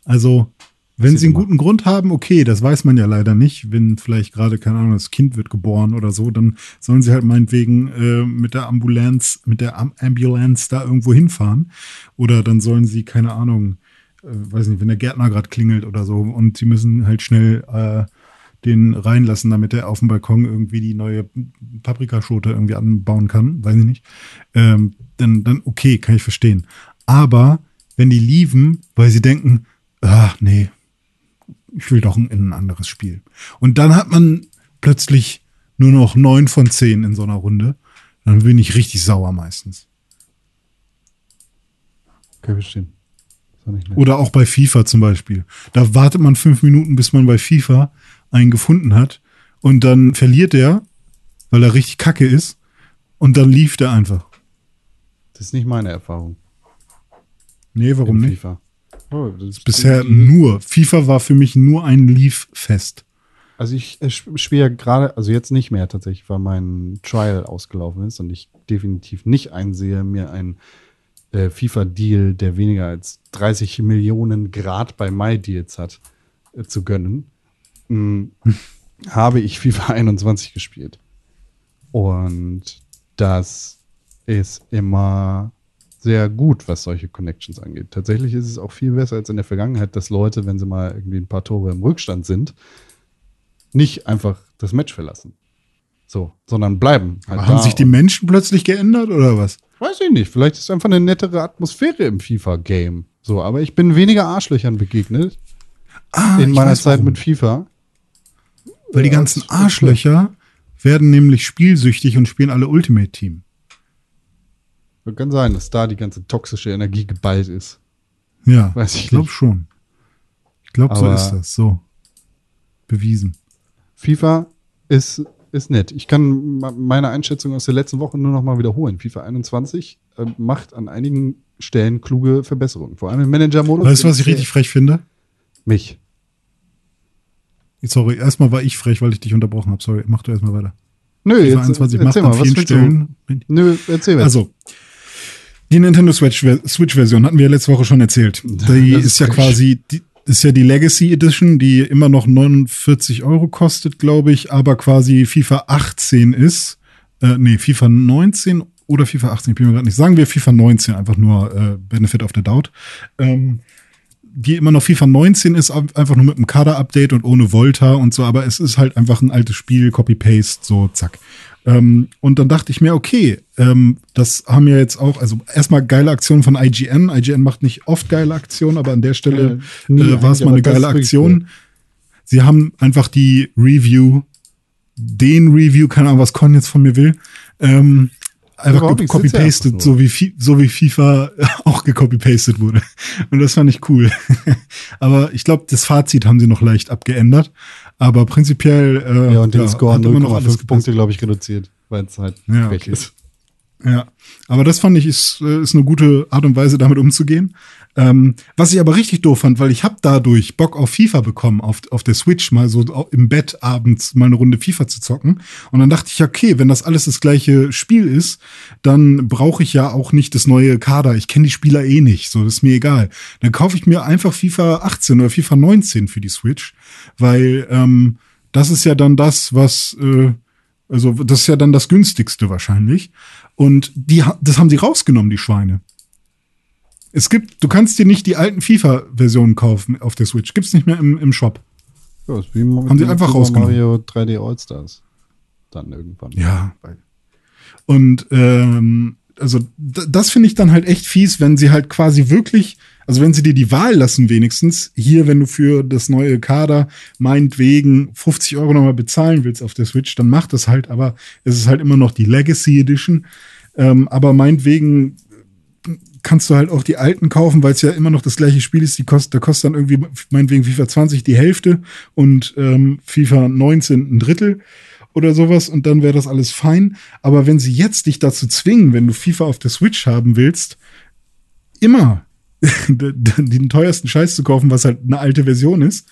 Also, wenn sie einen guten Grund haben, okay, das weiß man ja leider nicht. Wenn vielleicht gerade, keine Ahnung, das Kind wird geboren oder so, dann sollen sie halt meinetwegen äh, mit der Ambulanz, mit der Am Ambulance da irgendwo hinfahren. Oder dann sollen sie, keine Ahnung, äh, weiß nicht, wenn der Gärtner gerade klingelt oder so und sie müssen halt schnell äh, den reinlassen, damit er auf dem Balkon irgendwie die neue Paprikaschote irgendwie anbauen kann, weiß ich nicht. Ähm, dann, dann okay, kann ich verstehen. Aber wenn die lieben, weil sie denken, ach nee, ich will doch ein, in ein anderes Spiel. Und dann hat man plötzlich nur noch neun von zehn in so einer Runde. Dann bin ich richtig sauer meistens. Verstehen. Nicht nett. Oder auch bei FIFA zum Beispiel. Da wartet man fünf Minuten, bis man bei FIFA einen gefunden hat. Und dann verliert er, weil er richtig kacke ist. Und dann lief der einfach. Das ist nicht meine Erfahrung. Nee, warum nicht? FIFA. Oh, das ist Bisher nur. FIFA war für mich nur ein Leaf-Fest. Also ich äh, sp- spiele gerade, also jetzt nicht mehr tatsächlich, weil mein Trial ausgelaufen ist und ich definitiv nicht einsehe, mir ein äh, FIFA-Deal, der weniger als 30 Millionen Grad bei MyDeals hat, äh, zu gönnen, mh, habe ich FIFA 21 gespielt. Und das ist immer sehr gut, was solche Connections angeht. Tatsächlich ist es auch viel besser als in der Vergangenheit, dass Leute, wenn sie mal irgendwie ein paar Tore im Rückstand sind, nicht einfach das Match verlassen. So, sondern bleiben. halt haben sich die Menschen plötzlich geändert oder was? Weiß ich nicht. Vielleicht ist einfach eine nettere Atmosphäre im FIFA-Game. So, aber ich bin weniger Arschlöchern begegnet Ah, in meiner Zeit warum. mit FIFA. Weil die Ja, ganzen ist wirklich Arschlöcher werden nämlich spielsüchtig und spielen alle Ultimate Team. Kann sein, dass da die ganze toxische Energie geballt ist. Ja, Weiß ich ich glaube schon. Ich glaube, so ist das. So. Bewiesen. FIFA ist, ist nett. Ich kann meine Einschätzung aus der letzten Woche nur noch mal wiederholen. FIFA 21 äh, macht an einigen Stellen kluge Verbesserungen. Vor allem im Manager-Modus. Weißt du, was ich richtig frech finde? Mich. Sorry, erstmal war ich frech, weil ich dich unterbrochen habe. Sorry, mach du erstmal weiter. Nö, FIFA jetzt 21 macht erzähl an mal, was vielen willst du? Stellen. Nö, erzähl was. Also, die Nintendo Switch- Switch-Version hatten wir letzte Woche schon erzählt. Die Das ist, ist ja quasi, die ist ja die Legacy Edition, die immer noch 49 Euro kostet, glaube ich, aber quasi FIFA 18 ist. Äh, nee, FIFA 19 oder FIFA 18, ich bin mir gerade nicht. Sagen wir FIFA 19, einfach nur äh, Benefit of the Doubt. Ähm, die immer noch FIFA 19 ist, einfach nur mit einem Kader-Update und ohne Volta und so, aber es ist halt einfach ein altes Spiel, Copy-Paste, so zack. Ähm, und dann dachte ich mir, okay, ähm, das haben ja jetzt auch, also erstmal geile Aktion von IGN. IGN macht nicht oft geile Aktionen, aber an der Stelle nie äh, war es mal eine geile Aktion. cool. Sie haben einfach die Review, den Review, keine Ahnung, was Con jetzt von mir will, ähm, einfach Überhaupt nichts, sitzt ja copy-pasted, einfach so wie, so wie FIFA auch gecopy-pasted wurde. Und das fand ich cool. Aber ich glaube, das Fazit haben sie noch leicht abgeändert. Aber prinzipiell. Äh, ja, und den Score noch alles 0,5 gepasst. Punkte, glaube ich, reduziert, weil es halt Ja, frech okay. ist. Ja, aber das fand ich ist, äh, ist eine gute Art und Weise, damit umzugehen. Ähm, was ich aber richtig doof fand, weil ich habe dadurch Bock auf FIFA bekommen, auf, auf der Switch mal so im Bett abends mal eine Runde FIFA zu zocken. Und dann dachte ich, okay, wenn das alles das gleiche Spiel ist, dann brauche ich ja auch nicht das neue Kader. Ich kenne die Spieler eh nicht, so das ist mir egal. Dann kaufe ich mir einfach FIFA 18 oder FIFA 19 für die Switch, weil ähm, das ist ja dann das, was äh, also das ist ja dann das günstigste wahrscheinlich. Und die, das haben sie rausgenommen, die Schweine. Es gibt, du kannst dir nicht die alten FIFA-Versionen kaufen auf der Switch. Gibt's nicht mehr im, im Shop. Ja, ist wie Haben sie einfach rausgenommen. Mario 3D All-Stars. Dann irgendwann. Ja. Und ähm, also das finde ich dann halt echt fies, wenn sie halt quasi wirklich, also wenn sie dir die Wahl lassen wenigstens, hier, wenn du für das neue Kader meinetwegen 50 Euro nochmal bezahlen willst auf der Switch, dann mach das halt, aber es ist halt immer noch die Legacy Edition. Ähm, aber meinetwegen kannst du halt auch die alten kaufen, weil es ja immer noch das gleiche Spiel ist. Die kostet, da kostet dann irgendwie meinetwegen FIFA 20 die Hälfte und ähm, FIFA 19 ein Drittel oder sowas und dann wäre das alles fein. Aber wenn sie jetzt dich dazu zwingen, wenn du FIFA auf der Switch haben willst, immer den teuersten Scheiß zu kaufen, was halt eine alte Version ist.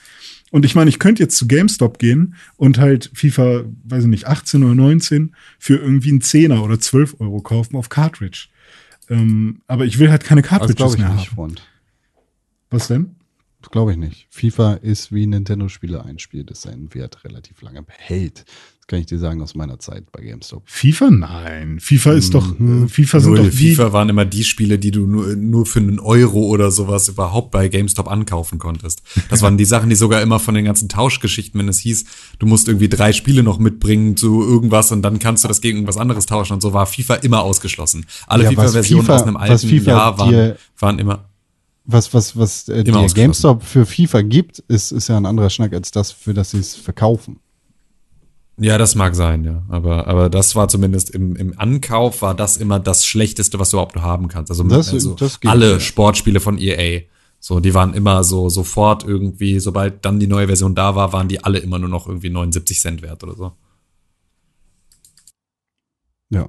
Und ich meine, ich könnte jetzt zu GameStop gehen und halt FIFA, weiß ich nicht, 18 oder 19 für irgendwie einen Zehner oder 12 Euro kaufen auf Cartridge. Ähm, aber ich will halt keine Das Cartridges glaube ich mehr nicht, haben. Freund. Was denn? Das glaube ich nicht. FIFA ist wie Nintendo-Spiele ein Spiel, das seinen Wert relativ lange behält. Kann ich dir sagen aus meiner Zeit bei GameStop. FIFA? Nein. FIFA ist doch, Mhm. äh, FIFA sind Null. doch die, FIFA waren immer die Spiele, die du nur, nur für einen Euro oder sowas überhaupt bei GameStop ankaufen konntest. Das waren die Sachen, die sogar immer von den ganzen Tauschgeschichten, wenn es hieß, du musst irgendwie drei Spiele noch mitbringen zu irgendwas und dann kannst du das gegen irgendwas anderes tauschen und so war FIFA immer ausgeschlossen. Alle Ja, FIFA-Versionen FIFA aus einem alten FIFA Jahr waren, waren immer. Was, was, was äh. GameStop für FIFA gibt, ist, ist ja ein anderer Schnack als das, für das sie es verkaufen. Ja, das mag sein, ja. Aber, aber das war zumindest im, im Ankauf war das immer das Schlechteste, was du überhaupt haben kannst. Also, Das- also das alle ja. Sportspiele von EA. So, die waren immer so sofort irgendwie, sobald dann die neue Version da war, waren die alle immer nur noch irgendwie 79 Cent wert oder so. Ja.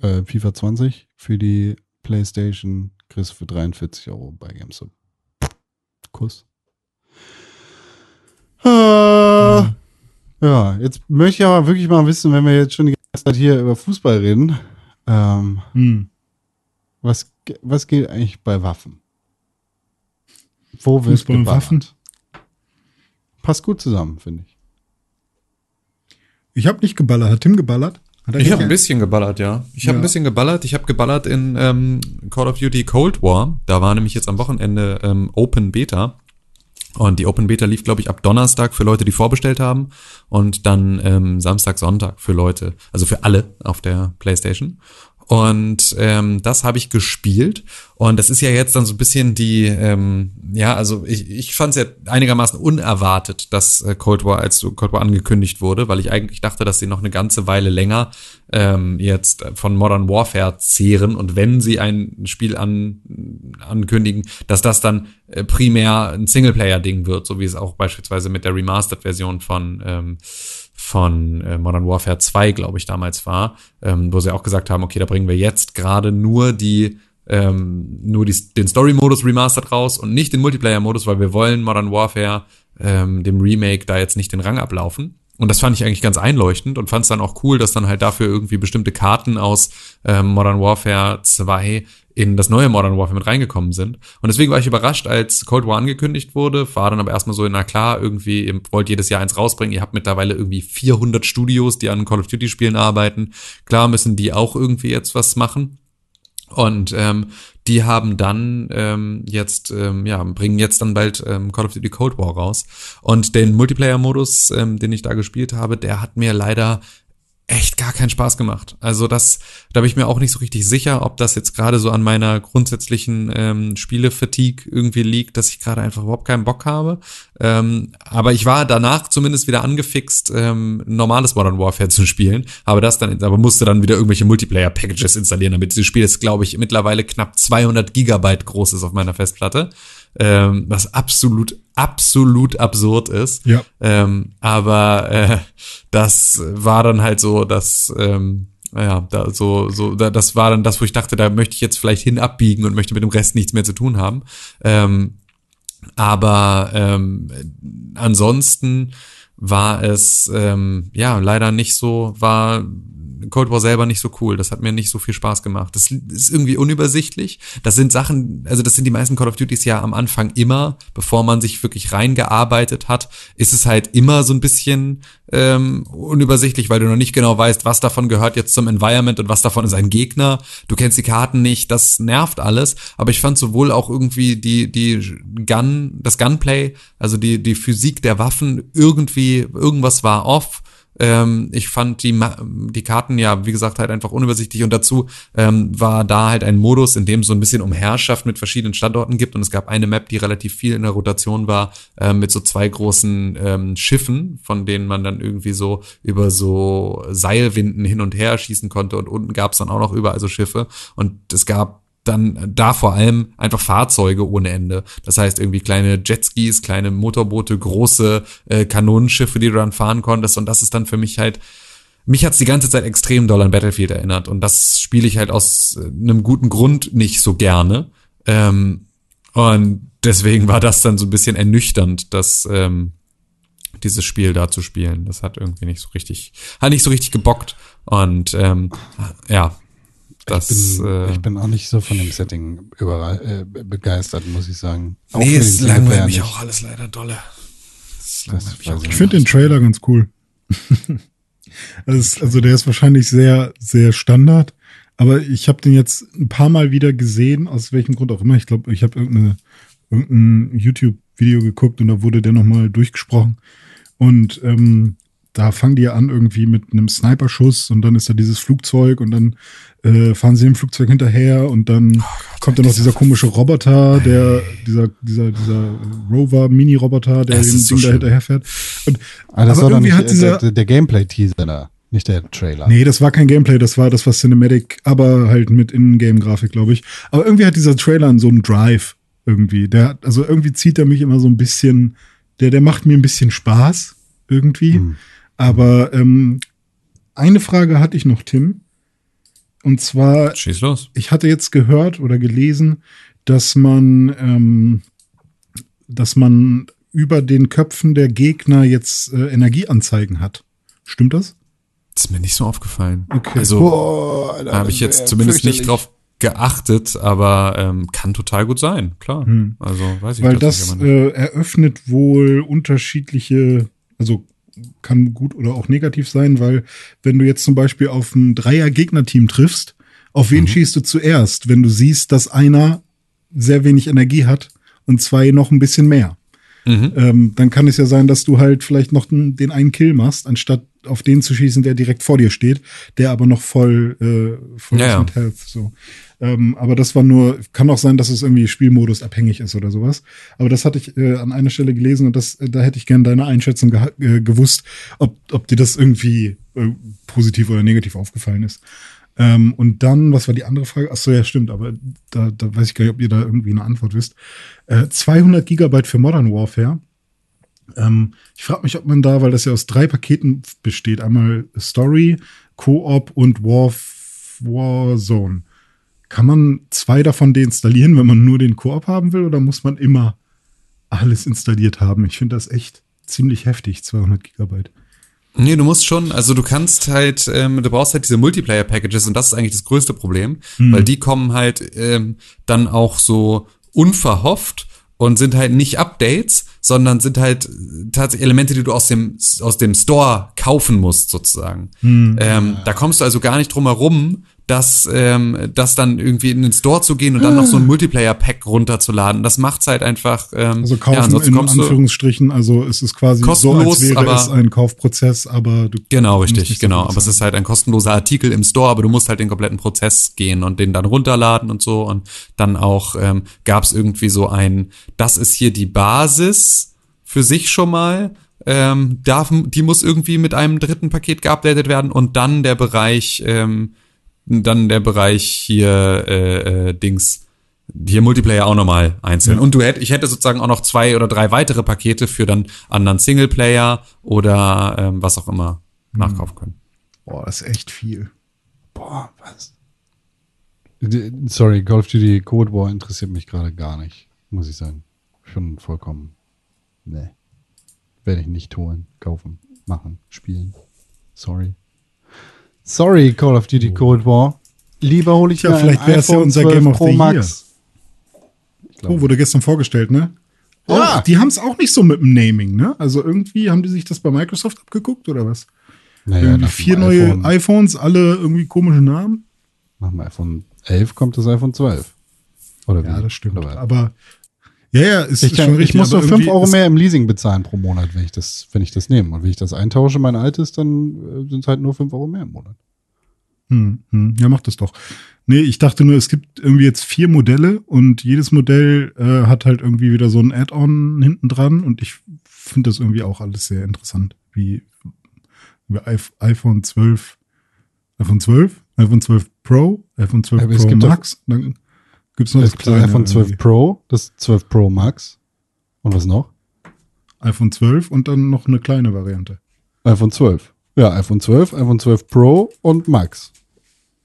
Äh, FIFA 20 für die PlayStation kriegst du für 43 Euro bei GameStop. Kuss. Äh, ja, jetzt möchte ich aber wirklich mal wissen, wenn wir jetzt schon die ganze Zeit hier über Fußball reden, ähm, hm. Was, was geht eigentlich bei Waffen? Wo wird Fußball und? Waffen? Passt gut zusammen, finde ich. Ich habe nicht geballert. Hat Tim geballert? Hat Ich habe ein geballert? bisschen geballert, ja. Ich habe Ja. ein bisschen geballert. Ich habe geballert in ähm, Call of Duty Cold War. Da war nämlich jetzt am Wochenende ähm, Open Beta. Und die Open Beta lief, glaube ich, ab Donnerstag für Leute, die vorbestellt haben. Und dann ähm, Samstag, Sonntag für Leute, also für alle auf der PlayStation. Und ähm, das habe ich gespielt. Und das ist ja jetzt dann so ein bisschen die, ähm, ja, also ich, ich fand es ja einigermaßen unerwartet, dass äh, Cold War als Cold War angekündigt wurde, weil ich eigentlich dachte, dass sie noch eine ganze Weile länger ähm, jetzt von Modern Warfare zehren und wenn sie ein Spiel an, ankündigen, dass das dann äh, primär ein Singleplayer-Ding wird, so wie es auch beispielsweise mit der Remastered-Version von ähm, von äh, Modern Warfare 2, glaube ich, damals war, ähm, wo sie auch gesagt haben, okay, da bringen wir jetzt gerade nur die ähm, nur die, den Story-Modus remastered raus und nicht den Multiplayer-Modus, weil wir wollen Modern Warfare, ähm, dem Remake, da jetzt nicht den Rang ablaufen. Und das fand ich eigentlich ganz einleuchtend und fand es dann auch cool, dass dann halt dafür irgendwie bestimmte Karten aus ähm, Modern Warfare 2 in das neue Modern Warfare mit reingekommen sind. Und deswegen war ich überrascht, als Cold War angekündigt wurde, war dann aber erstmal so, na klar, irgendwie, ihr wollt jedes Jahr eins rausbringen, ihr habt mittlerweile irgendwie 400 Studios, die an Call of Duty Spielen arbeiten. Klar müssen die auch irgendwie jetzt was machen. Und ähm, die haben dann ähm, jetzt, ähm, ja, bringen jetzt dann bald ähm, Call of Duty Cold War raus. Und den Multiplayer-Modus, ähm, den ich da gespielt habe, der hat mir leider echt gar keinen Spaß gemacht. Also das, da bin ich mir auch nicht so richtig sicher, ob das jetzt gerade so an meiner grundsätzlichen ähm, Spiele-Fatigue irgendwie liegt, dass ich gerade einfach überhaupt keinen Bock habe. Ähm, aber ich war danach zumindest wieder angefixt, ähm, normales Modern Warfare zu spielen, aber das dann, aber musste dann wieder irgendwelche Multiplayer-Packages installieren, damit dieses Spiel ist, glaube ich, mittlerweile knapp 200 Gigabyte groß ist auf meiner Festplatte, ähm, was absolut, absolut absurd ist. Ja. Ähm, aber äh, das war dann halt so, dass ähm, ja, da so, so, da, das war dann das, wo ich dachte, da möchte ich jetzt vielleicht hin abbiegen und möchte mit dem Rest nichts mehr zu tun haben. Ähm, aber ähm, ansonsten war es ähm, ja leider nicht so, war Cold War selber nicht so cool. Das hat mir nicht so viel Spaß gemacht. Das ist irgendwie unübersichtlich. Das sind Sachen, also das sind die meisten Call of Duties ja am Anfang immer, bevor man sich wirklich reingearbeitet hat, ist es halt immer so ein bisschen ähm, unübersichtlich, weil du noch nicht genau weißt, was davon gehört jetzt zum Environment und was davon ist ein Gegner. Du kennst die Karten nicht, das nervt alles. Aber ich fand sowohl auch irgendwie die die Gun, das Gunplay, also die die Physik der Waffen irgendwie irgendwas war off. Ähm, ich fand die, die Karten ja, wie gesagt, halt einfach unübersichtlich. Und dazu ähm, war da halt ein Modus, in dem es so ein bisschen um Herrschaft mit verschiedenen Standorten gibt. Und es gab eine Map, die relativ viel in der Rotation war, ähm, mit so zwei großen ähm, Schiffen, von denen man dann irgendwie so über so Seilwinden hin und her schießen konnte. Und unten gab es dann auch noch überall so Schiffe. Und es gab dann da vor allem einfach Fahrzeuge ohne Ende. Das heißt irgendwie kleine Jetskis, kleine Motorboote, große äh, Kanonenschiffe, die du dann fahren konntest. Und das ist dann für mich halt, mich hat's die ganze Zeit extrem doll an Battlefield erinnert. Und das spiele ich halt aus äh, einem guten Grund nicht so gerne. Ähm, und deswegen war das dann so ein bisschen ernüchternd, dass ähm, dieses Spiel da zu spielen. Das hat irgendwie nicht so richtig, hat nicht so richtig gebockt. Und ähm, ja, das Ich bin, äh, ich bin auch nicht so von dem Setting überall, äh, begeistert, muss ich sagen. Auch Nee, es langweilt mich auch alles leider dolle. Ich Ich finde den Trailer ganz cool. also, also der ist wahrscheinlich sehr, sehr Standard. Aber ich habe den jetzt ein paar Mal wieder gesehen, aus welchem Grund auch immer. Ich glaube, ich habe irgendeine, irgendein YouTube-Video geguckt und da wurde der nochmal durchgesprochen. Und ähm, da fangen die ja an irgendwie mit einem Sniperschuss und dann ist da dieses Flugzeug und dann äh, fahren sie dem Flugzeug hinterher und dann kommt dann noch dieser komische Roboter, der, dieser, dieser, dieser Rover-Mini-Roboter, der Es dem so Ding da hinterherfährt. Und, Ah, das aber war irgendwie nicht hat dieser, der, der Gameplay-Teaser da, nicht der Trailer. Nee, das war kein Gameplay, das war das war Cinematic, aber halt mit In-Game-Grafik, glaube ich. Aber irgendwie hat dieser Trailer so einen Drive irgendwie. Der hat, also irgendwie zieht er mich immer so ein bisschen, der, der macht mir ein bisschen Spaß irgendwie. Hm. Aber ähm, eine Frage hatte ich noch, Tim. Und zwar, Schieß los. ich hatte jetzt gehört oder gelesen, dass man, ähm, dass man über den Köpfen der Gegner jetzt äh, Energieanzeigen hat. Stimmt das? Das ist mir nicht so aufgefallen. Okay. Also habe ich jetzt zumindest nicht drauf, geachtet, aber ähm, kann total gut sein, klar. Hm. Also weiß ich Weil das äh, eröffnet wohl unterschiedliche, also kann gut oder auch negativ sein, weil wenn du jetzt zum Beispiel auf ein Dreier-Gegnerteam triffst, auf wen schießt du zuerst, wenn du siehst, dass einer sehr wenig Energie hat und zwei noch ein bisschen mehr? Mhm. Ähm, dann kann es ja sein, dass du halt vielleicht noch den, den einen Kill machst, anstatt auf den zu schießen, der direkt vor dir steht, der aber noch voll, äh, voll Ja, mit Health. So. Ähm, aber das war nur, kann auch sein, dass es irgendwie Spielmodus abhängig ist oder sowas. Aber das hatte ich äh, an einer Stelle gelesen und das, äh, da hätte ich gerne deine Einschätzung äh, gewusst, ob, ob dir das irgendwie äh, positiv oder negativ aufgefallen ist. Ähm, und dann, was war die andere Frage? Ach so, ja, stimmt, aber da, da weiß ich gar nicht, ob ihr da irgendwie eine Antwort wisst. Äh, 200 Gigabyte für Modern Warfare. Ähm, ich frage mich, ob man da, weil das ja aus drei Paketen besteht, einmal Story, Co-op und War Warzone. Kann man zwei davon deinstallieren, wenn man nur den Koop haben will, oder muss man immer alles installiert haben? Ich finde das echt ziemlich heftig, 200 Gigabyte. Nee, du musst schon, also du kannst halt, ähm, du brauchst halt diese Multiplayer-Packages und das ist eigentlich das größte Problem, weil die kommen halt ähm, dann auch so unverhofft und sind halt nicht Updates, sondern sind halt tatsächlich Elemente, die du aus dem, aus dem Store kaufen musst, sozusagen. Ähm, da kommst du also gar nicht drum herum, dass ähm, das dann irgendwie in den Store zu gehen und dann noch so ein Multiplayer-Pack runterzuladen. Das macht's halt einfach. Ähm, Also ja, kaufen ansonsten in Anführungsstrichen, also es ist quasi so, Kostenlos, als wäre aber- es ein Kaufprozess, aber du Genau, richtig, so genau. Aber es ist halt ein kostenloser Artikel im Store, aber du musst halt den kompletten Prozess gehen und den dann runterladen und so. Und dann auch ähm, gab es irgendwie so ein, das ist hier die Basis für sich schon mal. Ähm, darf, die muss irgendwie mit einem dritten Paket geupdatet werden und dann der Bereich, ähm, dann der Bereich hier äh, äh, Dings, hier Multiplayer auch nochmal einzeln. Ja. Und du hätt, ich hätte sozusagen auch noch zwei oder drei weitere Pakete für dann anderen Singleplayer oder ähm, was auch immer nachkaufen können. Boah, das ist echt viel. Boah, was? Sorry, Call of Duty Cold War interessiert mich gerade gar nicht, muss ich sagen. Schon vollkommen. Nee. Werde ich nicht holen, kaufen, machen, spielen. Sorry. Sorry, Call of Duty Cold War. Lieber hole ich Tja, mir vielleicht ein wär's ja unser 12 Game of Pro the Year. Max. Glaub, Oh, wurde gestern vorgestellt, ne? Ja. Auch, die haben es auch nicht so mit dem Naming, ne? Also irgendwie haben die sich das bei Microsoft abgeguckt oder was? naja, irgendwie vier neue iPhone, iPhones, alle irgendwie komische Namen. Nach dem iPhone 11 kommt das iPhone 12. Oder wie? Ja, das stimmt. Aber ja, ja, ist, Ich, kann, schon ich richtig. muss aber nur 5 irgendwie Euro mehr im Leasing bezahlen pro Monat, wenn ich das, wenn ich das nehme. Und wenn ich das eintausche, mein altes, dann äh, sind es halt nur 5 Euro mehr im Monat. Hm, hm, ja, mach das doch. Nee, ich dachte nur, es gibt irgendwie jetzt vier Modelle und jedes Modell äh, hat halt irgendwie wieder so ein Add-on hinten dran und ich finde das irgendwie auch alles sehr interessant. Wie, wie iPh- iPhone 12, iPhone 12, iPhone 12 Pro, iPhone 12 Aber Pro Max, dann noch Es das gibt das kleine iPhone 12 irgendwie. Pro, das 12 Pro Max. Und was noch? iPhone 12 und dann noch eine kleine Variante. iPhone 12. Ja, iPhone 12, iPhone 12 Pro und Max.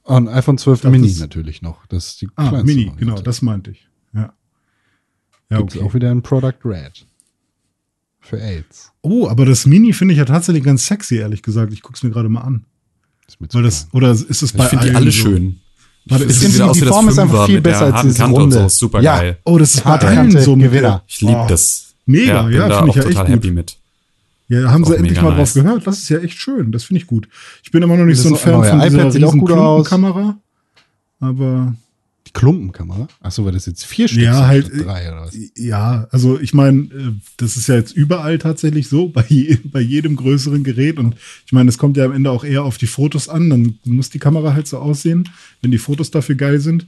Und iPhone 12 Das Mini ist- natürlich noch. Das ist die Ah, Mini, Variante. genau, das meinte ich. Ja. Ja, Gibt's okay. auch wieder ein Product Red. Für AIDS. Oh, aber das Mini finde ich ja tatsächlich ganz sexy, ehrlich gesagt. Ich guck's mir gerade mal an. Zu Weil das, oder ist es bei Ich finde die alle so? schön. Warte, Es ist wieder die Form ist einfach viel besser als diese und so. Runde. Super Ja. geil. Oh, das ist bei allen so Gewinner. Ich liebe das. Mega, bin ja, da finde ich ja echt total gut. happy mit. Ja, haben sie endlich mal drauf nice. gehört. Das ist ja echt schön. Das finde ich gut. Ich bin immer noch nicht so ein Fan von dieser gut aus. Klumpenkamera. Aber Die Klumpenkamera? Achso, weil das jetzt vier Stück Ja, sind halt, statt drei oder was? ja, also ich meine, äh, das ist ja jetzt überall tatsächlich so, bei, je, bei jedem größeren Gerät. Und ich meine, es kommt ja am Ende auch eher auf die Fotos an. Dann muss die Kamera halt so aussehen, wenn die Fotos dafür geil sind.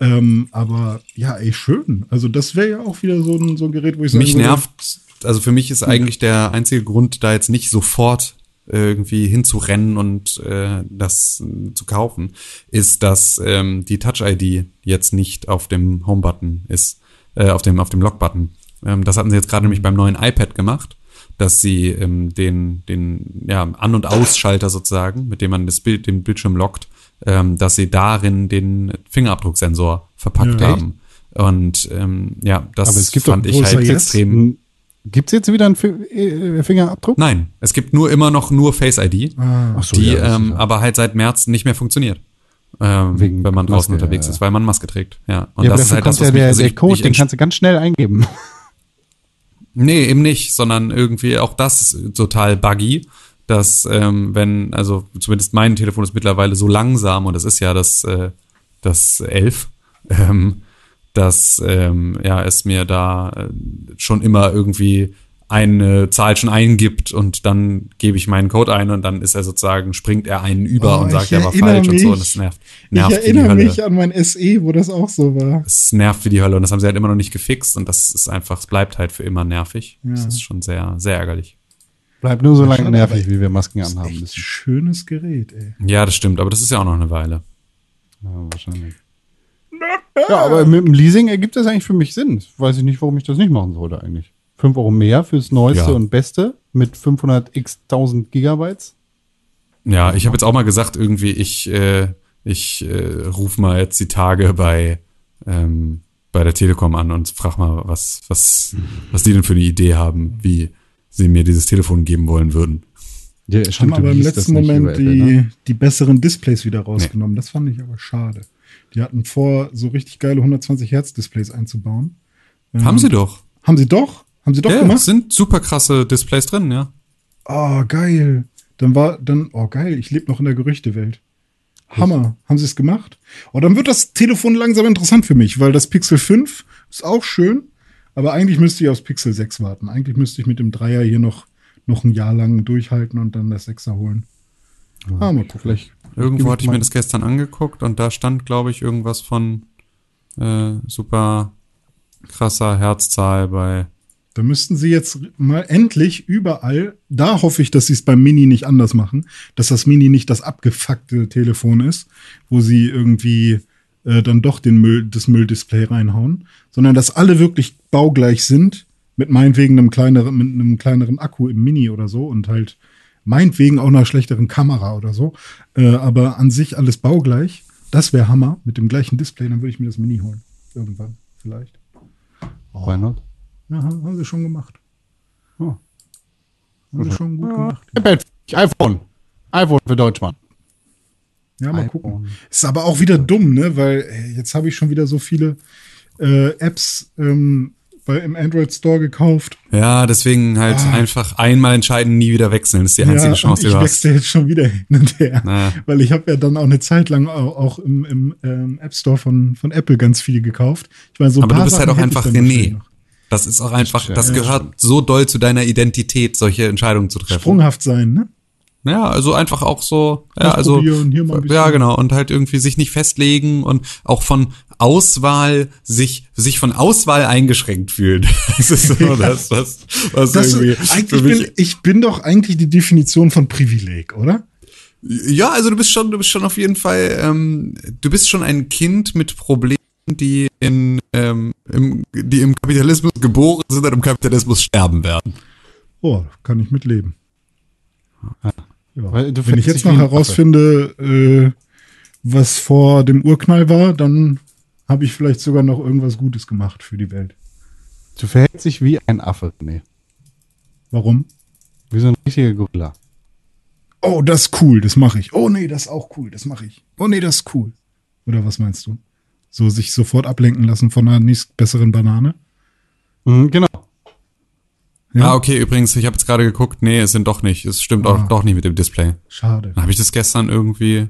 Ähm, aber ja, ey, schön. Also das wäre ja auch wieder so ein, so ein Gerät, wo ich sagen Mich würde, nervt, also für mich ist eigentlich der einzige Grund, da jetzt nicht sofort irgendwie hinzurennen und äh, das äh, zu kaufen, ist, dass ähm, die Touch-ID jetzt nicht auf dem Home-Button ist, äh, auf dem, auf dem Lock-Button. Ähm, das hatten sie jetzt gerade nämlich beim neuen iPad gemacht, dass sie ähm, den, den ja, An- und Ausschalter sozusagen, mit dem man das Bild, den Bildschirm lockt, ähm, dass sie darin den Fingerabdrucksensor verpackt Ja. haben. Und ähm, ja, das Aber es gibt fand doch- ich halt extrem. Gibt es jetzt wieder einen Fi- äh, Fingerabdruck? Nein, es gibt nur immer noch nur Face ID, Ah, so, die ja, ähm, aber halt seit März nicht mehr funktioniert. ähm, Wegen wenn man draußen Maske, unterwegs ja. ist, weil man Maske trägt. Ja, und ja, das ist halt das, kommt ja was mich, der, also der ich, Code, ich den kannst du ganz schnell eingeben. Nee, eben nicht, sondern irgendwie auch das total buggy, dass ähm, wenn, also zumindest mein Telefon ist mittlerweile so langsam und das ist ja das, äh, das 11, ähm, dass ähm, ja, es mir da äh, schon immer irgendwie eine Zahl schon eingibt und dann gebe ich meinen Code ein und dann ist er sozusagen, springt er einen über Oh, und sagt, ich er war falsch und so mich. und das nervt, Ich nervt wie die erinnere Hölle. mich an mein SE, wo das auch so war. Es nervt wie die Hölle und das haben sie halt immer noch nicht gefixt und das ist einfach, es bleibt halt für immer nervig. Das Ja. ist schon sehr, sehr ärgerlich. Bleibt nur so lange nervig, wie wir Masken Das ist anhaben ein müssen. schönes Gerät, ey. Ja, das stimmt, aber das ist ja auch noch eine Weile. Ja, wahrscheinlich. Ja, aber mit dem Leasing ergibt das eigentlich für mich Sinn. Weiß ich nicht, warum ich das nicht machen sollte eigentlich. 5 Euro mehr fürs Neueste Ja. und Beste mit 500 x 1000 Gigabytes. Ja, ich habe jetzt auch mal gesagt, irgendwie, ich, äh, ich äh, ruf mal jetzt die Tage bei, ähm, bei der Telekom an und frag mal, was, was, was die denn für eine Idee haben, wie sie mir dieses Telefon geben wollen würden. Ja, Haben aber im letzten Moment die, ne? die besseren Displays wieder rausgenommen. Das fand ich aber schade. Die hatten vor, so richtig geile 120 Hertz Displays einzubauen. Ähm, Haben sie doch. Haben sie doch? Haben sie doch ja, gemacht? es sind super krasse Displays drin, ja. Oh, geil. Dann war, dann, oh, geil, ich lebe noch in der Gerüchtewelt. Hammer. Haben sie es gemacht? Oh, dann wird das Telefon langsam interessant für mich, weil das Pixel 5 ist auch schön, aber eigentlich müsste ich aufs Pixel 6 warten. Eigentlich müsste ich mit dem Dreier hier noch, noch ein Jahr lang durchhalten und dann das 6er holen. Ah, mal gucken. Vielleicht. Irgendwo hatte ich mir das gestern angeguckt und da stand, glaube ich, irgendwas von äh, super krasser Herzzahl bei. Da müssten sie jetzt mal endlich überall, da hoffe ich, dass sie es beim Mini nicht anders machen, dass das Mini nicht das abgefuckte Telefon ist, wo sie irgendwie äh, dann doch den Müll, das Mülldisplay reinhauen, sondern dass alle wirklich baugleich sind, mit meinetwegen einem kleineren, mit einem kleineren Akku im Mini oder so und halt meinetwegen auch einer schlechteren Kamera oder so, äh, aber an sich alles baugleich. Das wäre Hammer mit dem gleichen Display, dann würde ich mir das Mini holen. Irgendwann, vielleicht. Why not? Ja, haben sie schon gemacht. Oh. Haben sie schon gut gemacht. iPad, iPhone. iPhone für Deutschmann. Ja, mal iPhone. gucken. Ist aber auch wieder dumm, ne? Weil ey, jetzt habe ich schon wieder so viele äh, Apps ähm, bei, im Android Store gekauft. Ja, deswegen halt Ah. einfach einmal entscheiden, nie wieder wechseln. Das ist die einzige ja, Chance, die ich du hast. wechsle jetzt schon wieder hin und her. Naja. Weil ich habe ja dann auch eine Zeit lang auch, auch im, im ähm, App Store von, von Apple ganz viele gekauft. Ich meine, so ein Aber du bist halt Sachen auch hätte ich einfach René. Das ist auch einfach, das gehört so doll zu deiner Identität, solche Entscheidungen zu treffen. Sprunghaft sein, ne? Ja, also einfach auch so, ja, also, ja, genau, und halt irgendwie sich nicht festlegen und auch von Auswahl, sich, sich von Auswahl eingeschränkt fühlen. Das ist so das, was, was Das, irgendwie eigentlich bin, ich bin doch eigentlich die Definition von Privileg, oder? ja, also du bist schon, du bist schon auf jeden Fall, ähm, du bist schon ein Kind mit Problemen, die in, ähm, im, die im Kapitalismus geboren sind und im Kapitalismus sterben werden. Oh, kann ich mitleben. Ja. Du Wenn ich jetzt noch herausfinde, äh, was vor dem Urknall war, dann habe ich vielleicht sogar noch irgendwas Gutes gemacht für die Welt. Du verhältst dich wie ein Affe. Nee. Warum? Wie so ein richtiger Gorilla. Oh, das ist cool, das mache ich. Oh nee, das ist auch cool, das mache ich. Oh nee, das ist cool. Oder was meinst du? So sich sofort ablenken lassen von einer nächst besseren Banane? Mhm, genau. Ja. Ah, okay, übrigens, ich habe jetzt gerade geguckt, nee, es sind doch nicht. Es stimmt Ah. auch doch nicht mit dem Display. Schade. Habe ich das gestern irgendwie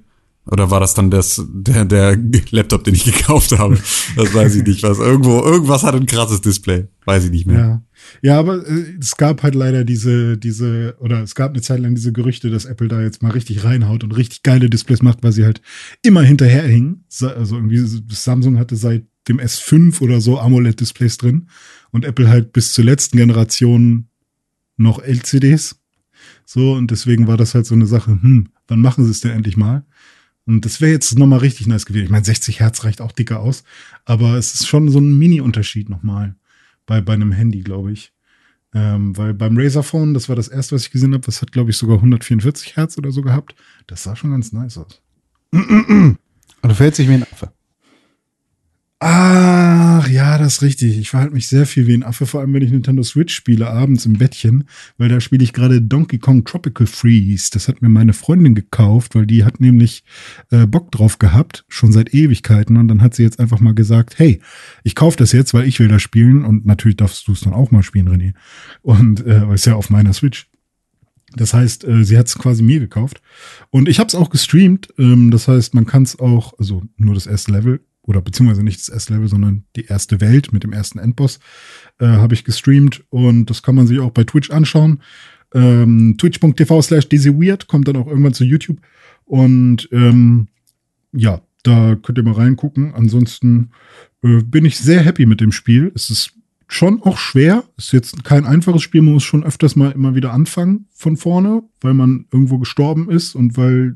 oder war das dann das der der Laptop, den ich gekauft habe? Das weiß ich nicht, was irgendwo irgendwas hat ein krasses Display, weiß ich nicht mehr. Ja. Ja, aber äh, es gab halt leider diese, diese, oder es gab eine Zeit lang diese Gerüchte, dass Apple da jetzt mal richtig reinhaut und richtig geile Displays macht, weil sie halt immer hinterherhingen. Also irgendwie, Samsung hatte seit dem S5 oder so AMOLED-Displays drin und Apple halt bis zur letzten Generation noch LCDs. So, und deswegen war das halt so eine Sache, hm, wann machen sie es denn endlich mal? Und das wäre jetzt nochmal richtig nice gewesen. Ich meine, 60 Hertz reicht auch dicker aus, aber es ist schon so ein Mini-Unterschied nochmal bei, bei einem Handy, glaube ich. Ähm, weil beim Razer Phone, das war das erste, was ich gesehen habe, das hat, glaube ich, sogar 144 Hertz oder so gehabt. Das sah schon ganz nice aus. Und du verhältst dich wie ein Affe. Ach, ja, das ist richtig. Ich verhalte mich sehr viel wie ein Affe, vor allem wenn ich Nintendo Switch spiele, abends im Bettchen, weil da spiele ich gerade Donkey Kong Tropical Freeze. Das hat mir meine Freundin gekauft, weil die hat nämlich äh, Bock drauf gehabt, schon seit Ewigkeiten. Und dann hat sie jetzt einfach mal gesagt, hey, ich kaufe das jetzt, weil ich will das spielen. Und natürlich darfst du es dann auch mal spielen, René. Und äh, ist ja auf meiner Switch. Das heißt, äh, sie hat es quasi mir gekauft. Und ich habe es auch gestreamt. Ähm, das heißt, man kann es auch, also nur das erste Level, oder beziehungsweise nicht das S-Level, sondern die erste Welt mit dem ersten Endboss, äh, habe ich gestreamt und das kann man sich auch bei Twitch anschauen. Ähm, Twitch.tv slash Weird kommt dann auch irgendwann zu YouTube. Und ähm, ja, da könnt ihr mal reingucken. Ansonsten äh, bin ich sehr happy mit dem Spiel. Es ist schon auch schwer. Ist jetzt kein einfaches Spiel, man muss schon öfters mal immer wieder anfangen von vorne, weil man irgendwo gestorben ist und weil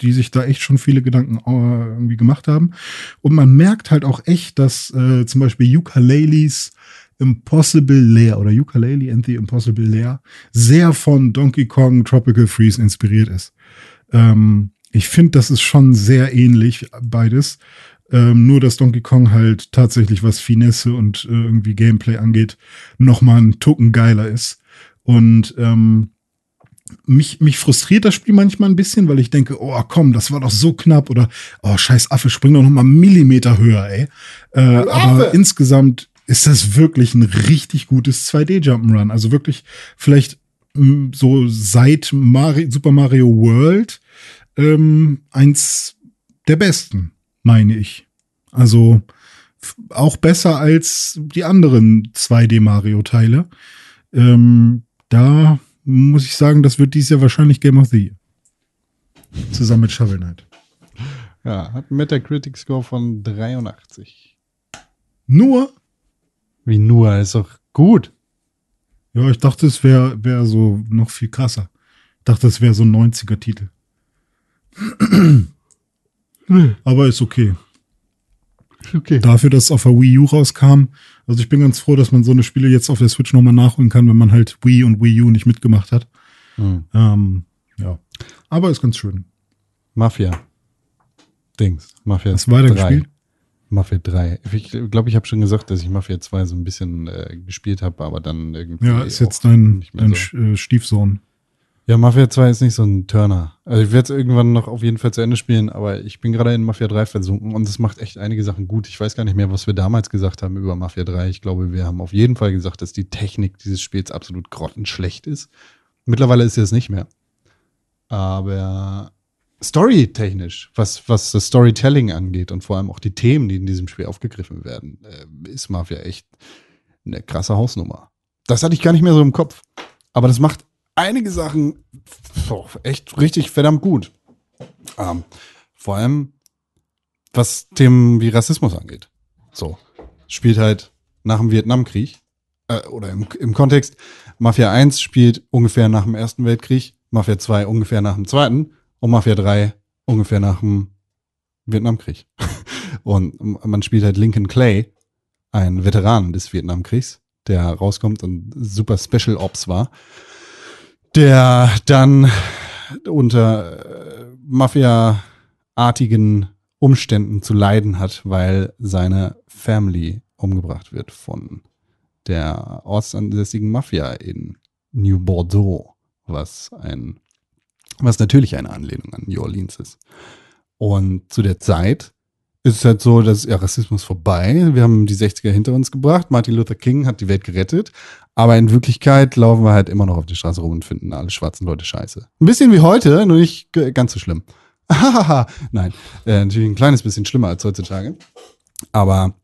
die sich da echt schon viele Gedanken äh, irgendwie gemacht haben. Und man merkt halt auch echt, dass äh, zum Beispiel Ukuleles Impossible Lair oder Ukulele and the Impossible Lair sehr von Donkey Kong Tropical Freeze inspiriert ist. Ähm, ich finde, das ist schon sehr ähnlich beides. Ähm, nur, dass Donkey Kong halt tatsächlich, was Finesse und äh, irgendwie Gameplay angeht, nochmal ein Tucken geiler ist. Und ähm, mich, mich frustriert das Spiel manchmal ein bisschen, weil ich denke, oh komm, das war doch so knapp oder oh scheiß Affe, spring doch noch mal einen Millimeter höher, ey. Äh, aber insgesamt ist das wirklich ein richtig gutes 2D Jump'n'Run. Also wirklich vielleicht mh, mm, so seit Mario, Super Mario World ähm, eins der besten meine ich. Also auch besser als die anderen 2D-Mario-Teile. Ähm, da muss ich sagen, das wird dieses Jahr wahrscheinlich Game of the Year. Zusammen mit Shovel Knight. Ja, hat einen Metacritic-Score von 83. Nur? Wie nur? Ist doch gut. Ja, ich dachte, es wäre wär so noch viel krasser. Ich dachte, es wäre so ein 90er-Titel. Aber ist okay. Okay. Dafür, dass es auf der Wii U rauskam. Also ich bin ganz froh, dass man so eine Spiele jetzt auf der Switch nochmal nachholen kann, wenn man halt Wii und Wii U nicht mitgemacht hat. Mhm. Ähm, ja. Aber ist ganz schön. Mafia. Dings. Mafia Hast du weitergespielt? Mafia 3. Ich glaube, ich habe schon gesagt, dass ich Mafia 2 so ein bisschen äh, gespielt habe, aber dann irgendwie. Ja, ist jetzt dein, dein so. Äh, Stiefsohn. Ja, Mafia 2 ist nicht so ein Turner. Also ich werde es irgendwann noch auf jeden Fall zu Ende spielen, aber ich bin gerade in Mafia 3 versunken und es macht echt einige Sachen gut. Ich weiß gar nicht mehr, was wir damals gesagt haben über Mafia 3. Ich glaube, wir haben auf jeden Fall gesagt, dass die Technik dieses Spiels absolut grottenschlecht ist. Mittlerweile ist sie es nicht mehr. Aber storytechnisch, was, was das Storytelling angeht und vor allem auch die Themen, die in diesem Spiel aufgegriffen werden, äh, ist Mafia echt eine krasse Hausnummer. Das hatte ich gar nicht mehr so im Kopf. Aber das macht einige Sachen boah, echt richtig verdammt gut. Ähm, vor allem, was Themen wie Rassismus angeht. So, spielt halt nach dem Vietnamkrieg äh, oder im, im Kontext, Mafia 1 spielt ungefähr nach dem Ersten Weltkrieg, Mafia 2 ungefähr nach dem Zweiten und Mafia 3 ungefähr nach dem Vietnamkrieg. und man spielt halt Lincoln Clay, ein Veteran des Vietnamkriegs, der rauskommt und super Special Ops war der dann unter äh, Mafia-artigen Umständen zu leiden hat, weil seine Family umgebracht wird von der ortsansässigen Mafia in New Bordeaux, was ein, was natürlich eine Anlehnung an New Orleans ist. Und zu der Zeit ist halt so, dass ja, Rassismus vorbei. Wir haben die 60er hinter uns gebracht. Martin Luther King hat die Welt gerettet. Aber in Wirklichkeit laufen wir halt immer noch auf die Straße rum und finden alle schwarzen Leute scheiße. Ein bisschen wie heute, nur nicht ganz so schlimm. Nein, äh, natürlich ein kleines bisschen schlimmer als heutzutage. Aber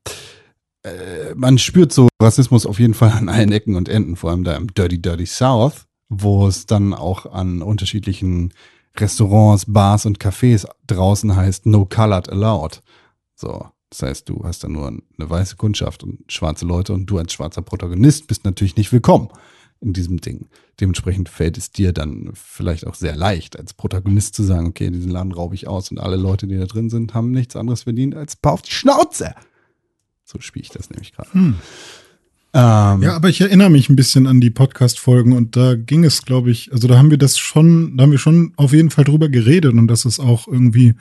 äh, man spürt so Rassismus auf jeden Fall an allen Ecken und Enden, vor allem da im Dirty Dirty South, wo es dann auch an unterschiedlichen Restaurants, Bars und Cafés draußen heißt No Colored Allowed. So, das heißt, du hast dann nur eine weiße Kundschaft und schwarze Leute und du als schwarzer Protagonist bist natürlich nicht willkommen in diesem Ding. Dementsprechend fällt es dir dann vielleicht auch sehr leicht, als Protagonist zu sagen, okay, diesen Laden raube ich aus und alle Leute, die da drin sind, haben nichts anderes verdient als paar auf die Schnauze. So spiele ich das nämlich gerade. Hm. Ähm, ja, aber ich erinnere mich ein bisschen an die Podcast-Folgen und da ging es, glaube ich, also da haben wir das schon, da haben wir schon auf jeden Fall drüber geredet und dass es auch irgendwie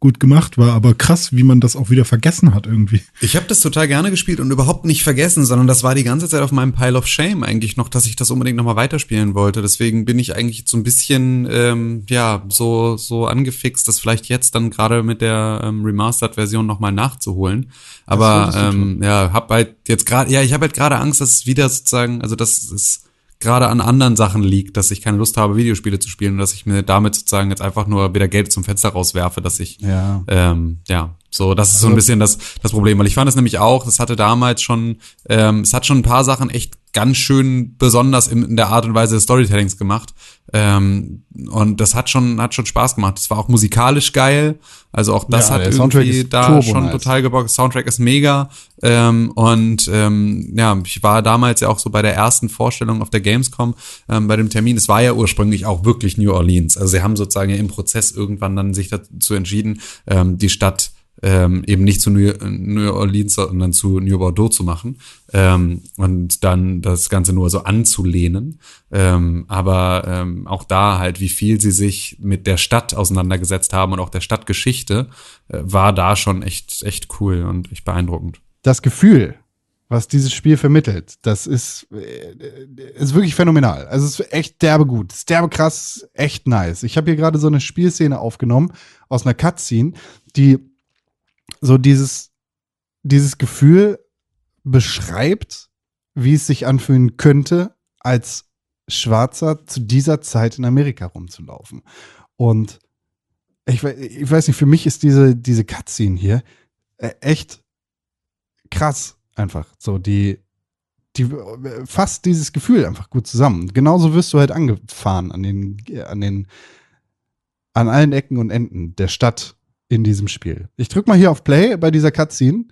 gut gemacht war, aber krass, wie man das auch wieder vergessen hat irgendwie. Ich habe das total gerne gespielt und überhaupt nicht vergessen, sondern das war die ganze Zeit auf meinem Pile of Shame eigentlich noch, dass ich das unbedingt nochmal weiterspielen wollte. Deswegen bin ich eigentlich so ein bisschen ähm, ja so so angefixt, das vielleicht jetzt dann gerade mit der ähm, Remastered-Version nochmal nachzuholen. Aber ähm, ja, hab halt jetzt gerade ja, ich habe halt gerade Angst, dass es wieder sozusagen, also das ist gerade an anderen Sachen liegt, dass ich keine Lust habe, Videospiele zu spielen und dass ich mir damit sozusagen jetzt einfach nur wieder Geld zum Fenster rauswerfe, dass ich Ja. ähm, ja so das ist so ein bisschen das das Problem, weil ich fand es nämlich auch, das hatte damals schon, ähm, es hat schon ein paar Sachen echt ganz schön besonders in, in der Art und Weise des Storytellings gemacht ähm, und das hat schon hat schon Spaß gemacht. Es war auch musikalisch geil, also auch das Ja, hat irgendwie da schon nice. total gebockt. Soundtrack ist mega. Ähm, und ähm, ja, ich war damals ja auch so bei der ersten Vorstellung auf der Gamescom ähm, bei dem Termin. Es war ja ursprünglich auch wirklich New Orleans. Also sie haben sozusagen ja im Prozess irgendwann dann sich dazu entschieden, ähm, die Stadt ähm, eben nicht zu New, New Orleans, sondern zu New Bordeaux zu machen ähm, und dann das Ganze nur so anzulehnen. Ähm, aber ähm, auch da halt, wie viel sie sich mit der Stadt auseinandergesetzt haben und auch der Stadtgeschichte, äh, war da schon echt, echt cool und echt beeindruckend. das Gefühl, was dieses Spiel vermittelt, das ist, äh, ist wirklich phänomenal. Also es ist echt derbe gut, ist derbe krass, echt nice. Ich habe hier gerade so eine Spielszene aufgenommen aus einer Cutscene, die so dieses, dieses Gefühl beschreibt, wie es sich anfühlen könnte, als Schwarzer zu dieser Zeit in Amerika rumzulaufen. Und ich, ich weiß nicht, für mich ist diese, diese Cutscene hier äh, echt krass einfach. So, die, die äh, fasst dieses Gefühl einfach gut zusammen. Genauso wirst du halt angefahren an den, an den, an allen Ecken und Enden der Stadt in diesem Spiel. Ich drück mal hier auf Play bei dieser Cutscene.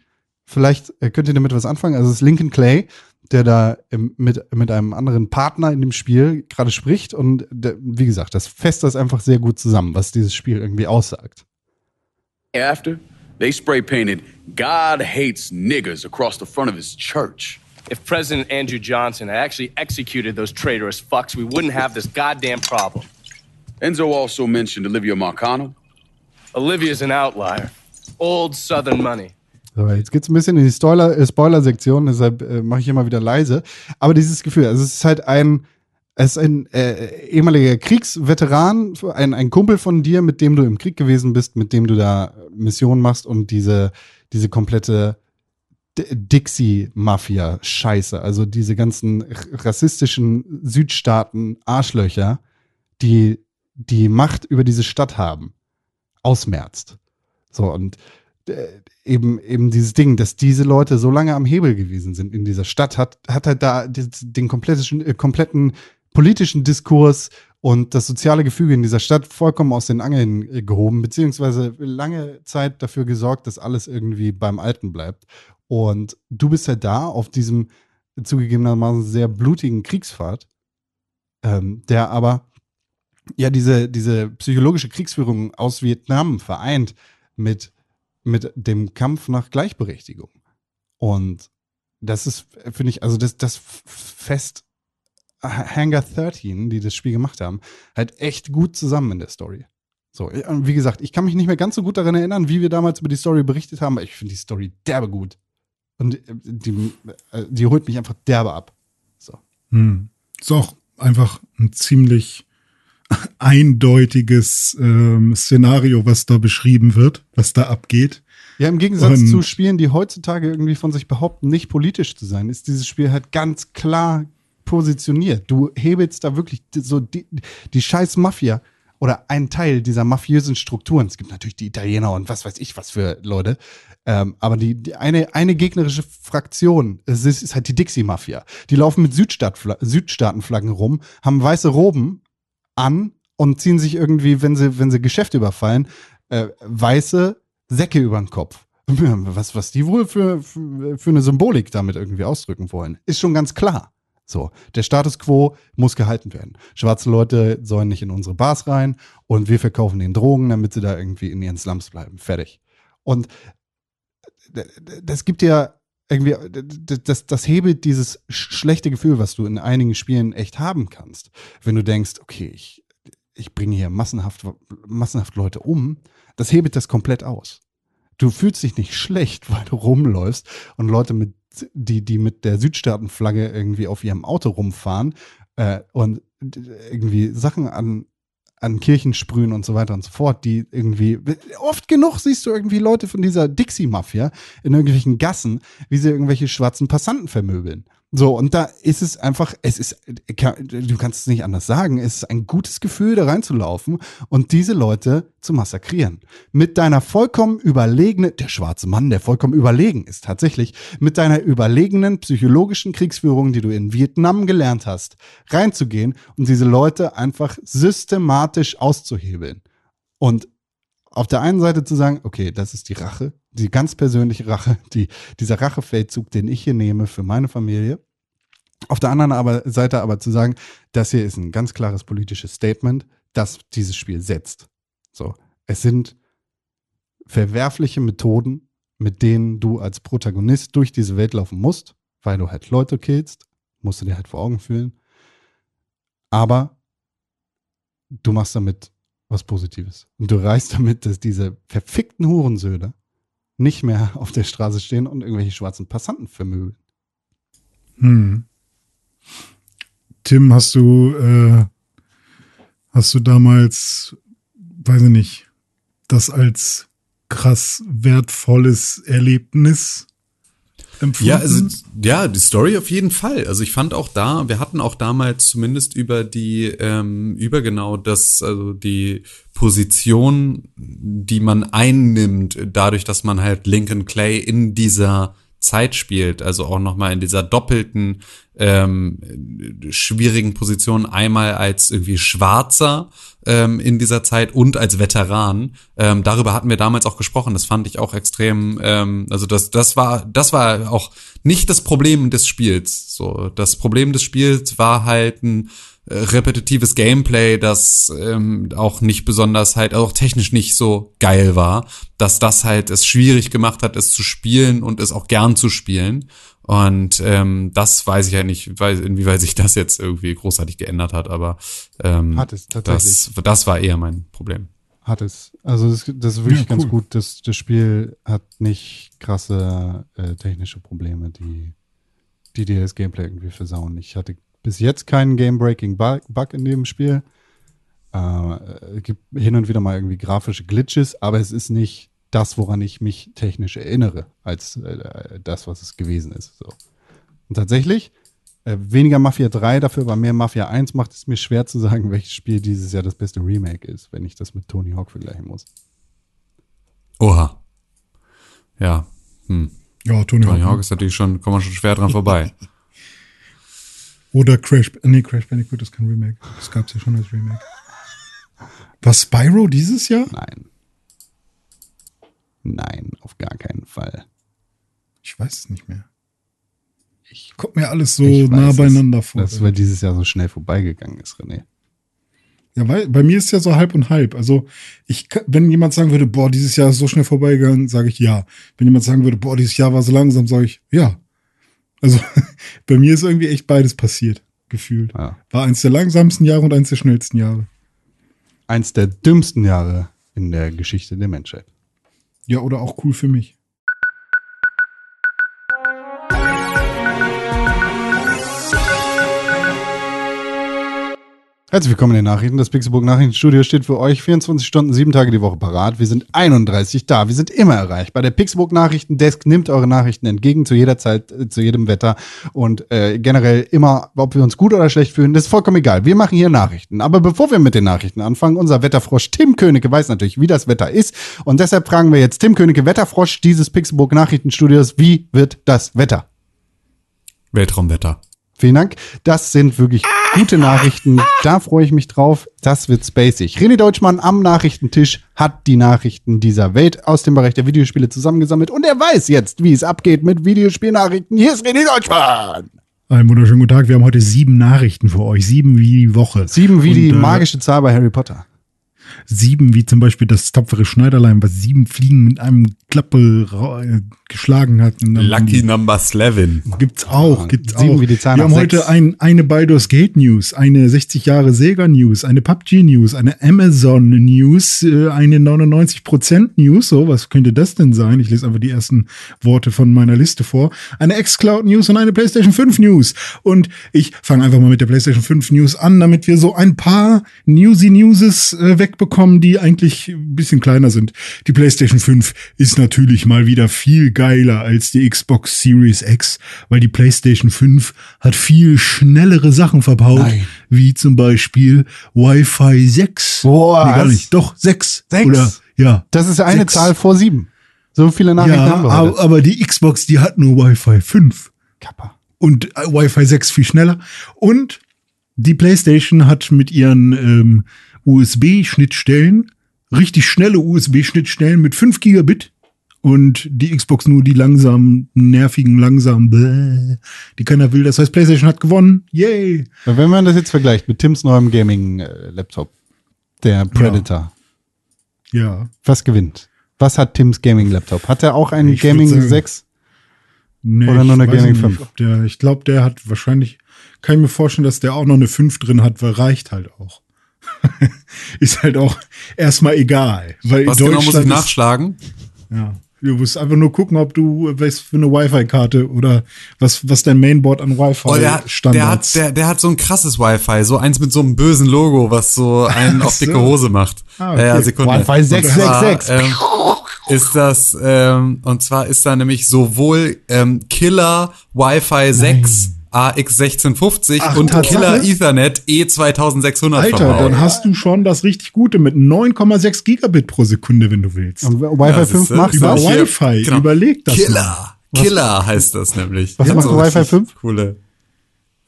Vielleicht äh, könnt ihr damit was anfangen. Also es ist Lincoln Clay, der da im, mit, mit einem anderen Partner in dem Spiel gerade spricht. Und der, wie gesagt, das fasst das einfach sehr gut zusammen, was dieses Spiel irgendwie aussagt. After, they spray painted God hates niggers across the front of his church. If President Andrew Johnson had actually executed those traitorous fucks, we wouldn't have this goddamn problem. Enzo also mentioned Olivia Marcano. Olivia's an outlier. Old Southern money. So, jetzt geht's ein bisschen in die äh, Spoiler-Sektion, deshalb äh, mache ich immer wieder leise. Aber dieses Gefühl, also es ist halt ein, es ist ein äh, ehemaliger Kriegsveteran, ein, ein Kumpel von dir, mit dem du im Krieg gewesen bist, mit dem du da Missionen machst und diese, diese komplette Dixie-Mafia-Scheiße, also diese ganzen rassistischen Südstaaten-Arschlöcher, die die Macht über diese Stadt haben, ausmerzt. So, und äh, eben, eben dieses Ding, dass diese Leute so lange am Hebel gewesen sind in dieser Stadt, hat, hat halt da den, kompletten, äh, kompletten politischen Diskurs und das soziale Gefüge in dieser Stadt vollkommen aus den Angeln gehoben, beziehungsweise lange Zeit dafür gesorgt, dass alles irgendwie beim Alten bleibt. Und du bist halt da auf diesem zugegebenermaßen sehr blutigen Kriegsfahrt, ähm, der aber ja diese, diese psychologische Kriegsführung aus Vietnam vereint mit, mit dem Kampf nach Gleichberechtigung. Und das ist, finde ich, also das, das fest Hangar 13, die das Spiel gemacht haben, halt echt gut zusammen in der Story. So, und wie gesagt, ich kann mich nicht mehr ganz so gut daran erinnern, wie wir damals über die Story berichtet haben, aber ich finde die Story derbe gut. Und äh, die, äh, die holt mich einfach derbe ab. So. Hm. Ist auch einfach ein ziemlich eindeutiges ähm, Szenario, was da beschrieben wird, was da abgeht. Ja, im Gegensatz Und- zu Spielen, die heutzutage irgendwie von sich behaupten, nicht politisch zu sein, ist dieses Spiel halt ganz klar positioniert. Du hebelst da wirklich so die, die scheiß Mafia oder einen Teil dieser mafiösen Strukturen. Es gibt natürlich die Italiener und was weiß ich was für Leute. Ähm, aber die, die eine, eine gegnerische Fraktion, es ist, ist halt die Dixie-Mafia. Die laufen mit Südstaat, Südstaatenflaggen rum, haben weiße Roben an und ziehen sich irgendwie, wenn sie, wenn sie Geschäfte überfallen, äh, weiße Säcke über den Kopf. Was, was die wohl für, für, eine Symbolik damit irgendwie ausdrücken wollen, ist schon ganz klar. So, der Status quo muss gehalten werden. Schwarze Leute sollen nicht in unsere Bars rein und wir verkaufen den Drogen, damit sie da irgendwie in ihren Slums bleiben. Fertig. Und d- das gibt ja irgendwie, das, das hebelt dieses sch- schlechte Gefühl, was du in einigen Spielen echt haben kannst. Wenn du denkst, okay, ich, ich bringe hier massenhaft, massenhaft Leute um, das hebelt das komplett aus. Du fühlst dich nicht schlecht, weil du rumläufst und Leute mit, die, die mit der Südstaatenflagge irgendwie auf ihrem Auto rumfahren äh, und irgendwie Sachen an, an Kirchen sprühen und so weiter und so fort, die irgendwie, oft genug siehst du irgendwie Leute von dieser Dixie-Mafia in irgendwelchen Gassen, wie sie irgendwelche schwarzen Passanten vermöbeln. So, und da ist es einfach, es ist, du kannst es nicht anders sagen, es ist ein gutes Gefühl, da reinzulaufen und diese Leute zu massakrieren. Mit deiner vollkommen überlegenen, der schwarze Mann, der vollkommen überlegen ist tatsächlich, mit deiner überlegenen psychologischen Kriegsführung, die du in Vietnam gelernt hast, reinzugehen und diese Leute einfach systematisch auszuhebeln. Und auf der einen Seite zu sagen, okay, das ist die Rache, die ganz persönliche Rache, die, dieser Rachefeldzug, den ich hier nehme für meine Familie. Auf der anderen aber, Seite aber zu sagen, das hier ist ein ganz klares politisches Statement, das dieses Spiel setzt. So, es sind verwerfliche Methoden, mit denen du als Protagonist durch diese Welt laufen musst, weil du halt Leute killst, musst du dir halt vor Augen fühlen. Aber du machst damit was Positives. Und du reichst damit, dass diese verfickten Hurensöhne nicht mehr auf der Straße stehen und irgendwelche schwarzen Passanten vermöbeln. Hm. Tim, hast du, äh, hast du damals, weiß ich nicht, das als krass wertvolles Erlebnis empfunden? Ja, also, ja, die Story auf jeden Fall. Also ich fand auch da, wir hatten auch damals zumindest über die, ähm, über genau das, also die Position, die man einnimmt, dadurch, dass man halt Lincoln Clay in dieser Zeit spielt, also auch nochmal in dieser doppelten ähm, schwierigen Position, einmal als irgendwie Schwarzer ähm, in dieser Zeit und als Veteran. Ähm, darüber hatten wir damals auch gesprochen. Das fand ich auch extrem. Ähm, also das, das war, das war auch nicht das Problem des Spiels. So, das Problem des Spiels war halt ein repetitives Gameplay, das ähm, auch nicht besonders halt, auch technisch nicht so geil war, dass das halt es schwierig gemacht hat, es zu spielen und es auch gern zu spielen. Und ähm, das weiß ich ja nicht, weil, inwieweit sich das jetzt irgendwie großartig geändert hat, aber ähm, Hat es tatsächlich. das, das war eher mein Problem. Hat es. Also das, das ist wirklich Ja, ganz cool. gut. Das, das Spiel hat nicht krasse äh, technische Probleme, die, die dir das Gameplay irgendwie versauen. Ich hatte bis jetzt keinen Game-Breaking Bu- Bug in dem Spiel. Äh, es gibt hin und wieder mal irgendwie grafische Glitches, aber es ist nicht das, woran ich mich technisch erinnere, als äh, das, was es gewesen ist. So. Und tatsächlich, äh, weniger Mafia 3, dafür aber mehr Mafia 1 macht es mir schwer zu sagen, welches Spiel dieses Jahr das beste Remake ist, wenn ich das mit Tony Hawk vergleichen muss. Oha. Ja. Hm. ja, Tony, Tony Hawk. Hawk ist natürlich schon, kommt man schon schwer dran vorbei. Oder Crash, nee, Crash Bandicoot ist kein Remake. Das gab's ja schon als Remake. War Spyro dieses Jahr? Nein. Nein, auf gar keinen Fall. Ich weiß es nicht mehr. Ich kommt mir alles so nah weiß es. beieinander vor. Das, weil dieses Jahr so schnell vorbeigegangen ist, René. Ja, weil bei mir ist ja so halb und halb. Also, ich, wenn jemand sagen würde, boah, dieses Jahr ist so schnell vorbeigegangen, sage ich ja. Wenn jemand sagen würde, boah, dieses Jahr war so langsam, sage ich ja. Also, bei mir ist irgendwie echt beides passiert, gefühlt. Ja. War eins der langsamsten Jahre und eins der schnellsten Jahre. Eins der dümmsten Jahre in der Geschichte der Menschheit. Ja, oder auch cool für mich. Herzlich willkommen in den Nachrichten. Das Pixelburg Nachrichtenstudio steht für euch 24 Stunden, sieben Tage die Woche parat. Wir sind 31 da. Wir sind immer erreichbar. Der Pixelburg Nachrichtendesk nimmt eure Nachrichten entgegen zu jeder Zeit, äh, zu jedem Wetter und äh, generell immer, ob wir uns gut oder schlecht fühlen, das ist vollkommen egal. Wir machen hier Nachrichten. Aber bevor wir mit den Nachrichten anfangen, unser Wetterfrosch Tim Königke weiß natürlich, wie das Wetter ist und deshalb fragen wir jetzt Tim Königke, Wetterfrosch dieses Pixelburg Nachrichtenstudios, wie wird das Wetter? Weltraumwetter. Vielen Dank. Das sind wirklich gute Nachrichten. Da freue ich mich drauf. Das wird spacig. René Deutschmann am Nachrichtentisch hat die Nachrichten dieser Welt aus dem Bereich der Videospiele zusammengesammelt und er weiß jetzt, wie es abgeht mit Videospielnachrichten. Hier ist René Deutschmann. Einen wunderschönen guten Tag. Wir haben heute sieben Nachrichten für euch. Sieben wie die Woche. Sieben wie die Und, äh, magische Zahl bei Harry Potter. Sieben, wie zum Beispiel das tapfere Schneiderlein, was sieben Fliegen mit einem Klappe ra- äh, geschlagen hat. Und dann Lucky Number 11. Gibt's auch, gibt's sieben auch. wie die Zahl Wir haben sechs. heute ein, eine Baldur's Gate News, eine 60 Jahre Sega News, eine PUBG News, eine Amazon News, äh, eine 99% News. So, was könnte das denn sein? Ich lese einfach die ersten Worte von meiner Liste vor. Eine Xcloud News und eine PlayStation 5 News. Und ich fange einfach mal mit der PlayStation 5 News an, damit wir so ein paar Newsy Newses äh, wegbekommen, die eigentlich ein bisschen kleiner sind. Die PlayStation 5 ist natürlich mal wieder viel geiler als die Xbox Series X, weil die PlayStation 5 hat viel schnellere Sachen verbaut, Nein. wie zum Beispiel Wi-Fi 6. Boah, nee, gar nicht. Doch, 6. Sechs? Oder, ja. Das ist eine Sechs. Zahl vor sieben. So viele Nachrichten Ja, haben wir aber, heute. aber die Xbox, die hat nur Wi-Fi 5 Kappa. und äh, Wi-Fi 6 viel schneller. Und die PlayStation hat mit ihren ähm, USB-Schnittstellen richtig schnelle USB-Schnittstellen mit 5 Gigabit und die Xbox nur die langsamen, nervigen, langsamen, bläh, die keiner will. Das heißt, PlayStation hat gewonnen. Yay! Wenn man das jetzt vergleicht mit Tims neuem Gaming-Laptop, der Predator, Ja. was gewinnt? Was hat Tims Gaming-Laptop? Hat er auch einen Ich Gaming sagen- 6? Nee, Oder nur eine Gaming nicht, 5? ob Der, ich glaube, der hat wahrscheinlich, kann ich mir vorstellen, dass der auch noch eine 5 drin hat, weil reicht halt auch. ist halt auch erstmal egal. Weil Was in genau muss ich Deutschland ist- nachschlagen? Ja. Du musst einfach nur gucken, ob du was für eine Wi-Fi-Karte oder was, was dein Mainboard an Oh, der, hat- der, hat, der, der hat so ein krasses Wi-Fi, so eins mit so einem bösen Logo, was so einen auf dicke Hose macht. Ah, okay. Ja, ja, Sekunde. Wi-Fi Und zwar, 666. Ähm, ist das, ähm, und zwar ist da nämlich sowohl ähm, Killer Wi-Fi 6 AX1650 Ach, und Tatsache? Killer Ethernet E2600 Alter, verbaut. dann hast du schon das richtig Gute mit 9,6 Gigabit pro Sekunde, wenn du willst. Und Wi-Fi Ja, 5 siehste, macht Über Wi-Fi, genau. überleg das Killer. Killer heißt das nämlich. Was macht so Wi-Fi richtig 5? Coole.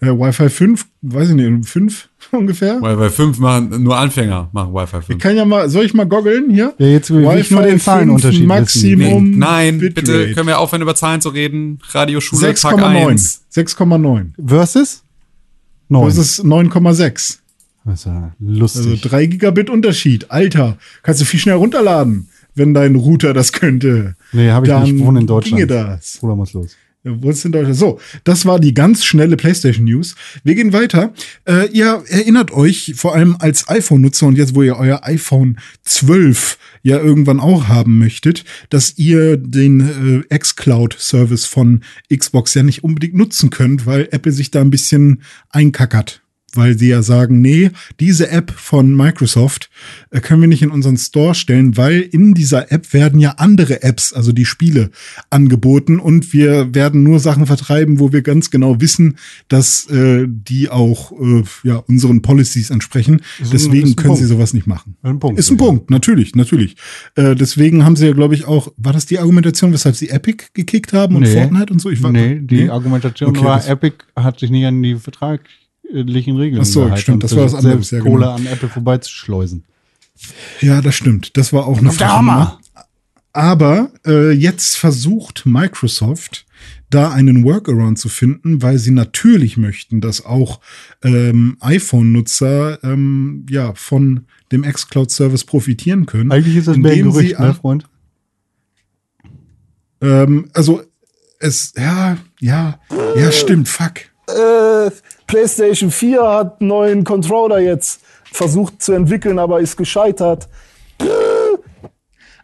Ja, Wi-Fi 5, weiß ich nicht, 5 ungefähr? Wi-Fi 5 machen, nur Anfänger machen Wi-Fi 5. Ich kann ja mal, soll ich mal goggeln hier? Ja, jetzt will ich nur den Zahlenunterschied wissen. Maximum Nee, nein, Bitrate. bitte können wir aufhören, über Zahlen zu reden. Radioschule Tag 6,9. 1. 6,9. Versus? 9. Das ist 9,6. Das ist ja Also lustig. 3 Gigabit Unterschied. Alter, kannst du viel schnell runterladen, wenn dein Router das könnte. nee, habe ich Dann nicht. Ich wohne in Deutschland. Ginge das. Bruder muss los. Ja, Wohnst in Deutschland. So, das war die ganz schnelle PlayStation News. Wir gehen weiter. Äh, ihr erinnert euch vor allem als iPhone-Nutzer und jetzt, wo ihr euer iPhone 12 ja irgendwann auch haben möchtet, dass ihr den äh, xCloud-Service von Xbox ja nicht unbedingt nutzen könnt, weil Apple sich da ein bisschen einkackert. Weil sie ja sagen, nee, diese App von Microsoft äh, können wir nicht in unseren Store stellen, weil in dieser App werden ja andere Apps, also die Spiele, angeboten und wir werden nur Sachen vertreiben, wo wir ganz genau wissen, dass äh, die auch äh, ja unseren Policies entsprechen. Deswegen können sie Punkt. sowas nicht machen. Ein Punkt, Ist ein ja. Punkt, natürlich, natürlich. Äh, deswegen haben sie ja, glaube ich, auch, war das die Argumentation, weshalb sie Epic gekickt haben und Nee. Fortnite und so? Ich war, nee, die Argumentation Okay, war, Epic hat sich nicht an die vertraglichen Regeln Ach so, gehalten stimmt, das war anderes, selbst ja, Kohle genau. an Apple vorbeizuschleusen. Ja, das stimmt. Das war auch eine Hammer! Aber äh, jetzt versucht Microsoft da einen Workaround zu finden, weil sie natürlich möchten, dass auch ähm, iPhone-Nutzer ähm, ja von dem xCloud-Service profitieren können. Eigentlich ist das mehr ein Gerücht, ne, Freund? Ähm, also es, ja, ja, ja, stimmt, fuck. äh, PlayStation 4 hat einen neuen Controller jetzt versucht zu entwickeln, aber ist gescheitert.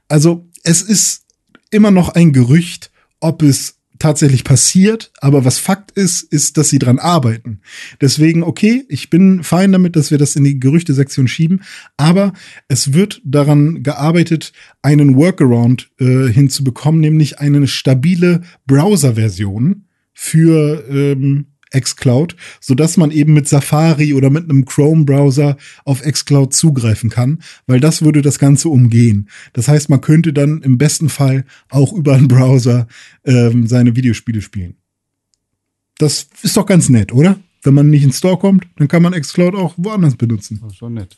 Also es ist immer noch ein Gerücht, ob es tatsächlich passiert, aber was Fakt ist, ist, dass sie dran arbeiten. Deswegen, okay, ich bin fein damit, dass wir das in die Gerüchtesektion schieben, aber es wird daran gearbeitet, einen Workaround äh, hinzubekommen, nämlich eine stabile Browser-Version für ähm, xCloud, so dass man eben mit Safari oder mit einem Chrome-Browser auf xCloud zugreifen kann, weil das würde das Ganze umgehen. Das heißt, man könnte dann im besten Fall auch über einen Browser ähm, seine Videospiele spielen. Das ist doch ganz nett, oder? Wenn man nicht ins Store kommt, dann kann man xCloud auch woanders benutzen. Das ist schon nett.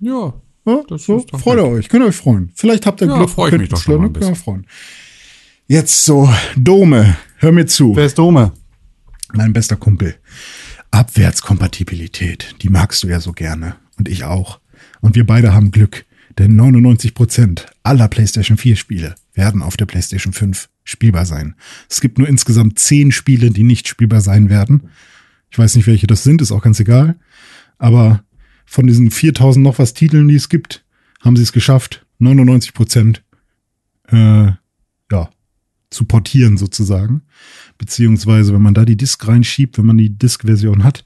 Ja. Ja, Das so, ist doch freut ihr euch, könnt ihr euch freuen. Vielleicht habt ihr Ja, Glück, freu ich könnt mich doch schon mal ein ihr freuen. Jetzt so, Dome, hör mir zu. Wer ist Dome? Mein bester Kumpel. Abwärtskompatibilität, die magst du ja so gerne. Und ich auch. Und wir beide haben Glück, Denn 99% aller PlayStation 4 Spiele werden auf der PlayStation 5 spielbar sein. Es gibt nur insgesamt 10 Spiele, die nicht spielbar sein werden. Ich weiß nicht, welche das sind, ist auch ganz egal. Aber von diesen 4000 noch was Titeln, die es gibt, haben sie es geschafft, 99 Prozent äh, ja, zu portieren sozusagen. Beziehungsweise, wenn man da die Disk reinschiebt, wenn man die Disk-Version hat,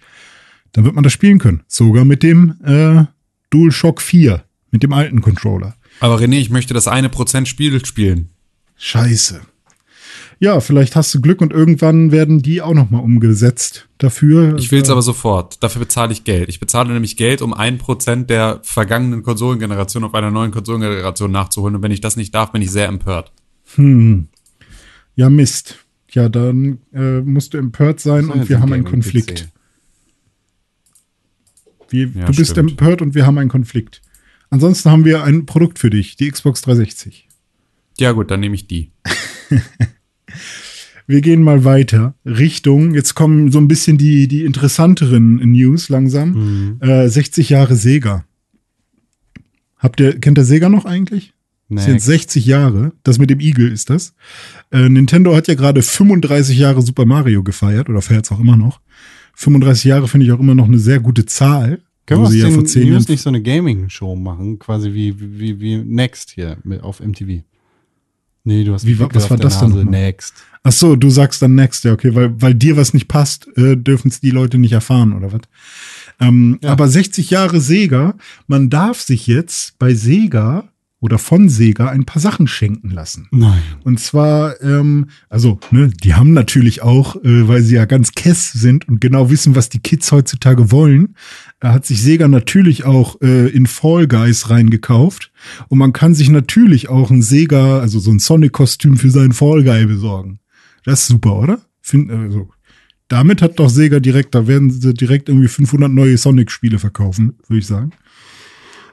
dann wird man das spielen können. Sogar mit dem äh, DualShock 4, mit dem alten Controller. Aber René, ich möchte das eine Prozent Spiel spielen. Scheiße. Ja, vielleicht hast du Glück und irgendwann werden die auch nochmal umgesetzt dafür. Ich will's aber sofort. Dafür bezahle ich Geld. Ich bezahle nämlich Geld, um ein Prozent der vergangenen Konsolengeneration auf einer neuen Konsolengeneration nachzuholen. Und wenn ich das nicht darf, bin ich sehr empört. Hm. Ja, Mist. Ja, dann äh, musst du empört sein und wir haben einen. Konflikt. Wir, Ja, du bist stimmt. empört und wir haben einen Konflikt. Ansonsten haben wir ein Produkt für dich, die Xbox 360. Ja gut, dann nehme ich die. Wir gehen mal weiter Richtung, jetzt kommen so ein bisschen die, die interessanteren News langsam. Äh, 60 Jahre Sega. Habt ihr, kennt ihr Sega noch eigentlich? Das sind Next. 60 Jahre. Das mit dem Igel ist das. Äh, Nintendo hat ja gerade 35 Jahre Super Mario gefeiert oder feiert es auch immer noch. 35 Jahre finde ich auch immer noch eine sehr gute Zahl. Können wir ja vor zehn News nicht so eine Gaming-Show machen? Quasi wie, wie, wie Next hier mit, auf MTV. Nee, du hast Wie was war das denn Nase. nochmal? Next. Ach so, du sagst dann next, ja, okay, weil, weil dir was nicht passt, äh, dürfen es die Leute nicht erfahren, oder was? Ähm, Ja. Aber 60 Jahre Sega, man darf sich jetzt bei Sega oder von Sega ein paar Sachen schenken lassen. Nein. Und zwar, ähm, also, ne, die haben natürlich auch, äh, weil sie ja ganz kess sind und genau wissen, was die Kids heutzutage wollen, äh, hat sich Sega natürlich auch äh, in Fall Guys reingekauft. Und man kann sich natürlich auch ein Sega, also so ein Sonic-Kostüm für seinen Fall Guy besorgen. Das ist super, oder? Find, also, damit hat doch Sega direkt, da werden sie direkt irgendwie 500 neue Sonic-Spiele verkaufen, würde ich sagen.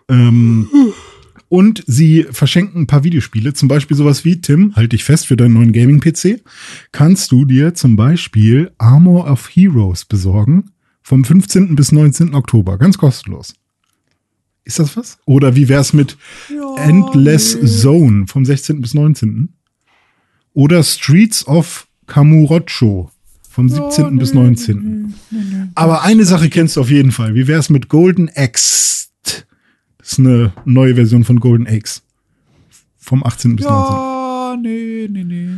Ähm, und sie verschenken ein paar Videospiele, zum Beispiel sowas wie, Tim, halt dich fest für deinen neuen Gaming-PC, kannst du dir zum Beispiel Armor of Heroes besorgen vom 15. bis 19. Oktober, ganz kostenlos. Ist das was? Oder wie wär's mit Endless Zone vom 16. bis 19.? Oder Streets of Kamurocho vom 17. bis 19. Aber eine Sache kennst du auf jeden Fall. Wie wär's mit Golden Axe? Das ist eine neue Version von Golden Axe. Vom 18. bis 19. nee, nee, nee.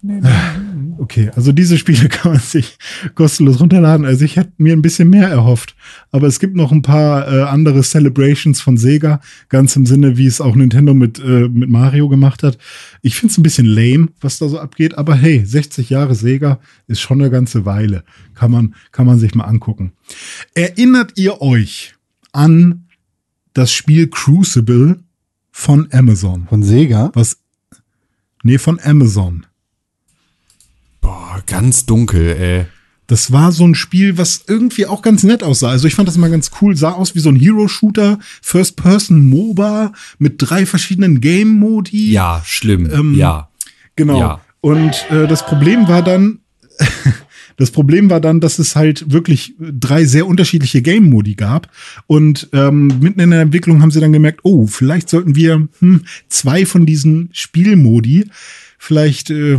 nee, Okay, also diese Spiele kann man sich kostenlos runterladen. Also ich hätte mir ein bisschen mehr erhofft. Aber es gibt noch ein paar äh, andere Celebrations von Sega, ganz im Sinne, wie es auch Nintendo mit, äh, mit Mario gemacht hat. Ich finde es ein bisschen lame, was da so abgeht. Aber hey, 60 Jahre Sega ist schon eine ganze Weile. Kann man, kann man sich mal angucken. Erinnert ihr euch an das Spiel Crucible von Amazon? Von Sega? Was? Nee, von Amazon. Boah, ganz dunkel, ey. Das war so ein Spiel, was irgendwie auch ganz nett aussah. Also ich fand das mal ganz cool. Sah aus wie so ein Hero-Shooter, First-Person-MOBA mit drei verschiedenen Game-Modi. Ja, schlimm. Ähm, ja. Genau. Ja. Und äh, das Problem war dann, das Problem war dann, dass es halt wirklich drei sehr unterschiedliche Game-Modi gab. Und ähm, mitten in der Entwicklung haben sie dann gemerkt, oh, vielleicht sollten wir hm, zwei von diesen Spielmodi vielleicht äh,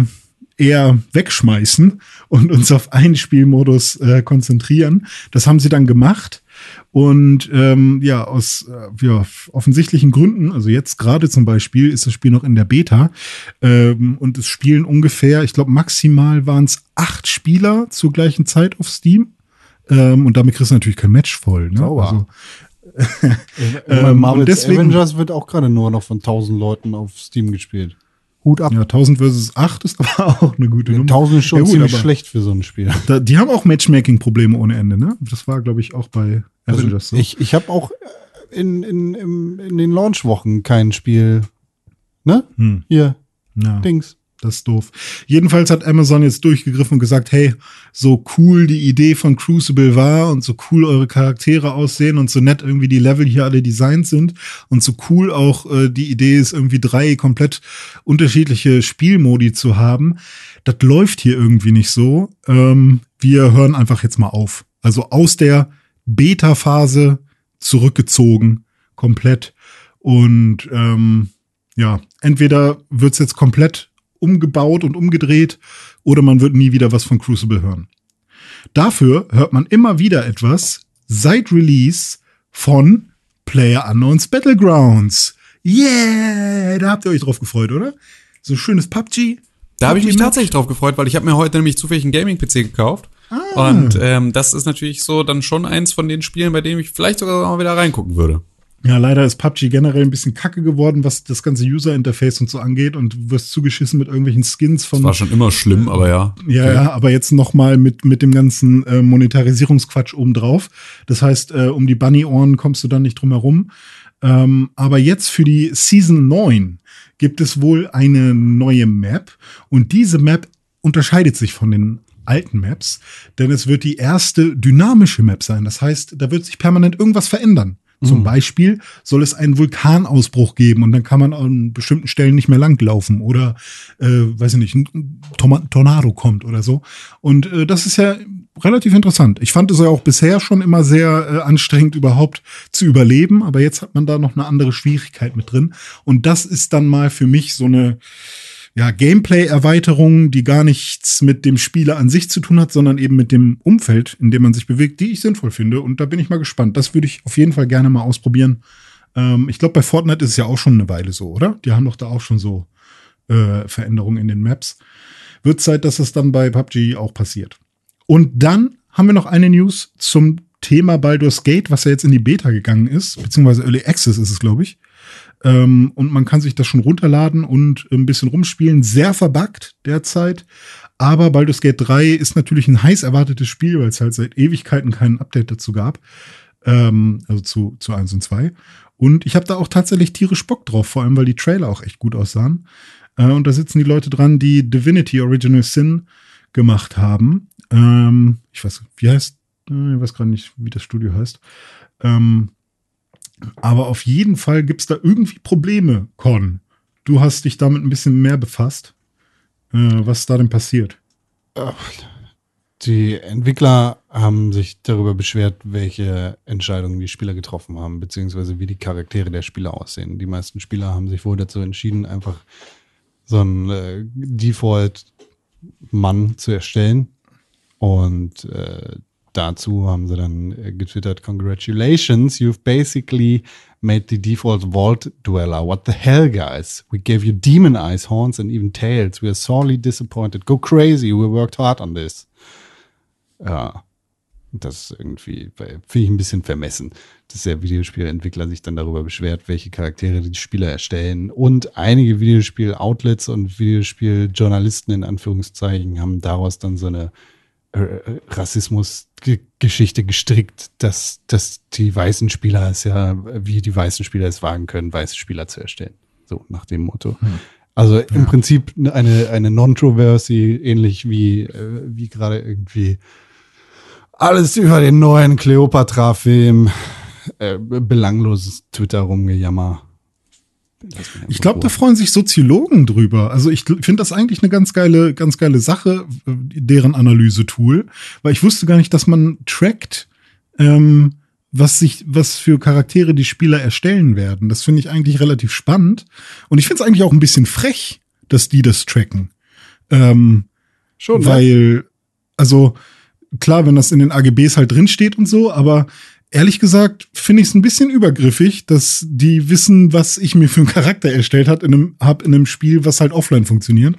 eher wegschmeißen und uns auf einen Spielmodus äh, konzentrieren. Das haben sie dann gemacht. Und ähm, ja, aus äh, ja, offensichtlichen Gründen, also jetzt gerade zum Beispiel, ist das Spiel noch in der Beta. Ähm, und es spielen ungefähr, ich glaube, maximal waren es acht Spieler zur gleichen Zeit auf Steam. Ähm, und damit kriegst du natürlich kein Match voll. Ne? Sauber. Also, Ähm, und Marvel's deswegen- Avengers wird auch gerade nur noch von 1000 Leuten auf Steam gespielt. Hut ab. ja, 1000 versus 8 ist aber auch eine gute Nummer. 1000 ist schon ja, gut, ziemlich schlecht für so ein Spiel. Da, die haben auch Matchmaking-Probleme ohne Ende, ne? Das war, glaube ich, auch bei Avengers so. Also Ich, ich habe auch in, in, im, in den Launchwochen kein Spiel. Ne? Hm. Hier, ja. Dings. Das ist doof. Jedenfalls hat Amazon jetzt durchgegriffen und gesagt, hey, so cool die Idee von Crucible war und so cool eure Charaktere aussehen und so nett irgendwie die Level hier alle designt sind und so cool auch äh, die Idee ist, irgendwie drei komplett unterschiedliche Spielmodi zu haben. Das läuft hier irgendwie nicht so. Ähm, wir hören einfach jetzt mal auf. Also aus der Beta-Phase zurückgezogen, komplett. Und ähm, ja, entweder wird's jetzt komplett umgebaut und umgedreht oder man wird nie wieder was von Crucible hören. Dafür hört man immer wieder etwas seit Release von Player Unknowns Battlegrounds. Yeah, da habt ihr euch drauf gefreut, oder? So ein schönes PUBG. Da habe ich mich tatsächlich drauf gefreut, weil ich habe mir heute nämlich zufällig einen Gaming-PC gekauft. Ah. Und ähm, das ist natürlich so dann schon eins von den Spielen, bei dem ich vielleicht sogar mal wieder reingucken würde. Ja, leider ist PUBG generell ein bisschen kacke geworden, was das ganze User-Interface und so angeht und du wirst zugeschissen mit irgendwelchen Skins von. War schon immer schlimm, aber ja. Ja, ja, aber jetzt noch mal mit, mit dem ganzen äh, Monetarisierungsquatsch obendrauf. Das heißt, äh, um die Bunny-Ohren kommst du dann nicht drum herum. Ähm, aber jetzt für die Season 9 gibt es wohl eine neue Map und diese Map unterscheidet sich von den alten Maps, denn es wird die erste dynamische Map sein. Das heißt, da wird sich permanent irgendwas verändern. Zum Beispiel soll es einen Vulkanausbruch geben und dann kann man an bestimmten Stellen nicht mehr langlaufen oder, äh, weiß ich nicht, ein Tornado kommt oder so. Und äh, das ist ja relativ interessant. Ich fand es ja auch bisher schon immer sehr äh, anstrengend, überhaupt zu überleben, aber jetzt hat man da noch eine andere Schwierigkeit mit drin. Und das ist dann mal für mich so eine ja, Gameplay-Erweiterung, die gar nichts mit dem Spieler an sich zu tun hat, sondern eben mit dem Umfeld, in dem man sich bewegt, die ich sinnvoll finde. Und da bin ich mal gespannt. Das würde ich auf jeden Fall gerne mal ausprobieren. Ähm, ich glaube, bei Fortnite ist es ja auch schon eine Weile so, oder? Die haben doch da auch schon so äh, Veränderungen in den Maps. Wird Zeit, dass es dann bei PUBG auch passiert. Und dann haben wir noch eine News zum Thema Baldur's Gate, was ja jetzt in die Beta gegangen ist, beziehungsweise Early Access ist es, glaube ich. Ähm, und man kann sich das schon runterladen und ein bisschen rumspielen. Sehr verbuggt derzeit. Aber Baldur's Gate 3 ist natürlich ein heiß erwartetes Spiel, weil es halt seit Ewigkeiten kein Update dazu gab. Ähm, also zu, zu 1 und 2. Und ich habe da auch tatsächlich tierisch Bock drauf, vor allem weil die Trailer auch echt gut aussahen. Äh, und da sitzen die Leute dran, die Divinity Original Sin gemacht haben. Ähm, ich weiß, wie heißt, äh, ich weiß gerade nicht, wie das Studio heißt. Ähm, aber auf jeden Fall gibt's da irgendwie Probleme, Con. Du hast dich damit ein bisschen mehr befasst. Äh, was ist da denn passiert? Die Entwickler haben sich darüber beschwert, welche Entscheidungen die Spieler getroffen haben, beziehungsweise wie die Charaktere der Spieler aussehen. Die meisten Spieler haben sich wohl dazu entschieden, einfach so einen äh, Default-Mann zu erstellen. Und äh, dazu haben sie dann äh, getwittert, Congratulations, you've basically made the default vault dweller. What the hell, guys? We gave you demon eyes, horns and even tails. We are sorely disappointed. Go crazy, we worked hard on this. Ja, das ist irgendwie, finde ich ein bisschen vermessen, dass der Videospielentwickler sich dann darüber beschwert, welche Charaktere die Spieler erstellen. Und einige Videospiel-Outlets und Videospiel-Journalisten in Anführungszeichen haben daraus dann so eine äh, Rassismus-Geschichte gestrickt, dass, dass die weißen Spieler es ja, wie die weißen Spieler es wagen können, weiße Spieler zu erstellen. So nach dem Motto. Also im Prinzip eine, eine Non-Troversy, ähnlich wie, äh, wie gerade irgendwie alles über den neuen Cleopatra-Film, äh, belangloses Twitter rumgejammer. Ich glaube, da freuen sich Soziologen drüber. Also ich finde das eigentlich eine ganz geile, ganz geile Sache, äh, deren Analyse-Tool, weil ich wusste gar nicht, dass man trackt, ähm, was sich, was für Charaktere die Spieler erstellen werden. Das finde ich eigentlich relativ spannend. Und ich finde es eigentlich auch ein bisschen frech, dass die das tracken. Ähm, Schon, ne? weil, also klar, wenn das in den AGBs halt drinsteht und so, aber ehrlich gesagt finde ich es ein bisschen übergriffig, dass die wissen, was ich mir für einen Charakter erstellt hat in einem, hab in einem Spiel, was halt offline funktioniert.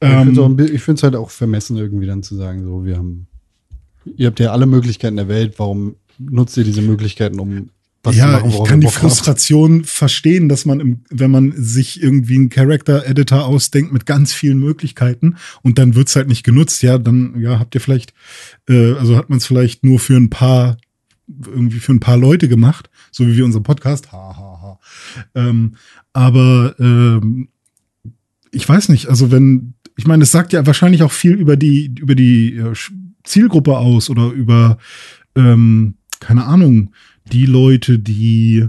Ich finde es Ähm, halt auch vermessen, irgendwie dann zu sagen, so, wir haben, ihr habt ja alle Möglichkeiten der Welt, warum nutzt ihr diese Möglichkeiten, um was zu ja, machen, ich worauf kann die Bock habt? Frustration verstehen, dass man, im, wenn man sich irgendwie einen Character-Editor ausdenkt mit ganz vielen Möglichkeiten und dann wird's halt nicht genutzt, ja, dann ja, habt ihr vielleicht, äh, also hat man es vielleicht nur für ein paar, irgendwie für ein paar Leute gemacht, so wie wir unser Podcast, ha, ha, ha. Ähm, aber ähm, ich weiß nicht, also wenn, ich meine, es sagt ja wahrscheinlich auch viel über die, über die äh, Zielgruppe aus oder über, ähm, keine Ahnung, die Leute, die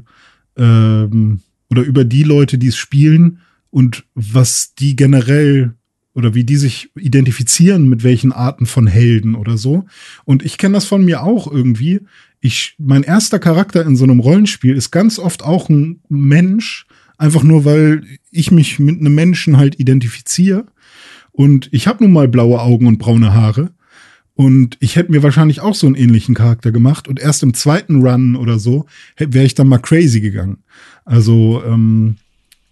ähm, oder über die Leute, die es spielen und was die generell oder wie die sich identifizieren mit welchen Arten von Helden oder so. Und ich kenne das von mir auch irgendwie. Ich, mein erster Charakter in so einem Rollenspiel ist ganz oft auch ein Mensch, einfach nur weil ich mich mit einem Menschen halt identifiziere. Und ich habe nun mal blaue Augen und braune Haare. Und ich hätte mir wahrscheinlich auch so einen ähnlichen Charakter gemacht. Und erst im zweiten Run oder so wäre ich dann mal crazy gegangen. Also, ähm,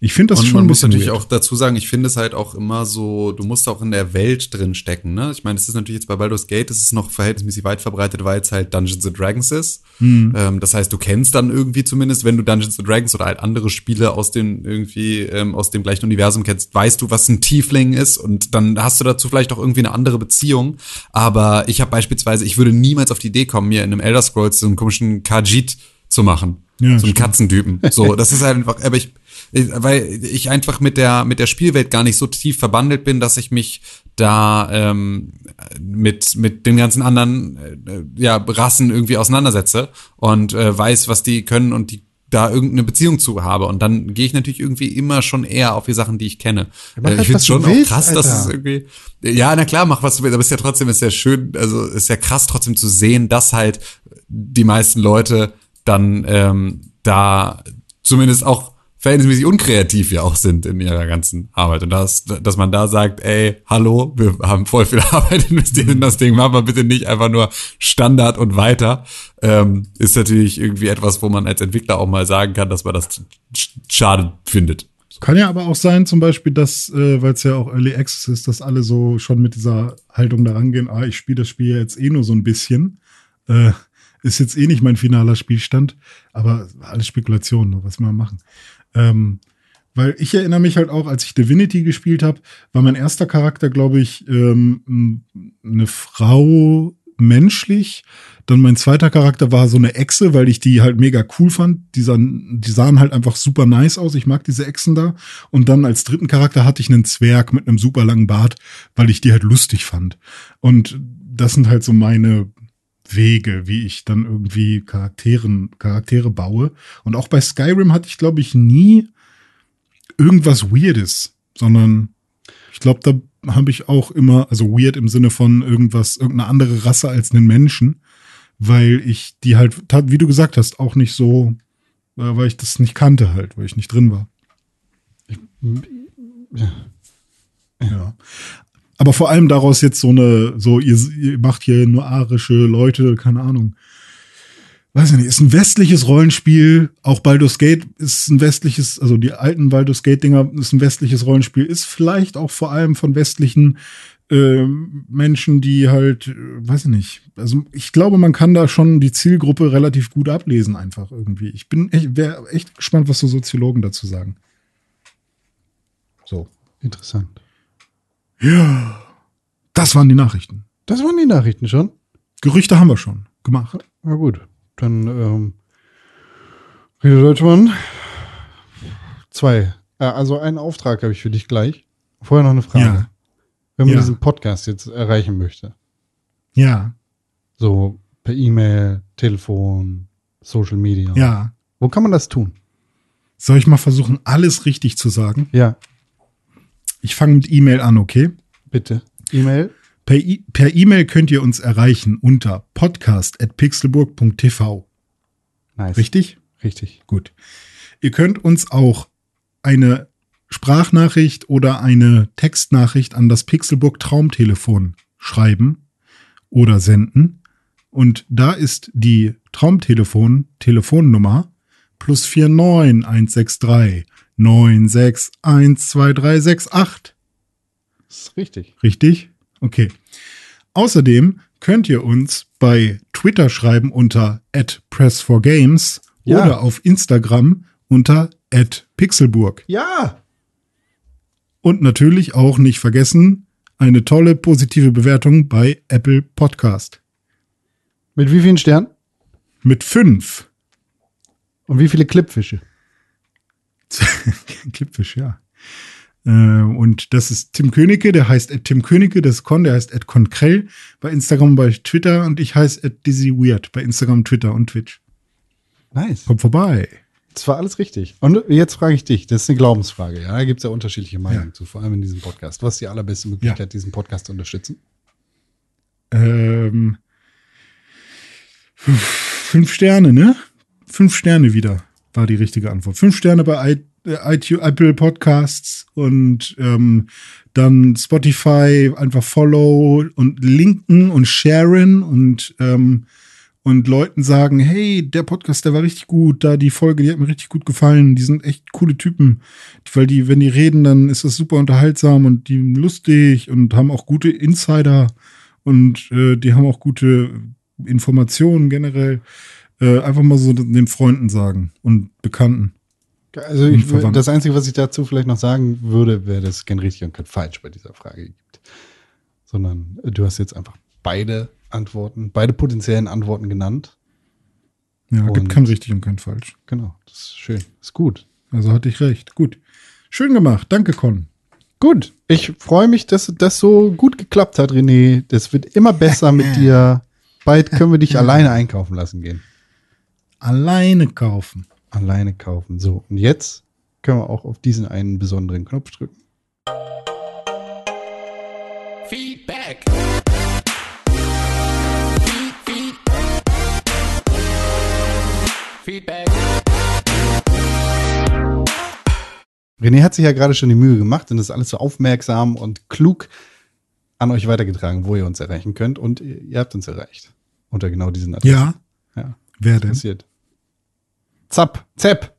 ich finde das und schon man ein muss bisschen natürlich weird. auch dazu sagen, ich finde es halt auch immer so, du musst auch in der Welt drin stecken, ne? Ich meine, es ist natürlich jetzt bei Baldur's Gate, es ist noch verhältnismäßig weit verbreitet, weil es halt Dungeons and Dragons ist. Mhm. Ähm, das heißt, du kennst dann irgendwie zumindest, wenn du Dungeons and Dragons oder halt andere Spiele aus dem irgendwie ähm, aus dem gleichen Universum kennst, weißt du, was ein Tiefling ist und dann hast du dazu vielleicht auch irgendwie eine andere Beziehung. Aber ich habe beispielsweise, ich würde niemals auf die Idee kommen, mir in einem Elder Scrolls so einen komischen Khajiit zu machen. Ja, so einen stimmt. Katzentypen. So, das ist halt einfach, aber ich- weil ich einfach mit der mit der Spielwelt gar nicht so tief verbandelt bin, dass ich mich da ähm, mit mit den ganzen anderen äh, ja Rassen irgendwie auseinandersetze und äh, weiß, was die können und die da irgendeine Beziehung zu habe und dann gehe ich natürlich irgendwie immer schon eher auf die Sachen, die ich kenne. mach Äh, halt, ich finde was es schon willst, auch krass, dass es Alter. irgendwie ja, na klar, mach was du willst, aber es ist ja trotzdem ist ja schön, also ist ja krass trotzdem zu sehen, dass halt die meisten Leute dann ähm, da zumindest auch verhältnismäßig unkreativ ja auch sind in ihrer ganzen Arbeit. Und das, dass man da sagt, ey, hallo, wir haben voll viel Arbeit investiert in das Ding, machen wir bitte nicht einfach nur Standard und weiter, ähm, ist natürlich irgendwie etwas, wo man als Entwickler auch mal sagen kann, dass man das sch- schade findet. Kann ja aber auch sein, zum Beispiel, dass, äh, weil es ja auch Early Access ist, dass alle so schon mit dieser Haltung da rangehen, ah, ich spiele das Spiel ja jetzt eh nur so ein bisschen. Äh, ist jetzt eh nicht mein finaler Spielstand, aber alles Spekulation, ne, was wir machen. Ähm, weil ich erinnere mich halt auch, als ich Divinity gespielt habe, war mein erster Charakter, glaube ich, ähm, eine Frau menschlich. Dann mein zweiter Charakter war so eine Echse, weil ich die halt mega cool fand. Die sahen, die sahen halt einfach super nice aus. Ich mag diese Echsen da. Und dann als dritten Charakter hatte ich einen Zwerg mit einem super langen Bart, weil ich die halt lustig fand. Und das sind halt so meine Wege, wie ich dann irgendwie Charakteren, Charaktere baue. Und auch bei Skyrim hatte ich, glaube ich, nie irgendwas Weirdes, sondern ich glaube, da habe ich auch immer, also weird im Sinne von irgendwas, irgendeine andere Rasse als einen Menschen, weil ich die halt, wie du gesagt hast, auch nicht so, äh, weil ich das nicht kannte halt, weil ich nicht drin war. Ja. Aber vor allem daraus jetzt so eine, so, ihr, ihr macht hier nur arische Leute, keine Ahnung. Weiß ich nicht, ist ein westliches Rollenspiel. Auch Baldur's Gate ist ein westliches, also die alten Baldur's Gate-Dinger ist ein westliches Rollenspiel. Ist vielleicht auch vor allem von westlichen ähm, Menschen, die halt, äh, weiß ich nicht. Also ich glaube, man kann da schon die Zielgruppe relativ gut ablesen, einfach irgendwie. Ich bin echt, wäre echt gespannt, was so Soziologen dazu sagen. So. Interessant. Ja. Das waren die Nachrichten. Das waren die Nachrichten schon. Gerüchte haben wir schon gemacht. Na gut, dann ähm, Rede Deutschmann. Zwei. Äh, also einen Auftrag habe ich für dich gleich. Vorher noch eine Frage. Ja. Wenn man Ja. diesen Podcast jetzt erreichen möchte, Ja, so per E-Mail, Telefon, Social Media, ja. wo kann man das tun? Soll ich mal versuchen, alles richtig zu sagen? Ja, Ich fange mit E-Mail an, okay? bitte. E-Mail. Per E-Mail könnt ihr uns erreichen unter podcast.pixelburg.tv. Nice. Richtig? Richtig. Gut. Ihr könnt uns auch eine Sprachnachricht oder eine Textnachricht an das Pixelburg Traumtelefon schreiben oder senden. Und da ist die Traumtelefon Telefonnummer plus 49163 9612368. Das ist richtig. Richtig? Okay. Außerdem könnt ihr uns bei Twitter schreiben unter @press4games Ja. oder auf Instagram unter @pixelburg. Ja. Und natürlich auch nicht vergessen eine tolle positive Bewertung bei Apple Podcast Mit wie vielen Sternen? mit fünf. Und wie viele Clipfische? Clipfish, ja. Äh, und das ist Tim Königke, der heißt Tim Königke, das ist Con, der heißt at Konkrell bei Instagram bei Twitter und ich heiße at Dizzy Weird bei Instagram, Twitter und Twitch. Nice. Kommt vorbei. Das war alles richtig. Und jetzt frage ich dich, das ist eine Glaubensfrage, ja. Da gibt es ja unterschiedliche Meinungen Ja. zu, vor allem in diesem Podcast. Was ist die allerbeste Möglichkeit, diesen Podcast zu unterstützen? Ähm, fünf Sterne, ne? Fünf Sterne wieder war die richtige Antwort. Fünf Sterne bei I, äh, iTunes, Apple Podcasts und ähm, dann Spotify einfach follow und linken und sharen und ähm, und Leuten sagen, hey, der Podcast, der war richtig gut, da die Folge, die hat mir richtig gut gefallen, die sind echt coole Typen, weil die, wenn die reden, dann ist das super unterhaltsam und die lustig und haben auch gute Insider und äh, die haben auch gute Informationen generell. Äh, einfach mal so den Freunden sagen und Bekannten. Also ich, Verwandt. das Einzige, was ich dazu vielleicht noch sagen würde, wäre, dass es kein richtig und kein falsch bei dieser Frage gibt. Sondern äh, du hast jetzt einfach beide Antworten, beide potenziellen Antworten genannt. Ja, Und- gibt kein richtig und kein falsch. Genau, das ist schön. Ist gut. Also hatte ich recht. Gut. Schön gemacht. Danke, Con. Gut. Ich freue mich, dass das so gut geklappt hat, René. Das wird immer besser mit dir. Bald können wir dich alleine einkaufen lassen gehen. Alleine kaufen. Alleine kaufen. So, und jetzt können wir auch auf diesen einen besonderen Knopf drücken. Feedback. Feedback. René hat sich ja gerade schon die Mühe gemacht und das ist alles so aufmerksam und klug an euch weitergetragen, wo ihr uns erreichen könnt. Und ihr, ihr habt uns erreicht. Unter genau diesen Adressen. Ja. ja. Wer denn? Passiert. Zapp, Zepp.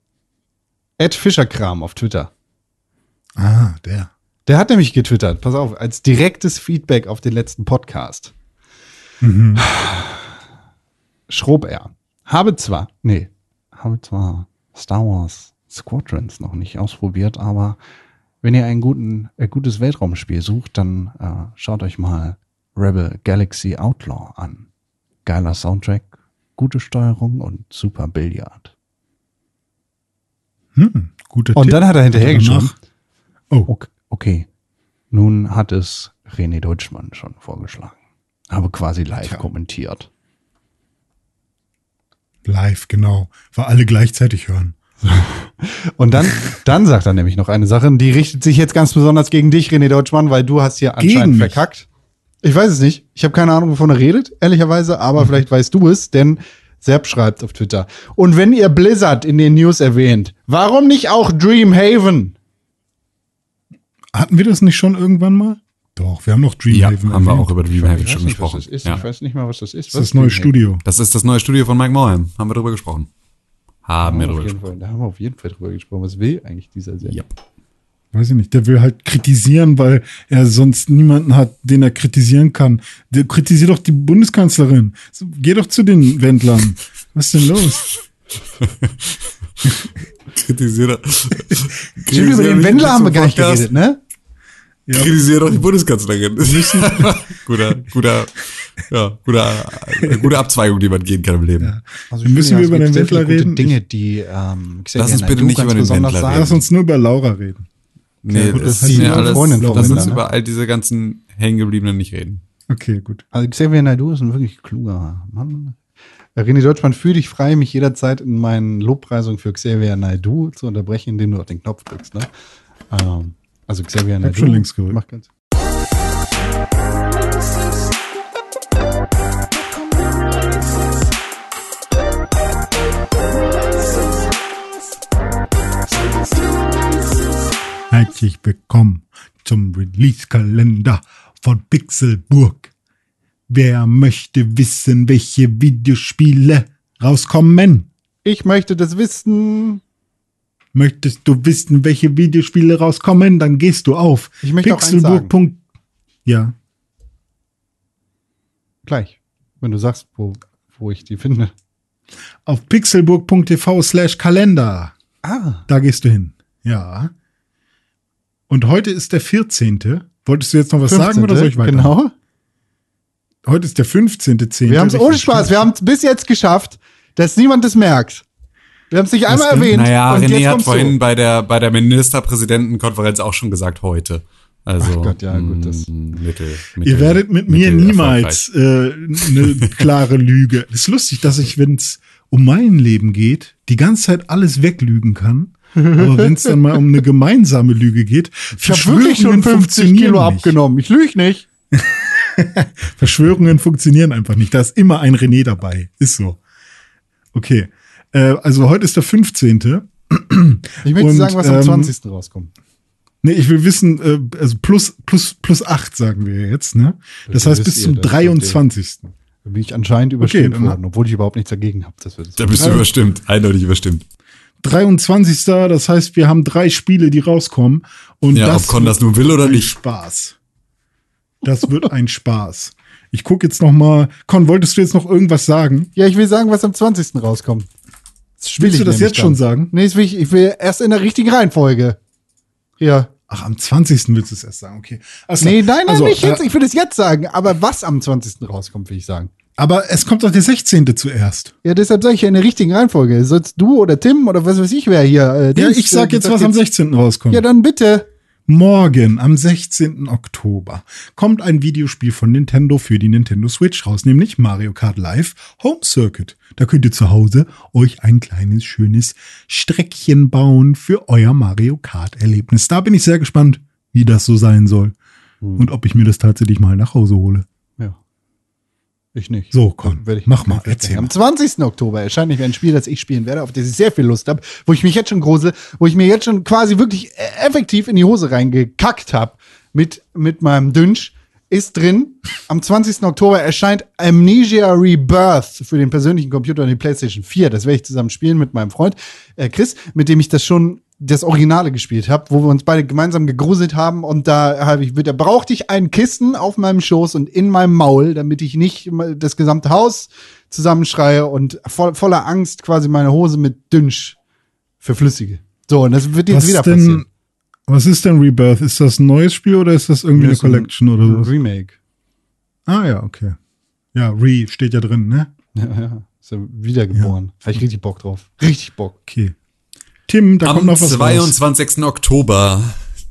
Ed Fischerkram auf Twitter. Ah, der. Der hat nämlich getwittert, pass auf, als direktes Feedback auf den letzten Podcast. Schrob er. Habe zwar, nee, habe zwar Star Wars Squadrons noch nicht ausprobiert, aber wenn ihr ein guten, ein gutes Weltraumspiel sucht, dann äh, schaut euch mal Rebel Galaxy Outlaw an. Geiler Soundtrack, gute Steuerung und super Billard. Hm, guter Und Tipp. dann hat er hinterher geschrieben, Oh, Okay. Nun hat es René Deutschmann schon vorgeschlagen. Habe quasi live Tja. kommentiert. live, genau. War alle gleichzeitig hören. Und dann, dann sagt er nämlich noch eine Sache, die richtet sich jetzt ganz besonders gegen dich, René Deutschmann, weil du hast hier anscheinend verkackt. Ich weiß es nicht. Ich habe keine Ahnung, wovon er redet, ehrlicherweise, aber Mhm. vielleicht weißt du es, denn Sepp schreibt auf Twitter. Und wenn ihr Blizzard in den News erwähnt, warum nicht auch Dreamhaven? Hatten wir das nicht schon irgendwann mal? Doch, wir haben noch Ja, Dreamhaven. haben wir auch über Dreamhaven schon was gesprochen. das ist. Ja. Ich weiß nicht mal, was das ist. Das ist das neue Studio. Das ist das neue Studio von Mike Morham. Haben wir drüber gesprochen. Haben wir auf drüber jeden gesprochen. Fall, da haben wir auf jeden Fall drüber gesprochen. Was will eigentlich dieser Sender? Ja. Weiß ich nicht. Der will halt kritisieren, weil er sonst niemanden hat, den er kritisieren kann. Der kritisiert doch die Bundeskanzlerin. So, Geh doch zu den Wendlern. Was ist denn los? Kritisiere. Stimmt, über den Wendler haben wir gar nicht geredet, ne? Kritisiere doch die Bundeskanzlerin. guter, guter, ja, guter, gute Abzweigung, die man gehen kann im Leben. Also Müssen wir über den Wendler gute reden? Dinge, die ähm, Lass uns bitte nicht über den besonders Wendler sagt. Lass uns nur über Laura reden. Nee, gut, das ist mir die alles, Freundin lass uns ne? über all diese ganzen Hängengebliebenen nicht reden. Okay, gut. Also Xavier Naidoo ist ein wirklich kluger Mann. René Deutschmann, fühl dich frei, mich jederzeit in meinen Lobpreisungen für Xavier Naidoo zu unterbrechen, indem du auf den Knopf drückst. Ne? Ähm, also Xavier Naidoo. schon links gerückt. macht ganz Herzlich willkommen zum Release-Kalender von Pixelburg. Wer möchte wissen, welche Videospiele rauskommen? Ich möchte das wissen. Möchtest du wissen, welche Videospiele rauskommen? Dann gehst du auf Ich möchte auch eins Ja, Gleich, wenn du sagst, wo, wo ich die finde. auf pixelburg.tv slash Kalender. Ah, Da gehst du hin. Ja. Und heute ist der 14. Wolltest du jetzt noch was sagen oder soll ich weiter? Genau. Heute ist der 15.10. Wir haben es ohne. Spaß. Wir haben es bis jetzt geschafft, dass niemand das merkt. Wir haben es nicht einmal erwähnt. Naja, und René jetzt hat vorhin so. bei der, bei der Ministerpräsidentenkonferenz auch schon gesagt, heute. Also, Ach Gott, ja, gut, das- mm, Mittel, Ihr Mittel, werdet mit mir mittel niemals äh, eine klare Lüge. Es ist lustig, dass ich, wenn es um mein Leben geht, die ganze Zeit alles weglügen kann. Aber wenn es dann mal um eine gemeinsame Lüge geht, Ich habe wirklich schon 50 Kilo abgenommen. Ich lüge nicht. Verschwörungen funktionieren einfach nicht. Da ist immer ein René dabei. Ist so. Okay. Äh, also heute ist der 15. Ich möchte Und, sagen, was am ähm, 20. rauskommt. Nee, ich will wissen, äh, also plus, plus, plus acht sagen wir jetzt, ne? Das heißt bis zum das ist 23. Da bin ich anscheinend überstimmt dann- worden, obwohl ich überhaupt nichts dagegen habe. Da bist du überstimmt, eindeutig überstimmt. 23. Das heißt, wir haben drei Spiele, die rauskommen. Und Ja, das ob Con das nun will oder ein nicht. Spaß. Das wird ein Spaß. Ich gucke jetzt noch mal. Con, wolltest du jetzt noch irgendwas sagen? Ja, ich will sagen, was am 20. rauskommt. Das Willst ich du das jetzt schon sagen? Nee, will ich, ich will erst in der richtigen Reihenfolge. Ja. Ach, am 20. willst du es erst sagen, okay. Klar. Nee, nein, nein, Also, nicht jetzt. äh, Ich will es jetzt sagen. Aber was am 20. rauskommt, will ich sagen. Aber es kommt doch der 16. zuerst. Ja, deshalb sage ich ja in der richtigen Reihenfolge. Sollst du oder Tim oder was weiß ich wer hier. Äh, Ja, ich sag äh, jetzt, was am 16. rauskommt. Ja, dann bitte. Morgen, am 16. Oktober, kommt ein Videospiel von Nintendo für die Nintendo Switch raus, nämlich Mario Kart Live Home Circuit. Da könnt ihr zu Hause euch ein kleines, schönes Streckchen bauen für euer Mario Kart Erlebnis. Da bin ich sehr gespannt, wie das so sein soll. Und ob ich mir das tatsächlich mal nach Hause hole. Ich nicht. So, komm, Werde ich mach mal, erzähl Am mal. 20. Oktober erscheint nämlich ein Spiel, das ich spielen werde, auf das ich sehr viel Lust habe, wo ich mich jetzt schon grusel, wo ich mir jetzt schon quasi wirklich äh, effektiv in die Hose reingekackt habe mit, mit meinem Dünsch. Ist drin. Am 20. Oktober erscheint Amnesia Rebirth für den persönlichen Computer und die PlayStation 4. Das werde ich zusammen spielen mit meinem Freund äh, Chris, mit dem ich das schon das Originale gespielt habe, wo wir uns beide gemeinsam gegruselt haben und da habe ich, da brauchte ich ein Kissen auf meinem Schoß und in meinem Maul, damit ich nicht das gesamte Haus zusammenschreie und voll, voller Angst quasi meine Hose mit Dünsch verflüssige. So, und das wird jetzt Was wieder denn, passieren. was ist denn Rebirth? Ist das ein neues Spiel oder ist das irgendwie Das eine ist ein Collection oder so? Remake. Ah ja, okay. Ja, Re steht ja drin, ne? Ja, ja. Ist ja wiedergeboren. Habe ich richtig Bock drauf. Richtig Bock. Okay. Tim, da kommt Am noch was raus. 22. Oktober,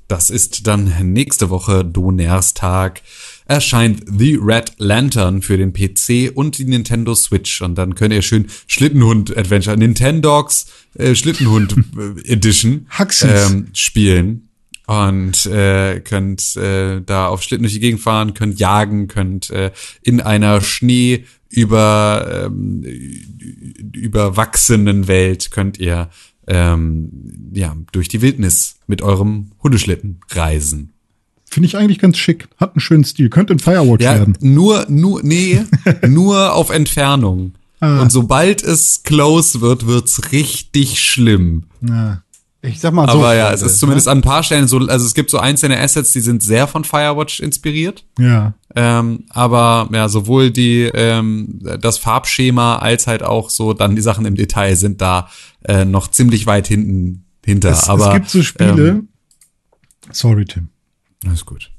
das ist dann nächste Woche Donnerstag, erscheint The Red Lantern für den PC und die Nintendo Switch. Und dann könnt ihr schön Schlittenhund-Adventure, Nintendogs äh, Schlittenhund äh, Edition ähm, spielen. Und äh, könnt äh, da auf Schlitten durch die Gegend fahren, könnt jagen, könnt äh, in einer Schnee über ähm, überwachsenen Welt könnt ihr ähm, ja durch die Wildnis mit eurem Hundeschlitten reisen. Finde ich eigentlich ganz schick. Hat einen schönen Stil. Könnte ein Firewatch Ja, werden. nur nur nee, nur auf Entfernung. Ah. Und sobald es close wird, wird's richtig schlimm. Ja. Ich sag mal so. Aber ja, es ist zumindest an ein paar Stellen so, also es gibt so einzelne Assets, die sind sehr von Firewatch inspiriert. Ja. Ähm, aber ja, sowohl die ähm, das Farbschema als halt auch so dann die Sachen im Detail sind da äh, noch ziemlich weit hinten hinter. Es, aber es gibt so Spiele. Ähm, Sorry, Tim. alles gut.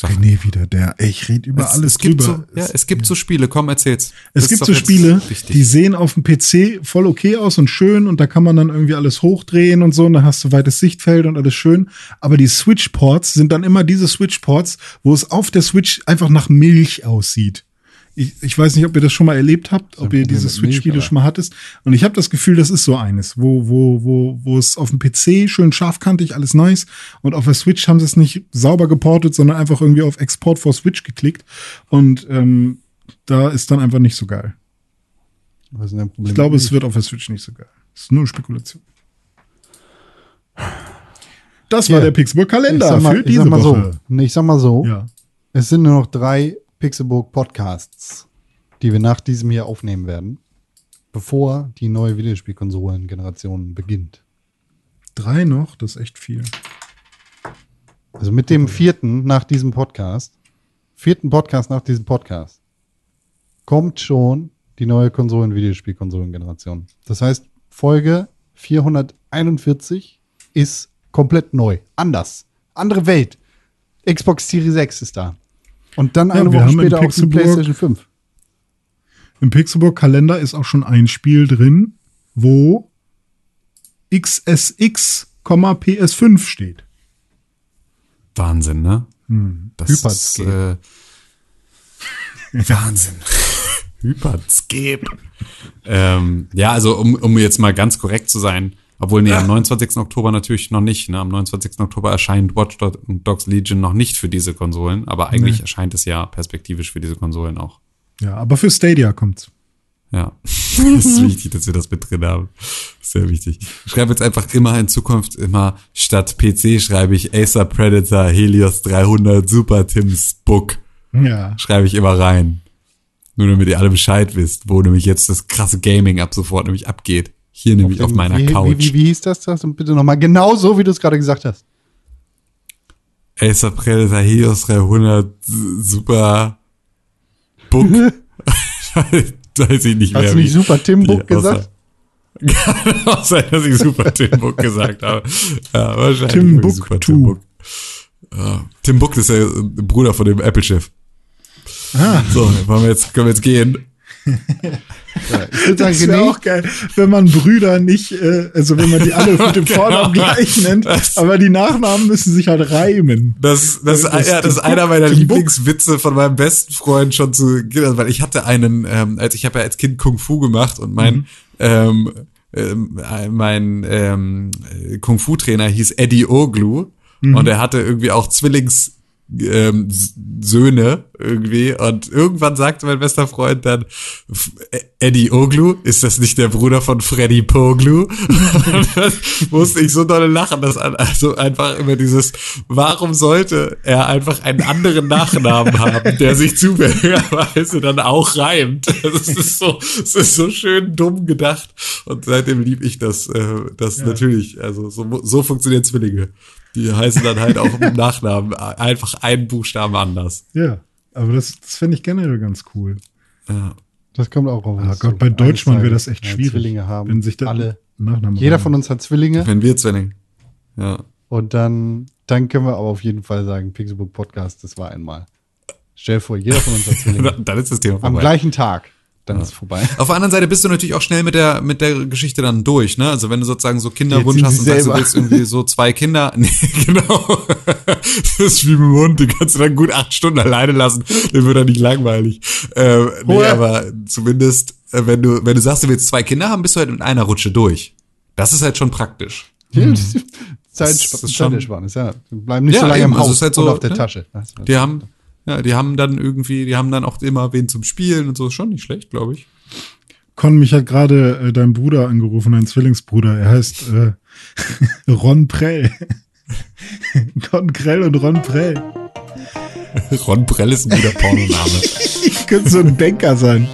Sag. René wieder, der. ey, Ich rede über Es, alles es gibt drüber. so, ja, es gibt so Spiele. Komm, erzähl's. Es Das gibt so Spiele, die sehen auf dem PC voll okay aus und schön und da kann man dann irgendwie alles hochdrehen und so und dann hast du weites Sichtfeld und alles schön. Aber die Switch-Ports sind dann immer diese Switch-Ports, wo es auf der Switch einfach nach Milch aussieht. Ich, ich weiß nicht, ob ihr das schon mal erlebt habt, ob ihr diese Switch-Spiele schon mal hattest. Und ich habe das Gefühl, das ist so eines, wo, wo, wo, wo es auf dem PC schön scharfkantig, alles nice. Und auf der Switch haben sie es nicht sauber geportet, sondern einfach irgendwie auf Export for Switch geklickt. Und ähm, da ist dann einfach nicht so geil. Was ist denn Problem? Ich glaube, es wird auf der Switch nicht so geil. Das ist nur Spekulation. Das war Ja. der Pixburg-Kalender ich sag mal, für ich diese sag mal Woche. so. Ich sag mal so. Ja. Es sind nur noch drei Pixelburg Podcasts, die wir nach diesem hier aufnehmen werden, bevor die neue Videospielkonsolen-Generation beginnt. Drei noch, das ist echt viel. Also mit dem vierten nach diesem Podcast, vierten Podcast nach diesem Podcast, kommt schon die neue Konsolen-Videospielkonsolen-Generation. Das heißt, Folge 441 ist komplett neu. Anders. Andere Welt. Xbox Series X ist da. Und dann Ja, eine wir Woche später auch die PlayStation 5. Im Pixelburg-Kalender ist auch schon ein Spiel drin, wo XSX, PS5 steht. Wahnsinn, ne? Das ist Hyperscape. äh, Wahnsinn. Hyperskip. ähm, ja, also um, um jetzt mal ganz korrekt zu sein, obwohl nee, am 29. Oktober natürlich noch nicht. Ne? Am 29. Oktober erscheint Watch Dogs Legion noch nicht für diese Konsolen, aber eigentlich erscheint es ja perspektivisch für diese Konsolen auch. Ja, aber für Stadia kommt's. Ja, das ist wichtig, dass wir das mit drin haben. Sehr wichtig. Ich schreibe jetzt einfach immer in Zukunft immer statt PC schreibe ich Acer Predator Helios 300 Super Tim's Book. Ja. Schreibe ich immer rein. Nur damit ihr alle Bescheid wisst, wo nämlich jetzt das krasse Gaming ab sofort nämlich abgeht. Hier nämlich auf, meiner wie, Couch. Wie, wie, wie hieß das? das? Und bitte nochmal genau so, wie du es gerade gesagt hast. Acer Predator Helios 300 Super Book. Weiß ich nicht Hast mehr. du nicht Super Tim Book gesagt? Kann auch sein, dass ich Super Tim Book gesagt habe. Ja, wahrscheinlich. Tim Book Super 2. Tim Book. Ja, Tim Book ist der Bruder von dem Apple-Chef. Ah. So, wollen wir jetzt, können wir jetzt gehen? Ich würde sagen, Das wäre auch geil, wenn man Brüder nicht, äh, also wenn man die alle mit dem Vornamen Genau. gleich nennt, Das- aber die Nachnamen müssen sich halt reimen. Das, das, Das- ja, das ist einer meiner. Lieblingswitze von meinem besten Freund schon zu, weil ich hatte einen, ähm, als ich habe ja als Kind Kung Fu gemacht und mein, Mhm. ähm, äh, mein ähm, äh, Kung Fu Trainer hieß Eddie Oglu Mhm. und er hatte irgendwie auch Zwillings ähm, Söhne irgendwie und irgendwann sagte mein bester Freund dann E- Eddie Oglu, ist das nicht der Bruder von Freddy Poglu? musste ich so dolle lachen, dass also einfach immer dieses, warum sollte er einfach einen anderen Nachnamen haben, der sich zufälligerweise dann auch reimt? Das ist so, es ist so schön dumm gedacht und seitdem lieb ich das, äh, das natürlich, also so, so funktionieren Zwillinge. Die heißen dann halt auch im Nachnamen einfach einen Buchstaben anders. Ja, aber das, das fände ich generell ganz cool. Ja. das kommt auch auf Ah Gott, bei Deutschmann wäre das echt schwierig. Zwillinge haben. Wenn sich da alle. Nachnamen Jeder reimen. von uns hat Zwillinge. Wenn wir Zwilling. Ja. Und dann, dann können wir aber auf jeden Fall sagen, Pixelbook Podcast, das war einmal. Stell dir vor, jeder von uns hat Zwillinge. Dann ist das Thema Am vorbei. gleichen Tag. Dann ist es vorbei. Auf der anderen Seite bist du natürlich auch schnell mit der, mit der Geschichte dann durch, ne? Also wenn du sozusagen so Kinderwunsch hast und sagst, du willst irgendwie so zwei Kinder. Nee, genau. Das ist wie mit dem Hund, den kannst du dann gut acht Stunden alleine lassen. Den wird er nicht langweilig. Ähm, nee, Oder? aber zumindest, äh, wenn du, wenn du sagst, du willst zwei Kinder haben, bist du halt in einer Rutsche durch. Das ist halt schon praktisch. Zeit, Das ist schon- Zeitersparnis, ja. Wir bleiben nicht Ja, so lange eben, im also Haus ist halt so, und auf der ne? Tasche. Die haben, ja, die haben dann irgendwie, die haben dann auch immer wen zum Spielen und so. Ist schon nicht schlecht, glaube ich. Con, mich hat gerade äh, dein Bruder angerufen, dein Zwillingsbruder. Er heißt äh, Ron Prell. Con Krell und Ron Prell. Ron Prell ist ein guter Pornoname. Ich könnte so ein Banker sein.